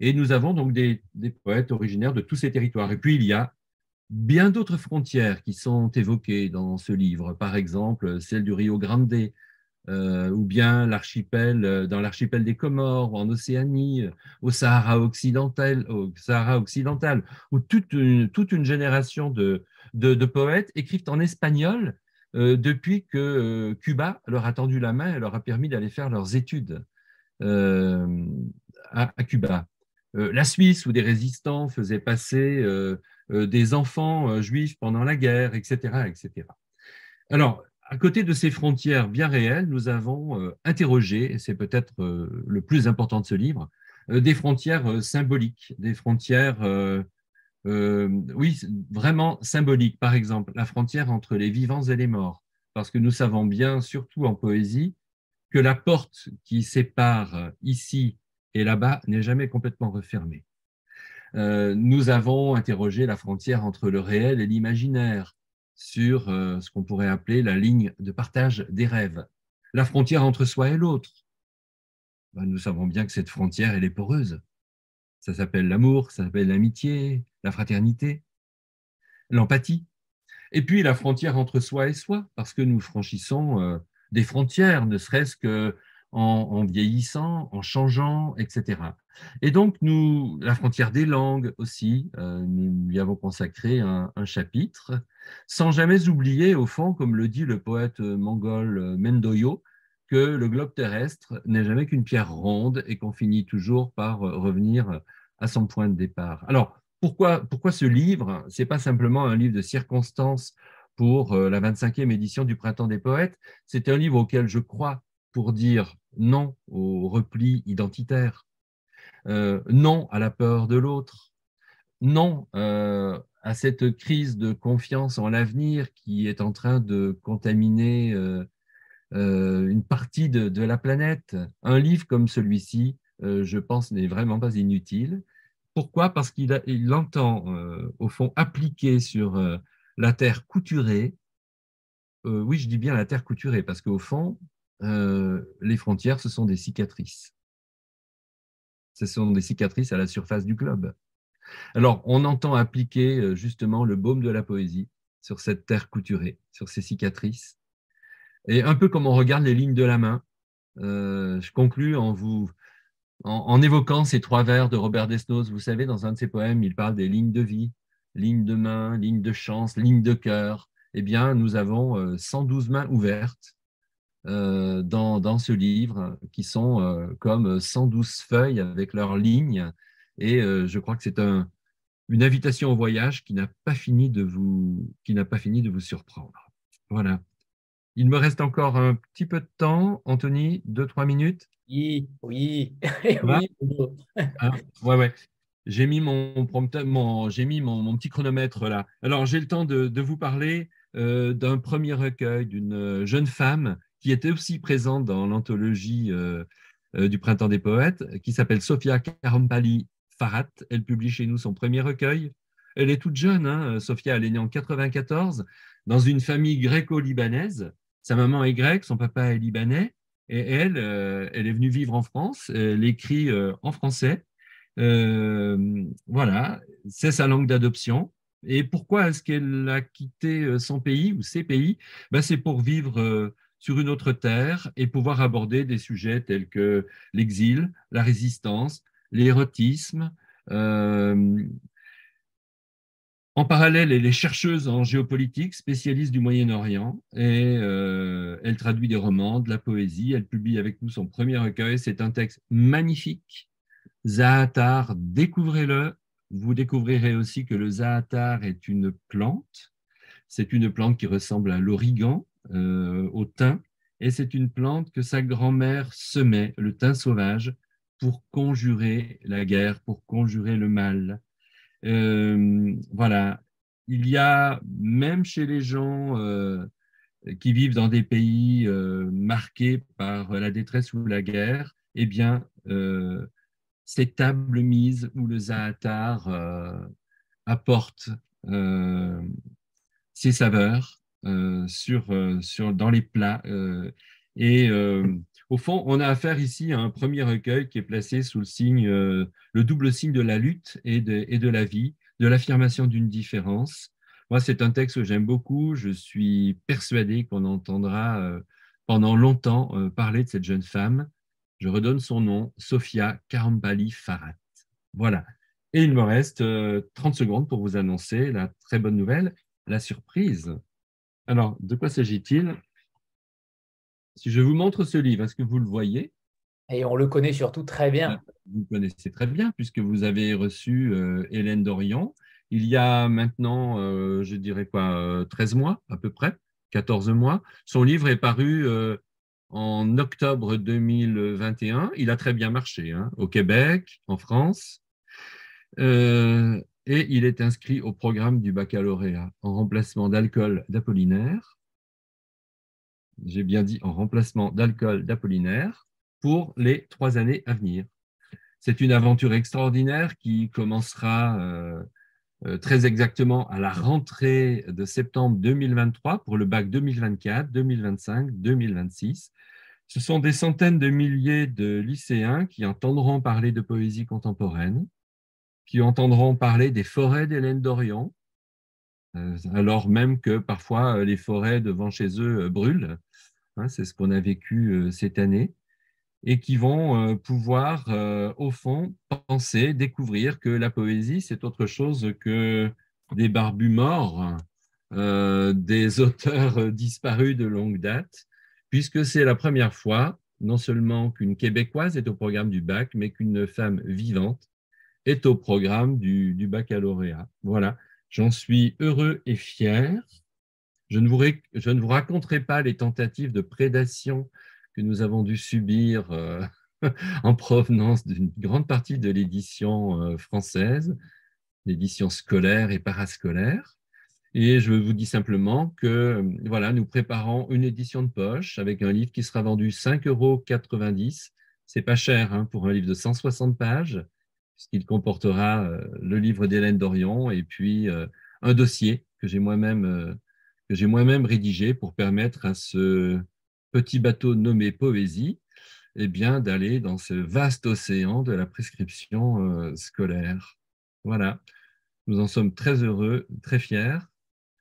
Et nous avons donc des, poètes originaires de tous ces territoires. Et puis il y a bien d'autres frontières qui sont évoquées dans ce livre, par exemple celle du Rio Grande, euh, ou bien l'archipel, euh, dans l'archipel des Comores, en Océanie, au Sahara occidental, au Sahara occidental où toute une, toute une génération de, de, poètes écrivent en espagnol euh, depuis que Cuba leur a tendu la main et leur a permis d'aller faire leurs études à, Cuba. la Suisse, où des résistants faisaient passer des enfants juifs pendant la guerre, etc., etc. Alors, à côté de ces frontières bien réelles, nous avons interrogé, et c'est peut-être le plus important de ce livre, des frontières symboliques, des frontières euh, oui, vraiment symbolique. Par exemple, la frontière entre les vivants et les morts. Parce que nous savons bien, surtout en poésie, que la porte qui sépare ici et là-bas n'est jamais complètement refermée. Euh, nous avons interrogé la frontière entre le réel et l'imaginaire sur euh, ce qu'on pourrait appeler la ligne de partage des rêves. La frontière entre soi et l'autre. Ben, nous savons bien que cette frontière, elle est poreuse. Ça s'appelle l'amour, ça s'appelle l'amitié, la fraternité, l'empathie. Et puis la frontière entre soi et soi, parce que nous franchissons euh, des frontières, ne serait-ce que en, vieillissant, en changeant, etc. Et donc, nous, la frontière des langues aussi, euh, nous lui avons consacré un, chapitre, sans jamais oublier, au fond, comme le dit le poète mongol Mendoyo, que le globe terrestre n'est jamais qu'une pierre ronde et qu'on finit toujours par revenir à son point de départ. Alors, pourquoi, pourquoi ce livre? Ce n'est pas simplement un livre de circonstances pour euh, la 25e édition du Printemps des Poètes, c'est un livre auquel je crois pour dire non au repli identitaire, euh, non à la peur de l'autre, non euh, à cette crise de confiance en l'avenir qui est en train de contaminer une partie de, la planète. Un livre comme celui-ci, je pense, n'est vraiment pas inutile. Pourquoi? Parce qu'il entend, euh, au fond, appliquer sur euh, la terre couturée. Euh, oui, je dis bien la terre couturée, parce qu'au fond, les frontières, ce sont des cicatrices. Ce sont des cicatrices à la surface du globe. Alors, on entend appliquer justement le baume de la poésie sur cette terre couturée, sur ces cicatrices, Et un peu comme on regarde les lignes de la main, je conclus en vous en, évoquant ces trois vers de Robert Desnos. Vous savez, dans un de ses poèmes, il parle des lignes de vie, lignes de main, lignes de chance, lignes de cœur. Eh bien, nous avons 112 mains ouvertes euh, dans, ce livre, qui sont euh, comme 112 feuilles avec leurs lignes. Et euh, je crois que c'est un, une invitation au voyage qui n'a pas fini de vous, qui n'a pas fini de vous surprendre. Voilà. Il me reste encore un petit peu de temps, Anthony, deux, trois minutes? Oui, oui, (laughs) oui. Ah, (laughs) ouais, ouais. J'ai mis mon, mon j'ai mis mon, petit chronomètre là. Alors j'ai le temps de, de vous parler d'un premier recueil d'une jeune femme qui était aussi présente dans l'anthologie euh, euh, du Printemps des Poètes, qui s'appelle Sofia Karampali Farhat. Elle publie chez nous son premier recueil. Elle est toute jeune, hein. Sofia, elle est née en 94 dans une famille gréco-libanaise. Sa maman est grecque, son papa est libanais, et elle, euh, elle est venue vivre en France. Elle écrit en français. voilà, c'est sa langue d'adoption. Et pourquoi est-ce qu'elle a quitté son pays ou ses pays? Ben, C'est pour vivre sur une autre terre et pouvoir aborder des sujets tels que l'exil, la résistance, l'érotisme. Euh, en parallèle, elle est chercheuse en géopolitique, spécialiste du Moyen-Orient, et euh, elle traduit des romans, de la poésie. Elle publie avec nous son premier recueil. C'est un texte magnifique. Zaatar, découvrez-le. Vous découvrirez aussi que le zaatar est une plante. C'est une plante qui ressemble à l'origan, euh, au thym, et c'est une plante que sa grand-mère semait, le thym sauvage, pour conjurer la guerre, pour conjurer le mal. Euh, voilà, il y a même chez les gens euh, qui vivent dans des pays marqués par la détresse ou la guerre, eh bien, ces tables mises où le zaatar apporte ses saveurs, sur, euh, sur, dans les plats. Euh, et au fond, on a affaire ici à un premier recueil qui est placé sous le signe, le double signe de la lutte et de, et de la vie, de l'affirmation d'une différence. Moi, c'est un texte que j'aime beaucoup. Je suis persuadé qu'on entendra pendant longtemps parler de cette jeune femme. Je redonne son nom, Sophia Karampali Farhat. Voilà. Et il me reste 30 secondes pour vous annoncer la très bonne nouvelle, la surprise. Alors, de quoi s'agit-il? Si je vous montre ce livre, est-ce que vous le voyez? Et on le connaît surtout très bien. Ah, vous le connaissez très bien, puisque vous avez reçu euh, Hélène Dorion il y a maintenant, euh, je dirais quoi, 13 euh, mois à peu près, 14 mois. Son livre est paru en octobre 2021. Il a très bien marché hein, au Québec, en France et il est inscrit au programme du baccalauréat en remplacement d'alcool d'Apollinaire. J'ai bien dit en remplacement d'alcool d'Apollinaire pour les trois années à venir. C'est une aventure extraordinaire qui commencera euh, euh, très exactement à la rentrée de septembre 2023 pour le bac 2024, 2025, 2026. Ce sont des centaines de milliers de lycéens qui entendront parler de poésie contemporaine, qui entendront parler des forêts d'Hélène d'Orient, euh, alors même que parfois euh, les forêts devant chez eux euh, brûlent. Hein, c'est ce qu'on a vécu cette année. Et qui vont pouvoir, au fond, penser, découvrir que la poésie, c'est autre chose que des barbus morts, des (laughs) auteurs disparus de longue date, puisque c'est la première fois, non seulement qu'une Québécoise est au programme du bac, mais qu'une femme vivante est au programme du, baccalauréat. Voilà, j'en suis heureux et fier. Je ne, vous, raconterai pas les tentatives de prédation que nous avons dû subir euh, (laughs) en provenance d'une grande partie de l'édition euh, française, l'édition scolaire et parascolaire. Et je vous dis simplement que voilà, nous préparons une édition de poche avec un livre qui sera vendu 5,90 euros. C'est pas cher hein, pour un livre de 160 pages puisqu'il comportera euh, le livre d'Hélène Dorion et puis euh, un dossier que j'ai moi-même euh, que moi-même rédigé pour permettre à ce petit bateau nommé Poésie eh d'aller dans ce vaste océan de la prescription scolaire. Voilà, nous en sommes très heureux, très fiers,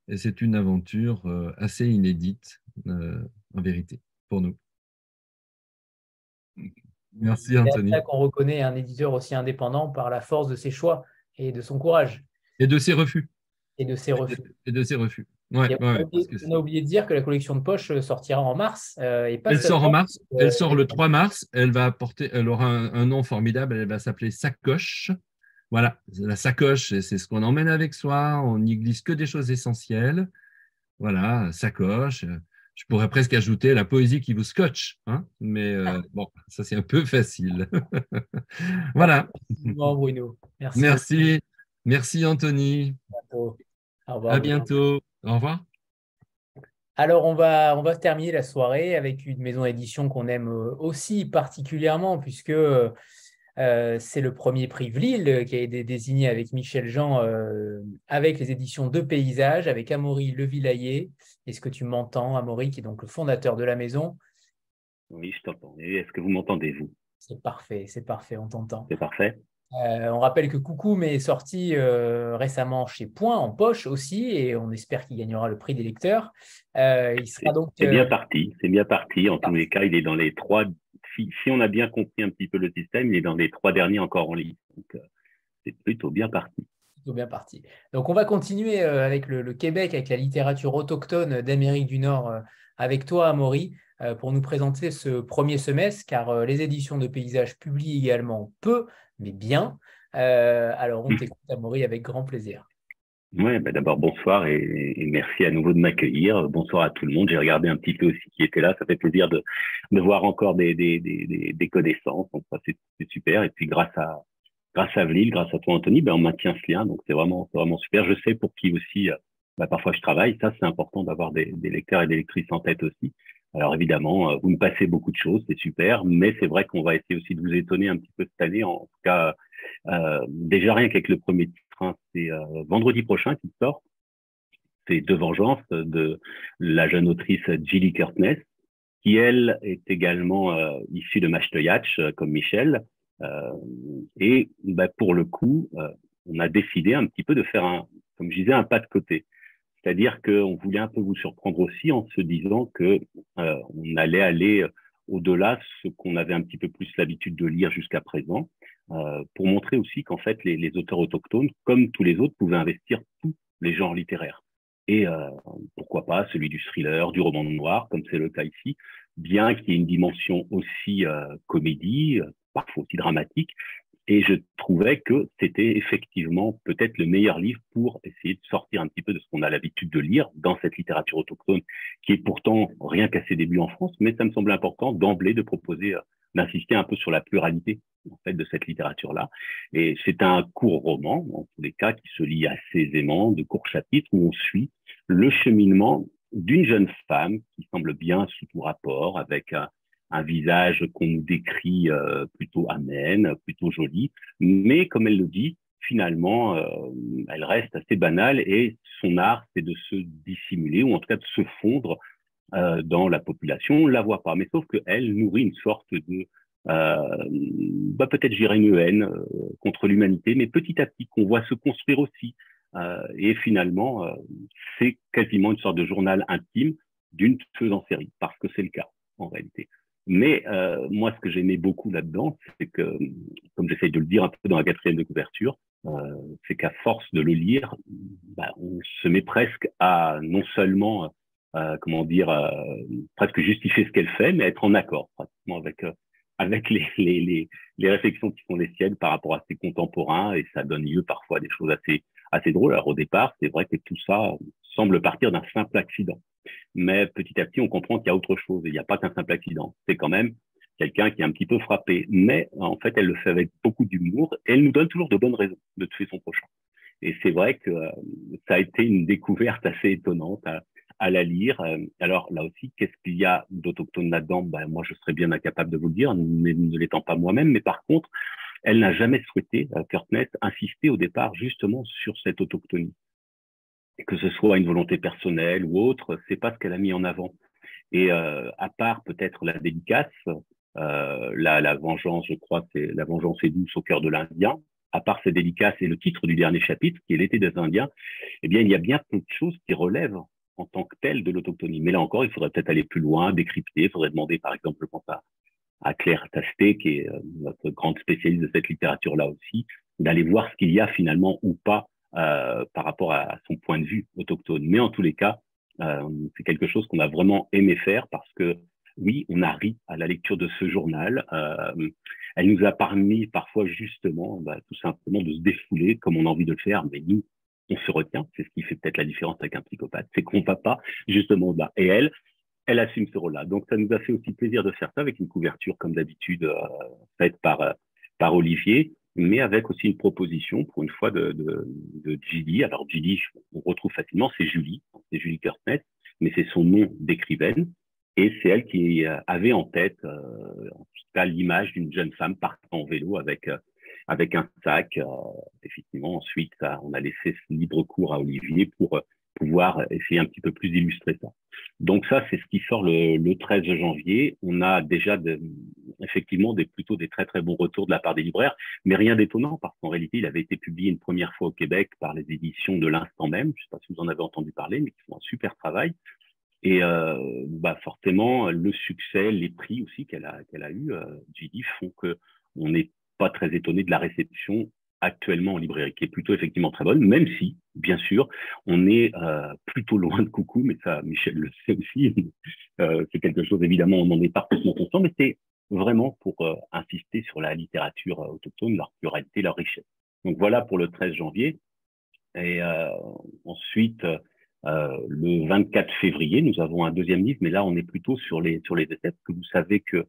et c'est une aventure assez inédite en vérité, pour nous. Merci Anthony. C'est qu'on reconnaît un éditeur aussi indépendant par la force de ses choix et de son courage. Et de ses refus. Et de ses refus. Et de ses refus. on, a oublié, de dire que la collection de poche euh, sortira en mars. Euh, et pas elle sort en mars. Euh, elle sort le 3 mars. Elle va apporter, elle aura un, nom formidable. Elle va s'appeler Sacoche. Voilà, la sacoche, c'est ce qu'on emmène avec soi. On n'y glisse que des choses essentielles. Voilà, sacoche. Je pourrais presque ajouter la poésie qui vous scotche, hein mais ah. bon, ça c'est un peu facile. (laughs) voilà. Bruno. Merci. Merci, Merci Anthony. À bientôt. À bientôt. Au revoir. Alors, on va, on va terminer la soirée avec une maison d'édition qu'on aime euh, aussi particulièrement, puisque euh, c'est le premier prix Vlil qui a été désigné avec Michel Jean, euh, avec les éditions de Paysages, avec Amaury Levillayer. Est-ce que tu m'entends, Amaury, qui est donc le fondateur de la maison? Oui, je t'entends. Est-ce que vous m'entendez, vous? C'est parfait, c'est parfait, on t'entend. C'est parfait. Euh, on rappelle que Coucou est sorti euh, récemment chez Point en poche aussi, et on espère qu'il gagnera le prix des lecteurs. Euh, il sera donc. C'est bien parti, c'est bien parti. En tous les cas, il est dans les trois. Si, on a bien compris un petit peu le système, il est dans les trois derniers encore en ligne. Donc, c'est plutôt bien parti. Plutôt bien parti. Donc, on va continuer avec le, Québec, avec la littérature autochtone d'Amérique du Nord, avec toi, Amaury. pour nous présenter ce premier semestre, car les éditions de paysages publient également peu, mais bien. Euh, alors, on t'écoute, Amaury, avec grand plaisir. Oui, bah d'abord bonsoir et, merci à nouveau de m'accueillir. Bonsoir à tout le monde. J'ai regardé un petit peu aussi qui était là. Ça fait plaisir de, de voir encore des, des, des, des connaissances. Donc c'est super. Et puis grâce à grâce à Vlil, grâce à toi Anthony, ben on maintient ce lien. Donc c'est vraiment vraiment super. Je sais pour qui aussi. Euh, bah, parfois je travaille. Ça c'est important d'avoir des, des lecteurs et des lectrices en tête aussi. Alors évidemment, euh, vous me passez beaucoup de choses, c'est super, mais c'est vrai qu'on va essayer aussi de vous étonner un petit peu cette année. En tout cas, euh, déjà rien qu'avec le premier c'est euh, vendredi prochain qui sort. C'est De Vengeance de la jeune autrice Gilly Kurtness, qui elle est également issue de Machtoyach, comme Michel. et bah, pour le coup, on a décidé un petit peu de faire un, comme je disais, un pas de côté. C'est-à-dire qu'on voulait un peu vous surprendre aussi en se disant que euh, on allait aller euh, au-delà de ce qu'on avait un petit peu plus l'habitude de lire jusqu'à présent, euh, pour montrer aussi qu'en fait les, auteurs autochtones, comme tous les autres, pouvaient investir tous les genres littéraires. Et euh, pourquoi pas celui du thriller, du roman noir, comme c'est le cas ici, bien qu'il y ait une dimension aussi euh, comédie, parfois aussi dramatique, et je trouvais que c'était effectivement peut-être le meilleur livre pour essayer de sortir un petit peu de ce qu'on a l'habitude de lire dans cette littérature autochtone, qui est pourtant rien qu'à ses débuts en France, mais ça me semble important d'emblée de proposer, euh, d'insister un peu sur la pluralité en fait de cette littérature-là. Et c'est un court roman, en tous les cas, qui se lit assez aisément, de courts chapitres où on suit le cheminement d'une jeune femme qui semble bien sous tout rapport, avec un, visage qu'on nous décrit euh, plutôt amène, plutôt joli, mais comme elle le dit, finalement, euh, elle reste assez banale et son art, c'est de se dissimuler ou en tout cas de se fondre euh, dans la population. On la voit pas, mais sauf qu'elle nourrit une sorte de, bah peut-être j'irais une haine contre l'humanité, mais petit à petit qu'on voit se construire aussi. et finalement, c'est quasiment une sorte de journal intime d'une tueuse en série, parce que c'est le cas en réalité. Mais euh, moi, ce que j'aimais beaucoup là-dedans, c'est que, comme j'essaye de le dire un peu dans la quatrième de couverture, euh, c'est qu'à force de le lire, bah, on se met presque à non seulement, euh, comment dire, euh, presque justifier ce qu'elle fait, mais être en accord pratiquement avec euh, avec les, les, les, les, réflexions qui sont les siennes par rapport à ses contemporains, et ça donne lieu parfois à des choses assez assez drôles. Alors au départ, c'est vrai que tout ça semble partir d'un simple accident. Mais petit à petit, on comprend qu'il y a autre chose. Il n'y a pas qu'un simple accident. C'est quand même quelqu'un qui est un petit peu frappé. Mais en fait, elle le fait avec beaucoup d'humour et elle nous donne toujours de bonnes raisons de tuer son prochain. Et c'est vrai que euh, ça a été une découverte assez étonnante à, la lire. Euh, alors là aussi, qu'est-ce qu'il y a d'autochtone là-dedans? Ben, Moi, je serais bien incapable de vous le dire, ne l'étant pas moi-même. Mais par contre, elle n'a jamais souhaité, euh, Kurtness, insister au départ justement sur cette autochtonie que ce soit une volonté personnelle ou autre, c'est pas ce qu'elle a mis en avant. Et euh, à part peut-être la dédicace, euh, la, la, vengeance, je crois, c'est la vengeance est douce au cœur de l'Indien. À part ces dédicaces et le titre du dernier chapitre, qui est l'été des Indiens, eh bien, il y a bien peu de choses qui relèvent en tant que telle de l'autochtonie. Mais là encore, il faudrait peut-être aller plus loin, décrypter. Il faudrait demander, par exemple, je pense à, Claire Tasté, qui est euh, notre grande spécialiste de cette littérature-là aussi, d'aller voir ce qu'il y a finalement ou pas euh, par rapport à son point de vue autochtone. Mais en tous les cas, euh, c'est quelque chose qu'on a vraiment aimé faire parce que oui, on a ri à la lecture de ce journal. Elle nous a permis parfois justement, bah, tout simplement, de se défouler comme on a envie de le faire, mais nous, on se retient. C'est ce qui fait peut-être la différence avec un psychopathe, c'est qu'on va pas justement là. Et elle, elle assume ce rôle-là. Donc, ça nous a fait aussi plaisir de faire ça avec une couverture, comme d'habitude, euh, faite par, euh, par Olivier, mais avec aussi une proposition, pour une fois, de, de, de Julie. Alors, Julie, on retrouve facilement, c'est Julie, c'est Julie Kurtnet, mais c'est son nom d'écrivaine. Et c'est elle qui euh, avait en tête, en tout cas, l'image d'une jeune femme partant en vélo avec avec un sac. effectivement, ensuite, on a laissé ce libre cours à Olivier pour pouvoir essayer un petit peu plus d'illustrer ça. Donc ça, c'est ce qui sort le, le, 13 janvier. On a déjà de, effectivement des, plutôt des très très bons retours de la part des libraires, mais rien d'étonnant parce qu'en réalité, il avait été publié une première fois au Québec par les éditions de l'instant même. Je ne sais pas si vous en avez entendu parler, mais qui font un super travail. Et euh, bah forcément, le succès, les prix aussi qu'elle a, qu'elle a eu, euh, JD, font que on n'est pas très étonné de la réception actuellement en librairie, qui est plutôt effectivement très bonne, même si, bien sûr, on est euh, plutôt loin de coucou, mais ça, Michel le sait aussi, (laughs) euh, c'est quelque chose, évidemment, on en est parfaitement conscient, mais c'est vraiment pour euh, insister sur la littérature euh, autochtone, leur pluralité, leur richesse. Donc voilà pour le 13 janvier. Et euh, ensuite, le 24 février, nous avons un deuxième livre, mais là, on est plutôt sur les, sur les essais, que vous savez que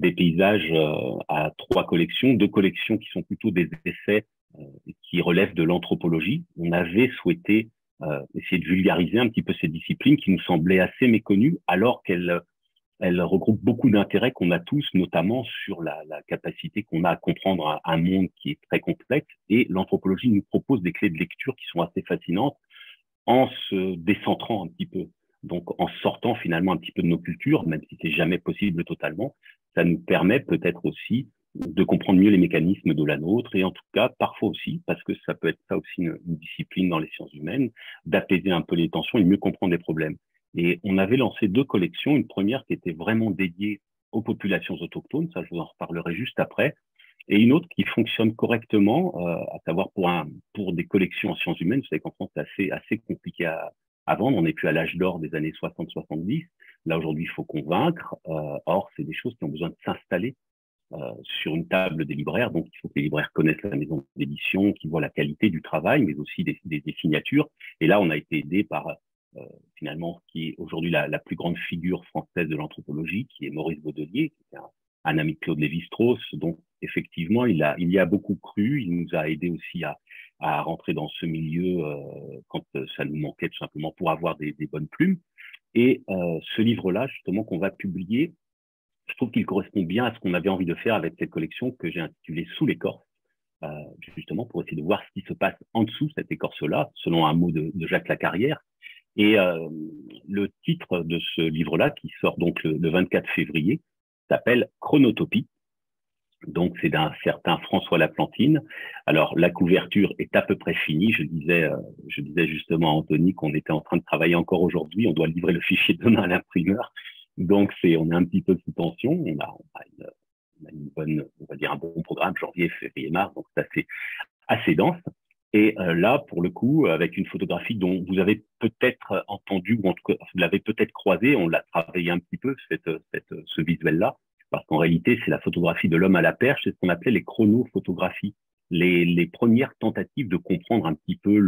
des paysages euh, à trois collections, deux collections qui sont plutôt des essais euh, qui relèvent de l'anthropologie. On avait souhaité euh, essayer de vulgariser un petit peu ces disciplines qui nous semblaient assez méconnues, alors qu'elles elles regroupent beaucoup d'intérêts qu'on a tous, notamment sur la, la capacité qu'on a à comprendre un, un, monde qui est très complexe. Et l'anthropologie nous propose des clés de lecture qui sont assez fascinantes en se décentrant un petit peu. Donc, en sortant finalement un petit peu de nos cultures, même si c'est jamais possible totalement, ça nous permet peut-être aussi de comprendre mieux les mécanismes de la nôtre et en tout cas parfois aussi, parce que ça peut être ça aussi une, discipline dans les sciences humaines, d'apaiser un peu les tensions et mieux comprendre les problèmes. Et on avait lancé deux collections, une première qui était vraiment dédiée aux populations autochtones, ça je vous en reparlerai juste après, et une autre qui fonctionne correctement, euh, à savoir pour, des collections en sciences humaines, vous savez qu'en France c'est assez, compliqué à, à vendre, on n'est plus à l'âge d'or des années 60-70, Là, aujourd'hui, il faut convaincre. Euh, or, c'est des choses qui ont besoin de s'installer euh, sur une table des libraires. Donc, il faut que les libraires connaissent la maison d'édition, qu'ils voient la qualité du travail, mais aussi des, signatures. Et là, on a été aidé par euh, finalement qui est aujourd'hui la, plus grande figure française de l'anthropologie, qui est Maurice Baudelier, qui est un, ami de Claude Lévi-Strauss. Donc, effectivement, il, a, y a beaucoup cru. Il nous a aidé aussi à, à rentrer dans ce milieu quand ça nous manquait tout simplement pour avoir des bonnes plumes. Et euh, ce livre-là, justement, qu'on va publier, je trouve qu'il correspond bien à ce qu'on avait envie de faire avec cette collection que j'ai intitulée Sous l'écorce, euh, justement pour essayer de voir ce qui se passe en dessous cette écorce-là, selon un mot de, Jacques Lacarrière. Et euh, le titre de ce livre-là, qui sort donc le 24 février, s'appelle Chronotopie. Donc, c'est d'un certain François Laplantine. Alors, la couverture est à peu près finie. Je disais, euh, je disais justement à Anthony qu'on était en train de travailler encore aujourd'hui. On doit livrer le fichier (laughs) demain à l'imprimeur. Donc, c'est, on est un petit peu sous tension. On a, on a, une, bonne, on va dire un bon programme, janvier, février, mars. Donc, c'est assez, dense. Et euh, là, pour le coup, avec une photographie dont vous avez peut-être entendu, ou en tout cas, vous l'avez peut-être croisé, on l'a travaillé un petit peu, cette, cette, ce visuel-là parce qu'en réalité, c'est la photographie de l'homme à la perche, c'est ce qu'on appelait les chronophotographies, les, premières tentatives de comprendre un petit peu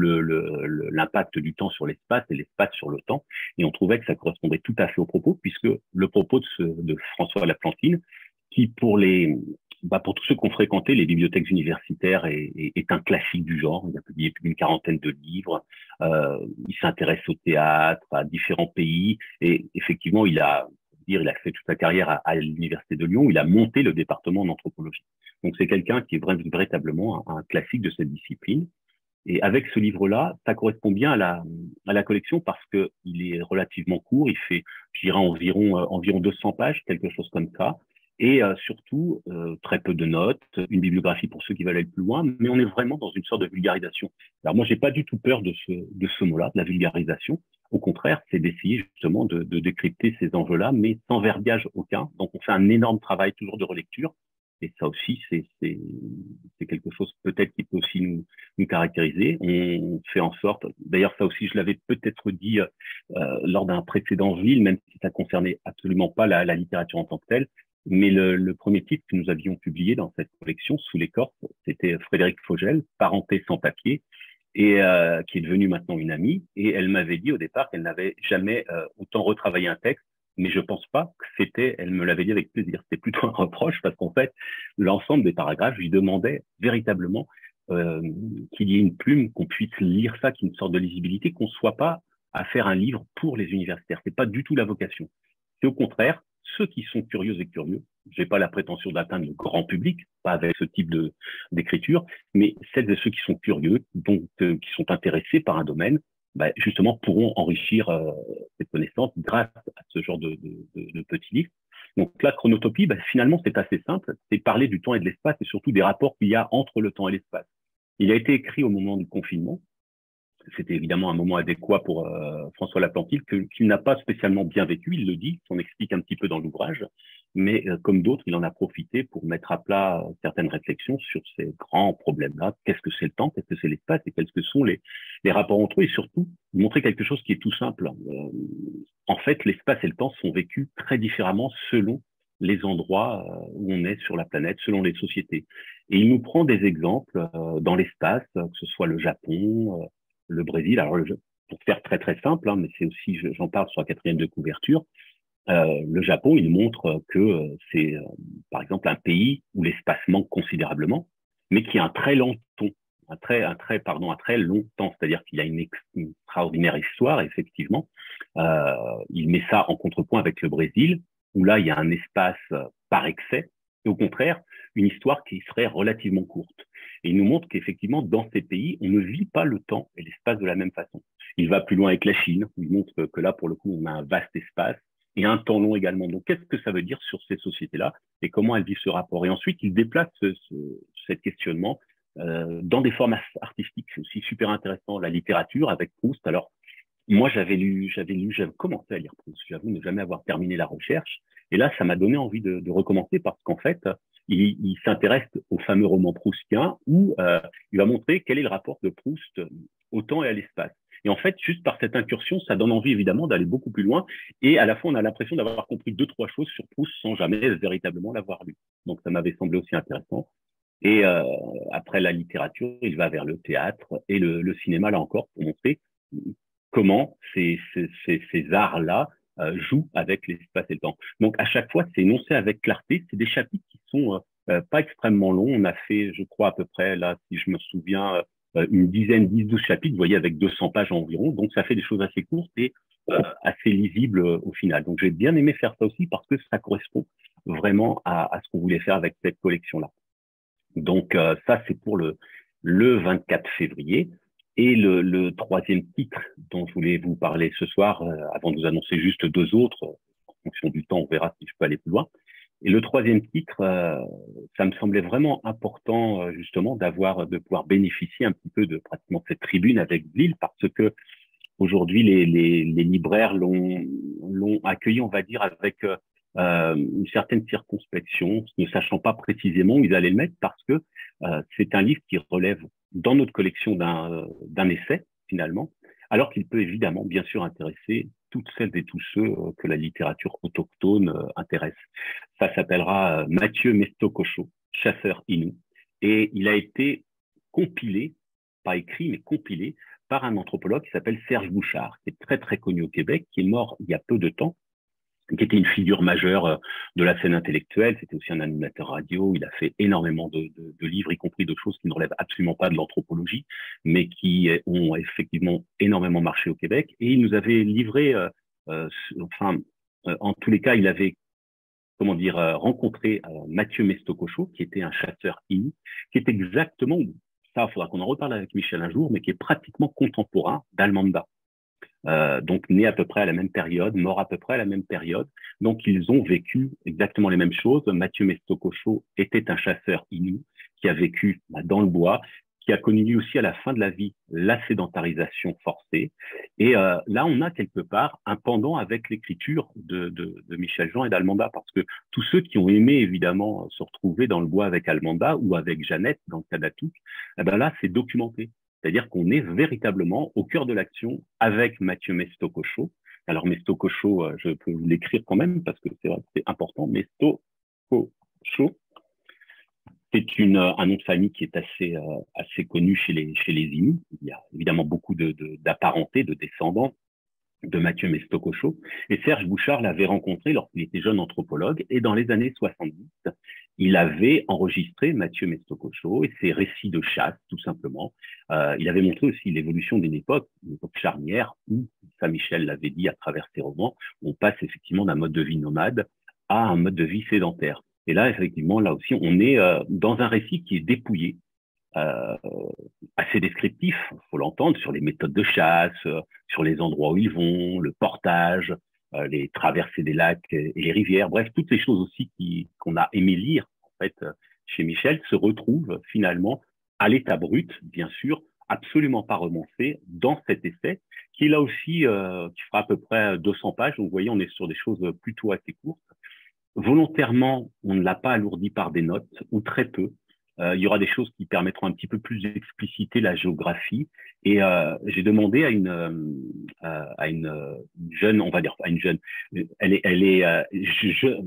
l'impact du temps sur l'espace et l'espace sur le temps. Et on trouvait que ça correspondait tout à fait au propos, puisque le propos de, François Laplantine, qui pour les bah pour tous ceux qui ont fréquenté les bibliothèques universitaires est un classique du genre. Il a publié plus d'une quarantaine de livres. Euh, il s'intéresse au théâtre, à différents pays, et effectivement, il a il a fait toute sa carrière à, l'université de Lyon, il a monté le département en anthropologie. Donc c'est quelqu'un qui est véritablement un, classique de cette discipline. Et avec ce livre-là, ça correspond bien à la, collection parce que il est relativement court, il fait, je environ, euh, environ 200 pages, quelque chose comme ça. Et euh, surtout, euh, très peu de notes, une bibliographie pour ceux qui veulent aller plus loin, mais on est vraiment dans une sorte de vulgarisation. Alors moi, j'ai pas du tout peur de ce, de ce mot-là, de la vulgarisation. Au contraire, c'est d'essayer justement de, de décrypter ces enjeux-là, mais sans verbiage aucun. Donc, on fait un énorme travail toujours de relecture. Et ça aussi, c'est quelque chose peut-être qui peut aussi nous, nous, caractériser. On fait en sorte, d'ailleurs ça aussi je l'avais peut-être dit euh, lors d'un précédent ville, même si ça concernait absolument pas la, la littérature en tant que telle, mais le, le, premier titre que nous avions publié dans cette collection, Sous l'écorce, c'était Frédéric Fogel, Parenté sans papier, et euh, qui est devenue maintenant une amie. Et elle m'avait dit au départ qu'elle n'avait jamais euh, autant retravaillé un texte, mais je pense pas que c'était, elle me l'avait dit avec plaisir, c'était plutôt un reproche parce qu'en fait, l'ensemble des paragraphes lui demandait véritablement euh, qu'il y ait une plume, qu'on puisse lire ça, qu'il y ait une sorte de lisibilité, qu'on soit pas à faire un livre pour les universitaires. C'est pas du tout la vocation. C'est au contraire ceux qui sont curieux et curieux. J'ai pas la prétention d'atteindre le grand public, pas avec ce type d'écriture, mais celles et ceux qui sont curieux, donc euh, qui sont intéressés par un domaine, bah, justement pourront enrichir euh, cette connaissance grâce à ce genre de, de, de, de petits livres. Donc la chronotopie, bah, finalement, c'est assez simple. C'est parler du temps et de l'espace et surtout des rapports qu'il y a entre le temps et l'espace. Il a été écrit au moment du confinement c'était évidemment un moment adéquat pour euh, François Laplantique, qu'il n'a pas spécialement bien vécu, il le dit, on explique un petit peu dans l'ouvrage, mais euh, comme d'autres, il en a profité pour mettre à plat euh, certaines réflexions sur ces grands problèmes-là. Qu'est-ce que c'est le temps, qu'est-ce que c'est l'espace? Et quels que sont les, les rapports entre eux, et surtout montrer quelque chose qui est tout simple. en fait, l'espace et le temps sont vécus très différemment selon les endroits où on est sur la planète, selon les sociétés. Et il nous prend des exemples dans l'espace, que ce soit le Japon, le Brésil. Alors, pour faire très très simple, hein, mais c'est aussi, j'en parle sur la quatrième de couverture, euh, le Japon, il montre que euh, c'est, euh, par exemple, un pays où l'espace manque considérablement, mais qui a un très long temps, un très, un très, pardon, un très long temps, c'est-à-dire qu'il a une, extraordinaire histoire, effectivement. Il met ça en contrepoint avec le Brésil, où là, il y a un espace par excès, et au contraire, une histoire qui serait relativement courte. Et il nous montre qu'effectivement, dans ces pays, on ne vit pas le temps et l'espace de la même façon. Il va plus loin avec la Chine. Il montre que là, pour le coup, on a un vaste espace et un temps long également. Donc, qu'est-ce que ça veut dire sur ces sociétés-là et comment elles vivent ce rapport? Et ensuite, il déplace ce, ce, questionnement euh, dans des formes artistiques. C'est aussi super intéressant. La littérature avec Proust. Alors, moi, j'avais lu, j'avais lu, j'avais commencé à lire Proust. J'avoue ne jamais avoir terminé la recherche. Et là, ça m'a donné envie de, de recommencer parce qu'en fait, il, s'intéresse au fameux roman proustien où euh, il va montrer quel est le rapport de Proust au temps et à l'espace. Et en fait, juste par cette incursion, ça donne envie évidemment d'aller beaucoup plus loin. Et à la fois, on a l'impression d'avoir compris deux, trois choses sur Proust sans jamais véritablement l'avoir lu. Donc, ça m'avait semblé aussi intéressant. Et euh, après la littérature, il va vers le théâtre et le, cinéma, là encore, pour montrer comment ces, arts-là euh, joue avec l'espace et le temps. Donc à chaque fois, c'est énoncé avec clarté. C'est des chapitres qui sont euh, euh, pas extrêmement longs. On a fait, je crois à peu près là, si je me souviens, une dizaine, dix, douze chapitres. Vous voyez, avec 200 pages environ. Donc ça fait des choses assez courtes et assez lisibles au final. Donc j'ai bien aimé faire ça aussi parce que ça correspond vraiment à, ce qu'on voulait faire avec cette collection-là. Donc ça, c'est pour le, le 24 février. Et le, troisième titre dont je voulais vous parler ce soir, euh, avant de vous annoncer juste deux autres, en fonction du temps, on verra si je peux aller plus loin. Et le troisième titre, euh, ça me semblait vraiment important euh, justement d'avoir, de pouvoir bénéficier un petit peu de pratiquement cette tribune avec Lille, parce que aujourd'hui les, les, les libraires l'ont, l'ont accueilli, on va dire, avec une certaine circonspection, ne sachant pas précisément où ils allaient le mettre, parce que c'est un livre qui relève dans notre collection d'un essai, finalement, alors qu'il peut évidemment, bien sûr, intéresser toutes celles et tous ceux euh, que la littérature autochtone euh, intéresse. Ça s'appellera euh, Mathieu Mestococho, chasseur Inou, et il a été compilé, pas écrit, mais compilé par un anthropologue qui s'appelle Serge Bouchard, qui est très très connu au Québec, qui est mort il y a peu de temps, qui était une figure majeure euh, de la scène intellectuelle. C'était aussi un animateur radio. Il a fait énormément de, livres, y compris de choses qui ne relèvent absolument pas de l'anthropologie, mais qui ont effectivement énormément marché au Québec. Et il nous avait livré, euh, euh enfin, euh, en tous les cas, il avait comment dire, rencontré Mathieu Mestococho, qui était un chasseur in, qui est exactement, ça, il faudra qu'on en reparle avec Michel un jour, mais qui est pratiquement contemporain d'Almanda. Euh, donc né à peu près à la même période, mort à peu près à la même période. Donc ils ont vécu exactement les mêmes choses. Mathieu Mestococho était un chasseur inou qui a vécu bah, dans le bois, qui a connu lui aussi à la fin de la vie la sédentarisation forcée. Et euh, là, on a quelque part un pendant avec l'écriture de, Michel Jean et d'Almanda, parce que tous ceux qui ont aimé évidemment se retrouver dans le bois avec Almanda ou avec Jeannette dans le cas eh ben là, c'est documenté. C'est-à-dire qu'on est véritablement au cœur de l'action avec Mathieu Mestococho. Alors Mestococho, euh, je peux vous l'écrire quand même parce que c'est important. Mestococho, c'est une, un nom de famille qui est assez, euh, connu chez les, chez. Il y a évidemment beaucoup d'apparentés, de, de, descendants de Mathieu Mestococho. Et Serge Bouchard l'avait rencontré lorsqu'il était jeune anthropologue. Et dans les années 70, il avait enregistré Mathieu Mestococho et ses récits de chasse, tout simplement. Euh, il avait montré aussi l'évolution d'une époque, une époque charnière, où, Saint-Michel l'avait dit à travers ses romans, on passe effectivement d'un mode de vie nomade à un mode de vie sédentaire. Et là, effectivement, là aussi, on est euh, dans un récit qui est dépouillé, euh, assez descriptif, faut l'entendre, sur les méthodes de chasse, euh, sur les endroits où ils vont, le portage, euh, les traversées des lacs et les rivières, bref, toutes les choses aussi qu'on a aimé lire en fait chez Michel se retrouvent finalement à l'état brut, bien sûr, absolument pas romancé dans cet essai, qui là aussi, euh, qui fera à peu près 200 pages. Donc, vous voyez, on est sur des choses plutôt assez courtes volontairement, on ne l'a pas alourdi par des notes, ou très peu. Euh, il y aura des choses qui permettront un petit peu plus d'expliciter la géographie. Et euh, j'ai demandé à une euh, à une jeune, on va dire à une jeune, elle est elle est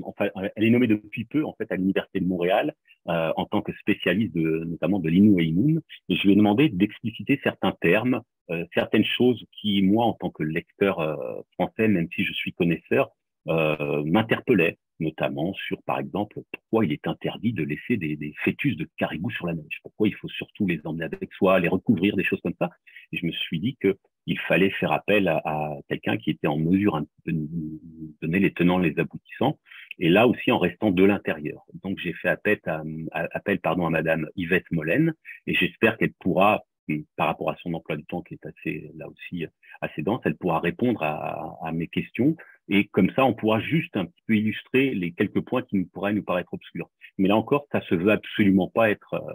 enfin, elle est nommée depuis peu en fait à l'université de Montréal en tant que spécialiste de notamment de l'Inu et je lui ai demandé d'expliciter certains termes, certaines choses qui moi en tant que lecteur français, même si je suis connaisseur, m'interpellaient notamment sur, par exemple, pourquoi il est interdit de laisser des, des, fœtus de caribou sur la neige, pourquoi il faut surtout les emmener avec soi, les recouvrir, des choses comme ça. Et je me suis dit qu'il fallait faire appel à, à quelqu'un qui était en mesure un peu de donner les tenants, les aboutissants, et là aussi en restant de l'intérieur. Donc j'ai fait appel à, appel, pardon, à Madame Yvette Molène, et j'espère qu'elle pourra par rapport à son emploi du temps qui est assez là aussi assez dense, elle pourra répondre à, mes questions et comme ça, on pourra juste un petit peu illustrer les quelques points qui nous pourraient nous paraître obscurs. Mais là encore, ça se veut absolument pas être euh,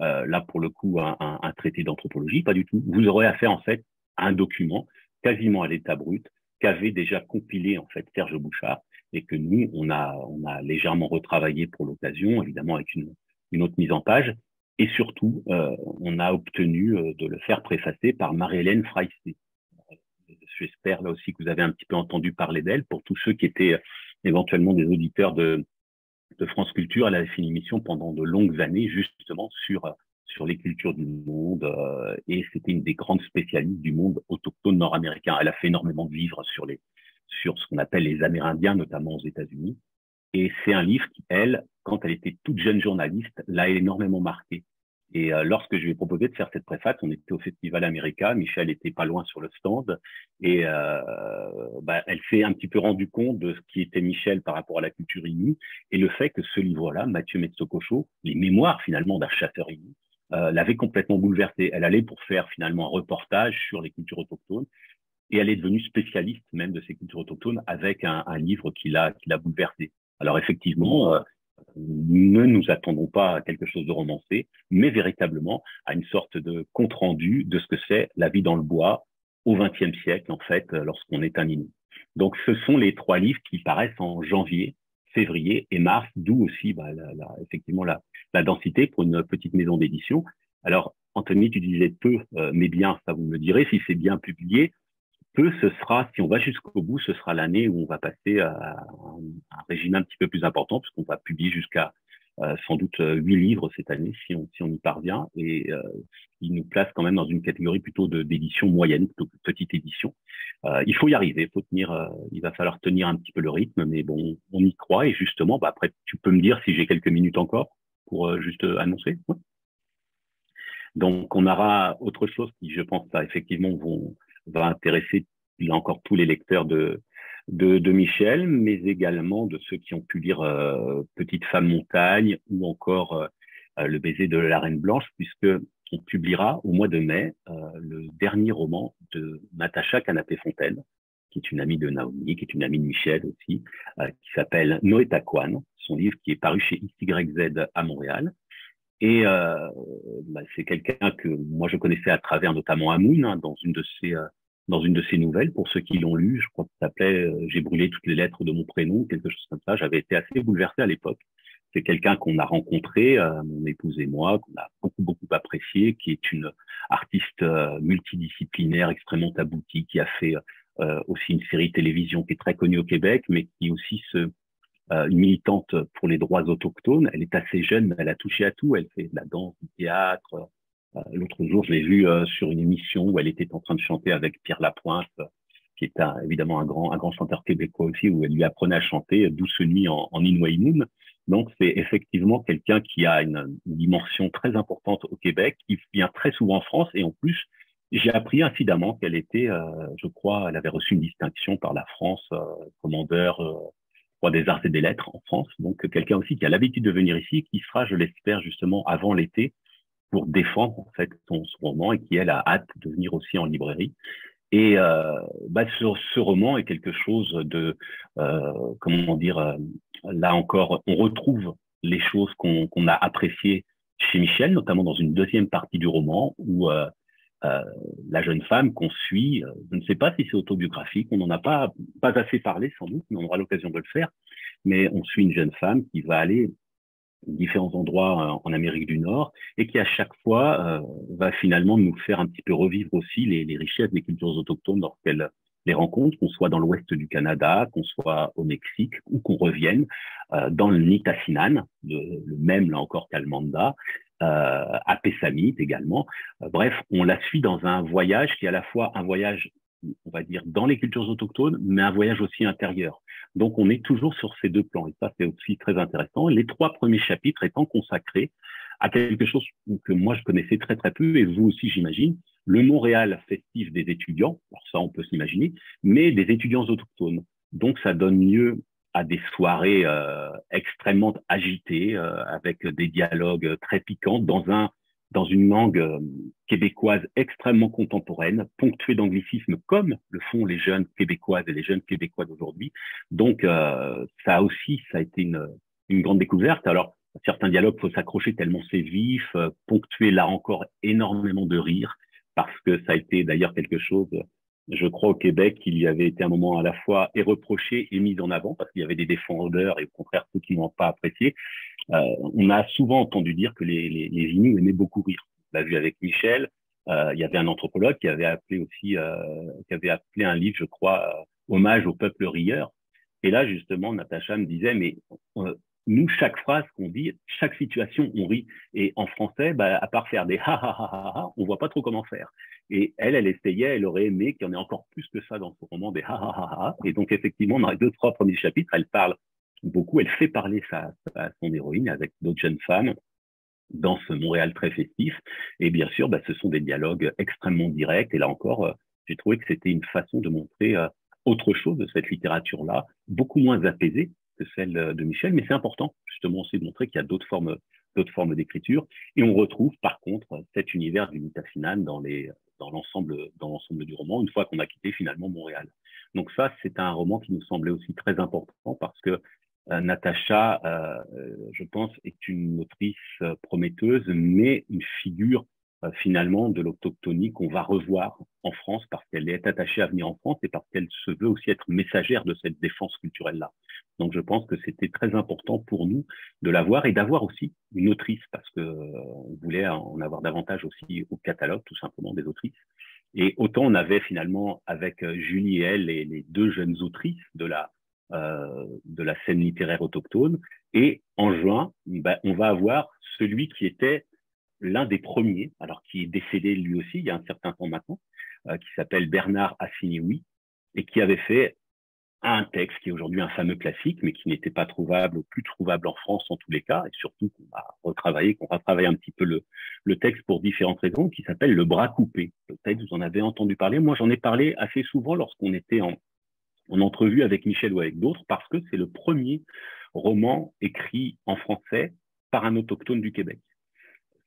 euh là pour le coup un, traité d'anthropologie, pas du tout. Vous aurez affaire en fait à un document quasiment à l'état brut qu'avait déjà compilé en fait Serge Bouchard et que nous on a légèrement retravaillé pour l'occasion, évidemment avec une autre mise en page. Et surtout, euh, on a obtenu euh, de le faire préfacer par Marie-Hélène Freisté, J'espère là aussi que vous avez un petit peu entendu parler d'elle. Pour tous ceux qui étaient euh, éventuellement des auditeurs de, de France Culture, elle avait fait une émission pendant de longues années justement sur euh, sur les cultures du monde euh, et c'était une des grandes spécialistes du monde autochtone nord-américain. Elle a fait énormément de livres sur les sur ce qu'on appelle les Amérindiens, notamment aux États-Unis. Et c'est un livre qui, elle, quand elle était toute jeune journaliste, l'a énormément marqué. Et euh, lorsque je lui ai proposé de faire cette préface, on était au Festival América, Michel était pas loin sur le stand, et euh, bah, elle s'est un petit peu rendu compte de ce qui était Michel par rapport à la culture inou, et le fait que ce livre-là, Mathieu Metsokocho, les mémoires finalement d'un chasseur inou, euh, l'avait complètement bouleversée. Elle allait pour faire finalement un reportage sur les cultures autochtones, et elle est devenue spécialiste même de ces cultures autochtones avec un, un livre qui l'a qui l'a bouleversée. Alors effectivement, euh, ne nous attendons pas à quelque chose de romancé, mais véritablement à une sorte de compte-rendu de ce que c'est la vie dans le bois au XXe siècle, en fait, lorsqu'on est un Inuit. Donc, ce sont les trois livres qui paraissent en janvier, février et mars, d'où aussi, bah, effectivement, la, la, densité pour une petite maison d'édition. Alors, Anthony, tu disais peu, euh, mais bien, ça vous me direz, si c'est bien publié, peu, ce sera, si on va jusqu'au bout, ce sera l'année où on va passer à un, régime un petit peu plus important, puisqu'on va publier jusqu'à euh, sans doute euh, huit livres cette année, si on, si on y parvient, et euh, il nous place quand même dans une catégorie plutôt d'édition moyenne, plutôt que petite édition. Euh, il faut y arriver, faut tenir, il va falloir tenir un petit peu le rythme, mais bon, on y croit, et justement, bah, après, tu peux me dire si j'ai quelques minutes encore pour juste annoncer. Donc, on aura autre chose qui, je pense, là, effectivement, vont va intéresser là encore tous les lecteurs de, de, Michel, mais également de ceux qui ont pu lire euh, Petite femme montagne ou encore euh, euh, Le baiser de la reine blanche, puisque on publiera au mois de mai le dernier roman de Natacha Canapé-Fontaine, qui est une amie de Naomi, qui est une amie de Michel aussi, qui s'appelle Noé Taquan, son livre qui est paru chez XYZ à Montréal. Et euh, bah, c'est quelqu'un que moi je connaissais à travers notamment Amoun hein, dans une de ses euh, dans une de ses nouvelles. Pour ceux qui l'ont lu, je crois que ça s'appelait euh, J'ai brûlé toutes les lettres de mon prénom, quelque chose comme ça. J'avais été assez bouleversé à l'époque. C'est quelqu'un qu'on a rencontré, mon épouse et moi, qu'on a beaucoup beaucoup apprécié, qui est une artiste multidisciplinaire extrêmement aboutie, qui a fait aussi une série télévision qui est très connue au Québec, mais qui aussi se euh, une militante pour les droits autochtones. Elle est assez jeune, mais elle a touché à tout. Elle fait de la danse, du théâtre. Euh, l'autre jour, je l'ai vue euh, sur une émission où elle était en train de chanter avec Pierre Lapointe, qui est évidemment un grand, un grand chanteur québécois aussi, où elle lui apprenait à chanter Douce nuit en, en Donc, c'est effectivement quelqu'un qui a une, dimension très importante au Québec, qui vient très souvent en France, et en plus, j'ai appris incidemment qu'elle était, je crois, elle avait reçu une distinction par la France, commandeur des arts et des lettres en France. Donc, quelqu'un aussi qui a l'habitude de venir ici, qui sera, je l'espère, justement avant l'été pour défendre en fait son, roman et qui, elle, a hâte de venir aussi en librairie. Et euh, bah, ce, roman est quelque chose de, euh, comment dire, euh, là encore, on retrouve les choses qu'on a appréciées chez Michel, notamment dans une deuxième partie du roman où euh, la jeune femme qu'on suit, euh, je ne sais pas si c'est autobiographique, on n'en a pas, pas assez parlé sans doute, mais on aura l'occasion de le faire, mais on suit une jeune femme qui va aller différents endroits euh, en Amérique du Nord et qui à chaque fois va finalement nous faire un petit peu revivre aussi les, richesses des cultures autochtones lorsqu'elle les rencontre, qu'on soit dans l'ouest du Canada, qu'on soit au Mexique ou qu'on revienne dans le Nitassinan, le, le même là encore qu'Almanda, euh, à Pessamit également. Euh, bref, on la suit dans un voyage qui est à la fois un voyage, on va dire, dans les cultures autochtones, mais un voyage aussi intérieur. Donc, on est toujours sur ces deux plans, et ça, c'est aussi très intéressant. Les trois premiers chapitres étant consacrés à quelque chose que moi, je connaissais très, très peu, et vous aussi, j'imagine, le Montréal festif des étudiants, alors ça, on peut s'imaginer, mais des étudiants autochtones. Donc, ça donne lieu à des soirées euh, extrêmement agitées, euh, avec des dialogues très piquants, dans, un, dans une langue euh, québécoise extrêmement contemporaine, ponctuée d'anglicisme, comme le font les jeunes québécoises et les jeunes québécois d'aujourd'hui. Donc, ça aussi, ça a été une, une grande découverte. Alors, certains dialogues, faut s'accrocher tellement c'est vif, ponctué là encore énormément de rire, parce que ça a été d'ailleurs quelque chose je crois au Québec qu'il y avait été un moment à la fois et reproché et mis en avant parce qu'il y avait des défendeurs et au contraire ceux qui n'ont pas apprécié. Euh, on a souvent entendu dire que les, Inuits aimaient beaucoup rire. On l'a vu avec Michel. Euh, il y avait un anthropologue qui avait appelé aussi, euh, qui avait appelé un livre, je crois, hommage au peuple rieur. Et là, justement, Natacha me disait, mais nous, chaque phrase qu'on dit, chaque situation, on rit. Et en français, bah, à part faire des ha ha ha ha, on voit pas trop comment faire. Et elle, elle essayait, elle aurait aimé qu'il y en ait encore plus que ça dans son roman, des ha ha ha ha. Et donc, effectivement, dans les deux, trois premiers chapitres, elle parle beaucoup, elle fait parler sa, son héroïne avec d'autres jeunes femmes dans ce Montréal très festif. Et bien sûr, bah, ce sont des dialogues extrêmement directs. Et là encore, euh, j'ai trouvé que c'était une façon de montrer euh, autre chose de cette littérature-là, beaucoup moins apaisée que celle de Michel, mais c'est important justement aussi de montrer qu'il y a d'autres formes d'autres formes d'écriture. Et on retrouve par contre cet univers du Nitassinan dans les dans l'ensemble dans l'ensemble du roman une fois qu'on a quitté finalement Montréal. Donc ça c'est un roman qui nous semblait aussi très important parce que euh, Natacha, euh, je pense, est une autrice euh, prometteuse, mais une figure euh, finalement de l'autochtonie qu'on va revoir en France parce qu'elle est attachée à venir en France et parce qu'elle se veut aussi être messagère de cette défense culturelle-là. Donc je pense que c'était très important pour nous de l'avoir et d'avoir aussi une autrice parce que euh, on voulait en avoir davantage aussi au catalogue tout simplement des autrices. Et autant on avait finalement avec euh, Julie et elle les, les deux jeunes autrices de la euh, de la scène littéraire autochtone. Et en juin, ben, on va avoir celui qui était l'un des premiers, alors qui est décédé lui aussi il y a un certain temps maintenant, euh, qui s'appelle Bernard Assinioui, et qui avait fait un texte qui est aujourd'hui un fameux classique, mais qui n'était pas trouvable ou plus trouvable en France en tous les cas, et surtout qu'on va retravailler, qu'on va travailler un petit peu le, le texte pour différentes raisons, qui s'appelle Le bras coupé. Peut-être vous en avez entendu parler. Moi, j'en ai parlé assez souvent lorsqu'on était en entrevue avec Michel ou avec d'autres, parce que c'est le premier roman écrit en français par un autochtone du Québec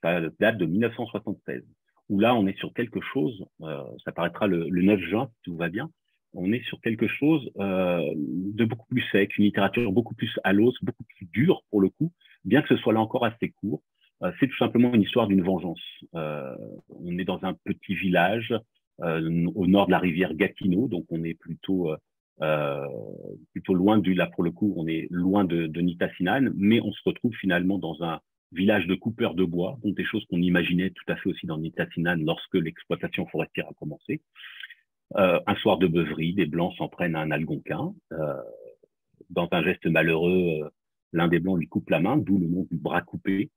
ça date de 1976, où là, on est sur quelque chose, euh, ça paraîtra le, 9 juin, si tout va bien, on est sur quelque chose euh, de beaucoup plus sec, une littérature beaucoup plus à l'os, beaucoup plus dure pour le coup, bien que ce soit là encore assez court. c'est tout simplement une histoire d'une vengeance. on est dans un petit village au nord de la rivière Gatineau, donc on est plutôt plutôt loin du là pour le coup, on est loin de, de Nitassinan, mais on se retrouve finalement dans un village de coupeurs de bois, donc des choses qu'on imaginait tout à fait aussi dans Nitassinan lorsque l'exploitation forestière a commencé. Euh, un soir de beuverie, des blancs s'en prennent à un algonquin. Euh, dans un geste malheureux, euh, l'un des blancs lui coupe la main, d'où le nom du bras coupé.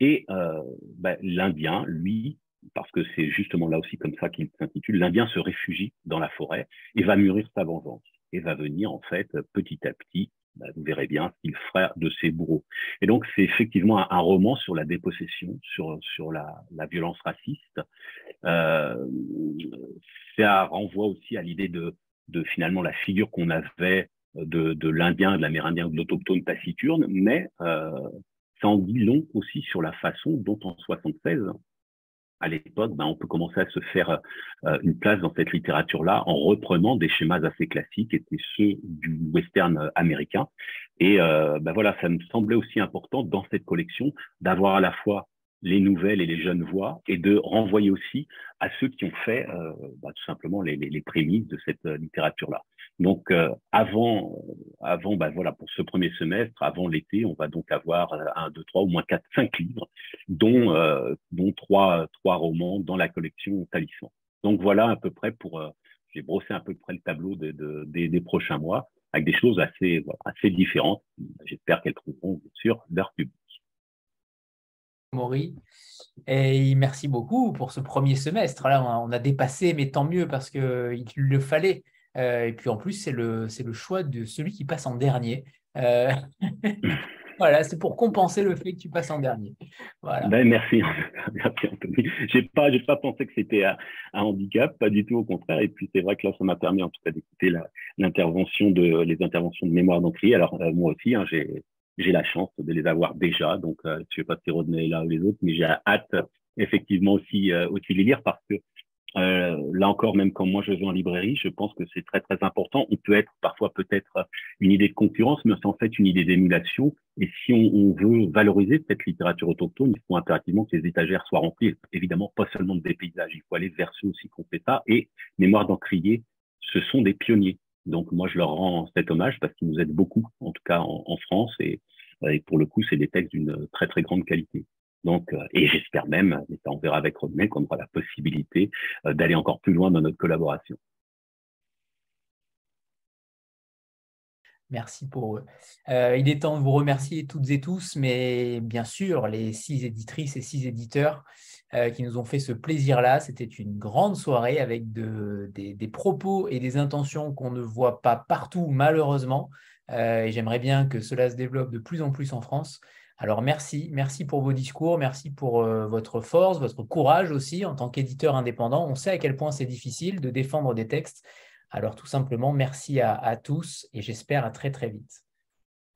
Et ben, l'Indien, lui, parce que c'est justement là aussi comme ça qu'il s'intitule, l'Indien se réfugie dans la forêt et va mûrir sa vengeance et va venir en fait petit à petit bah, vous verrez bien, il frère de ses bourreaux. Et donc, c'est effectivement un, roman sur la dépossession, sur, la, violence raciste. Euh, ça renvoie aussi à l'idée de, finalement la figure qu'on avait de, de l'Indien, de l'Amérindien, de l'autochtone taciturne, mais euh, ça en dit long aussi sur la façon dont en 76, à l'époque, ben, on peut commencer à se faire euh, une place dans cette littérature-là en reprenant des schémas assez classiques, et ceux du western euh, américain. Et euh, ben voilà, ça me semblait aussi important dans cette collection d'avoir à la fois les nouvelles et les jeunes voix et de renvoyer aussi à ceux qui ont fait ben, tout simplement les, prémices de cette littérature-là. Donc avant, avant, ben voilà, pour ce premier semestre, avant l'été, on va donc avoir un, deux, trois, au moins quatre, cinq livres dont, euh, dont trois, trois romans dans la collection Talisman. Donc voilà à peu près pour, euh, j'ai brossé à peu près le tableau de, de, des, des, prochains mois avec des choses assez, assez différentes. J'espère qu'elles trouveront bien sûr leur public. Maury. Et merci beaucoup pour ce premier semestre. Là, on a dépassé, mais tant mieux parce qu'il le fallait. Euh, et puis en plus, c'est le, le choix de celui qui passe en dernier. Euh... (laughs) Voilà, c'est pour compenser le fait que tu passes en dernier. Ben, merci. (laughs) merci Anthony. J'ai pas, j'ai pas pensé que c'était un, handicap, pas du tout au contraire. Et puis c'est vrai que là, ça m'a permis en tout cas d'écouter les interventions de mémoire d'entrée. Alors euh, moi aussi, hein, j'ai j'ai la chance de les avoir déjà. Donc je sais pas si Rodney est là ou les autres, mais j'ai hâte effectivement aussi aussi les lire parce que euh, là encore, même quand moi je vais en librairie, je pense que c'est très très important. On peut être parfois peut-être une idée de concurrence, mais c'est en fait une idée d'émulation. Et si on, veut valoriser cette littérature autochtone, il faut impérativement que les étagères soient remplies. Évidemment, pas seulement de paysages, il faut aller vers ceux aussi qu'on fait ça. Et Mémoire d'Encrier, ce sont des pionniers. Donc moi, je leur rends cet hommage parce qu'ils nous aident beaucoup, en tout cas en, France. Et pour le coup, c'est des textes d'une très très grande qualité. Donc, euh, et j'espère même, mais ça on verra avec Rodney, qu'on aura la possibilité euh, d'aller encore plus loin dans notre collaboration. Merci pour eux. Euh, il est temps de vous remercier toutes et tous, mais bien sûr, les six éditrices et six éditeurs qui nous ont fait ce plaisir-là. C'était une grande soirée avec de, des, des, propos et des intentions qu'on ne voit pas partout, malheureusement. et j'aimerais bien que cela se développe de plus en plus en France. Alors merci, merci pour vos discours, merci pour euh, votre force, votre courage aussi en tant qu'éditeur indépendant. On sait à quel point c'est difficile de défendre des textes. Alors tout simplement, merci à, à tous et j'espère à très très vite.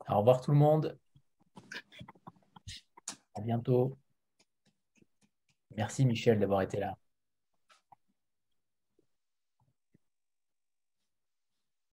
Au revoir tout le monde. À bientôt. Merci Michel d'avoir été là.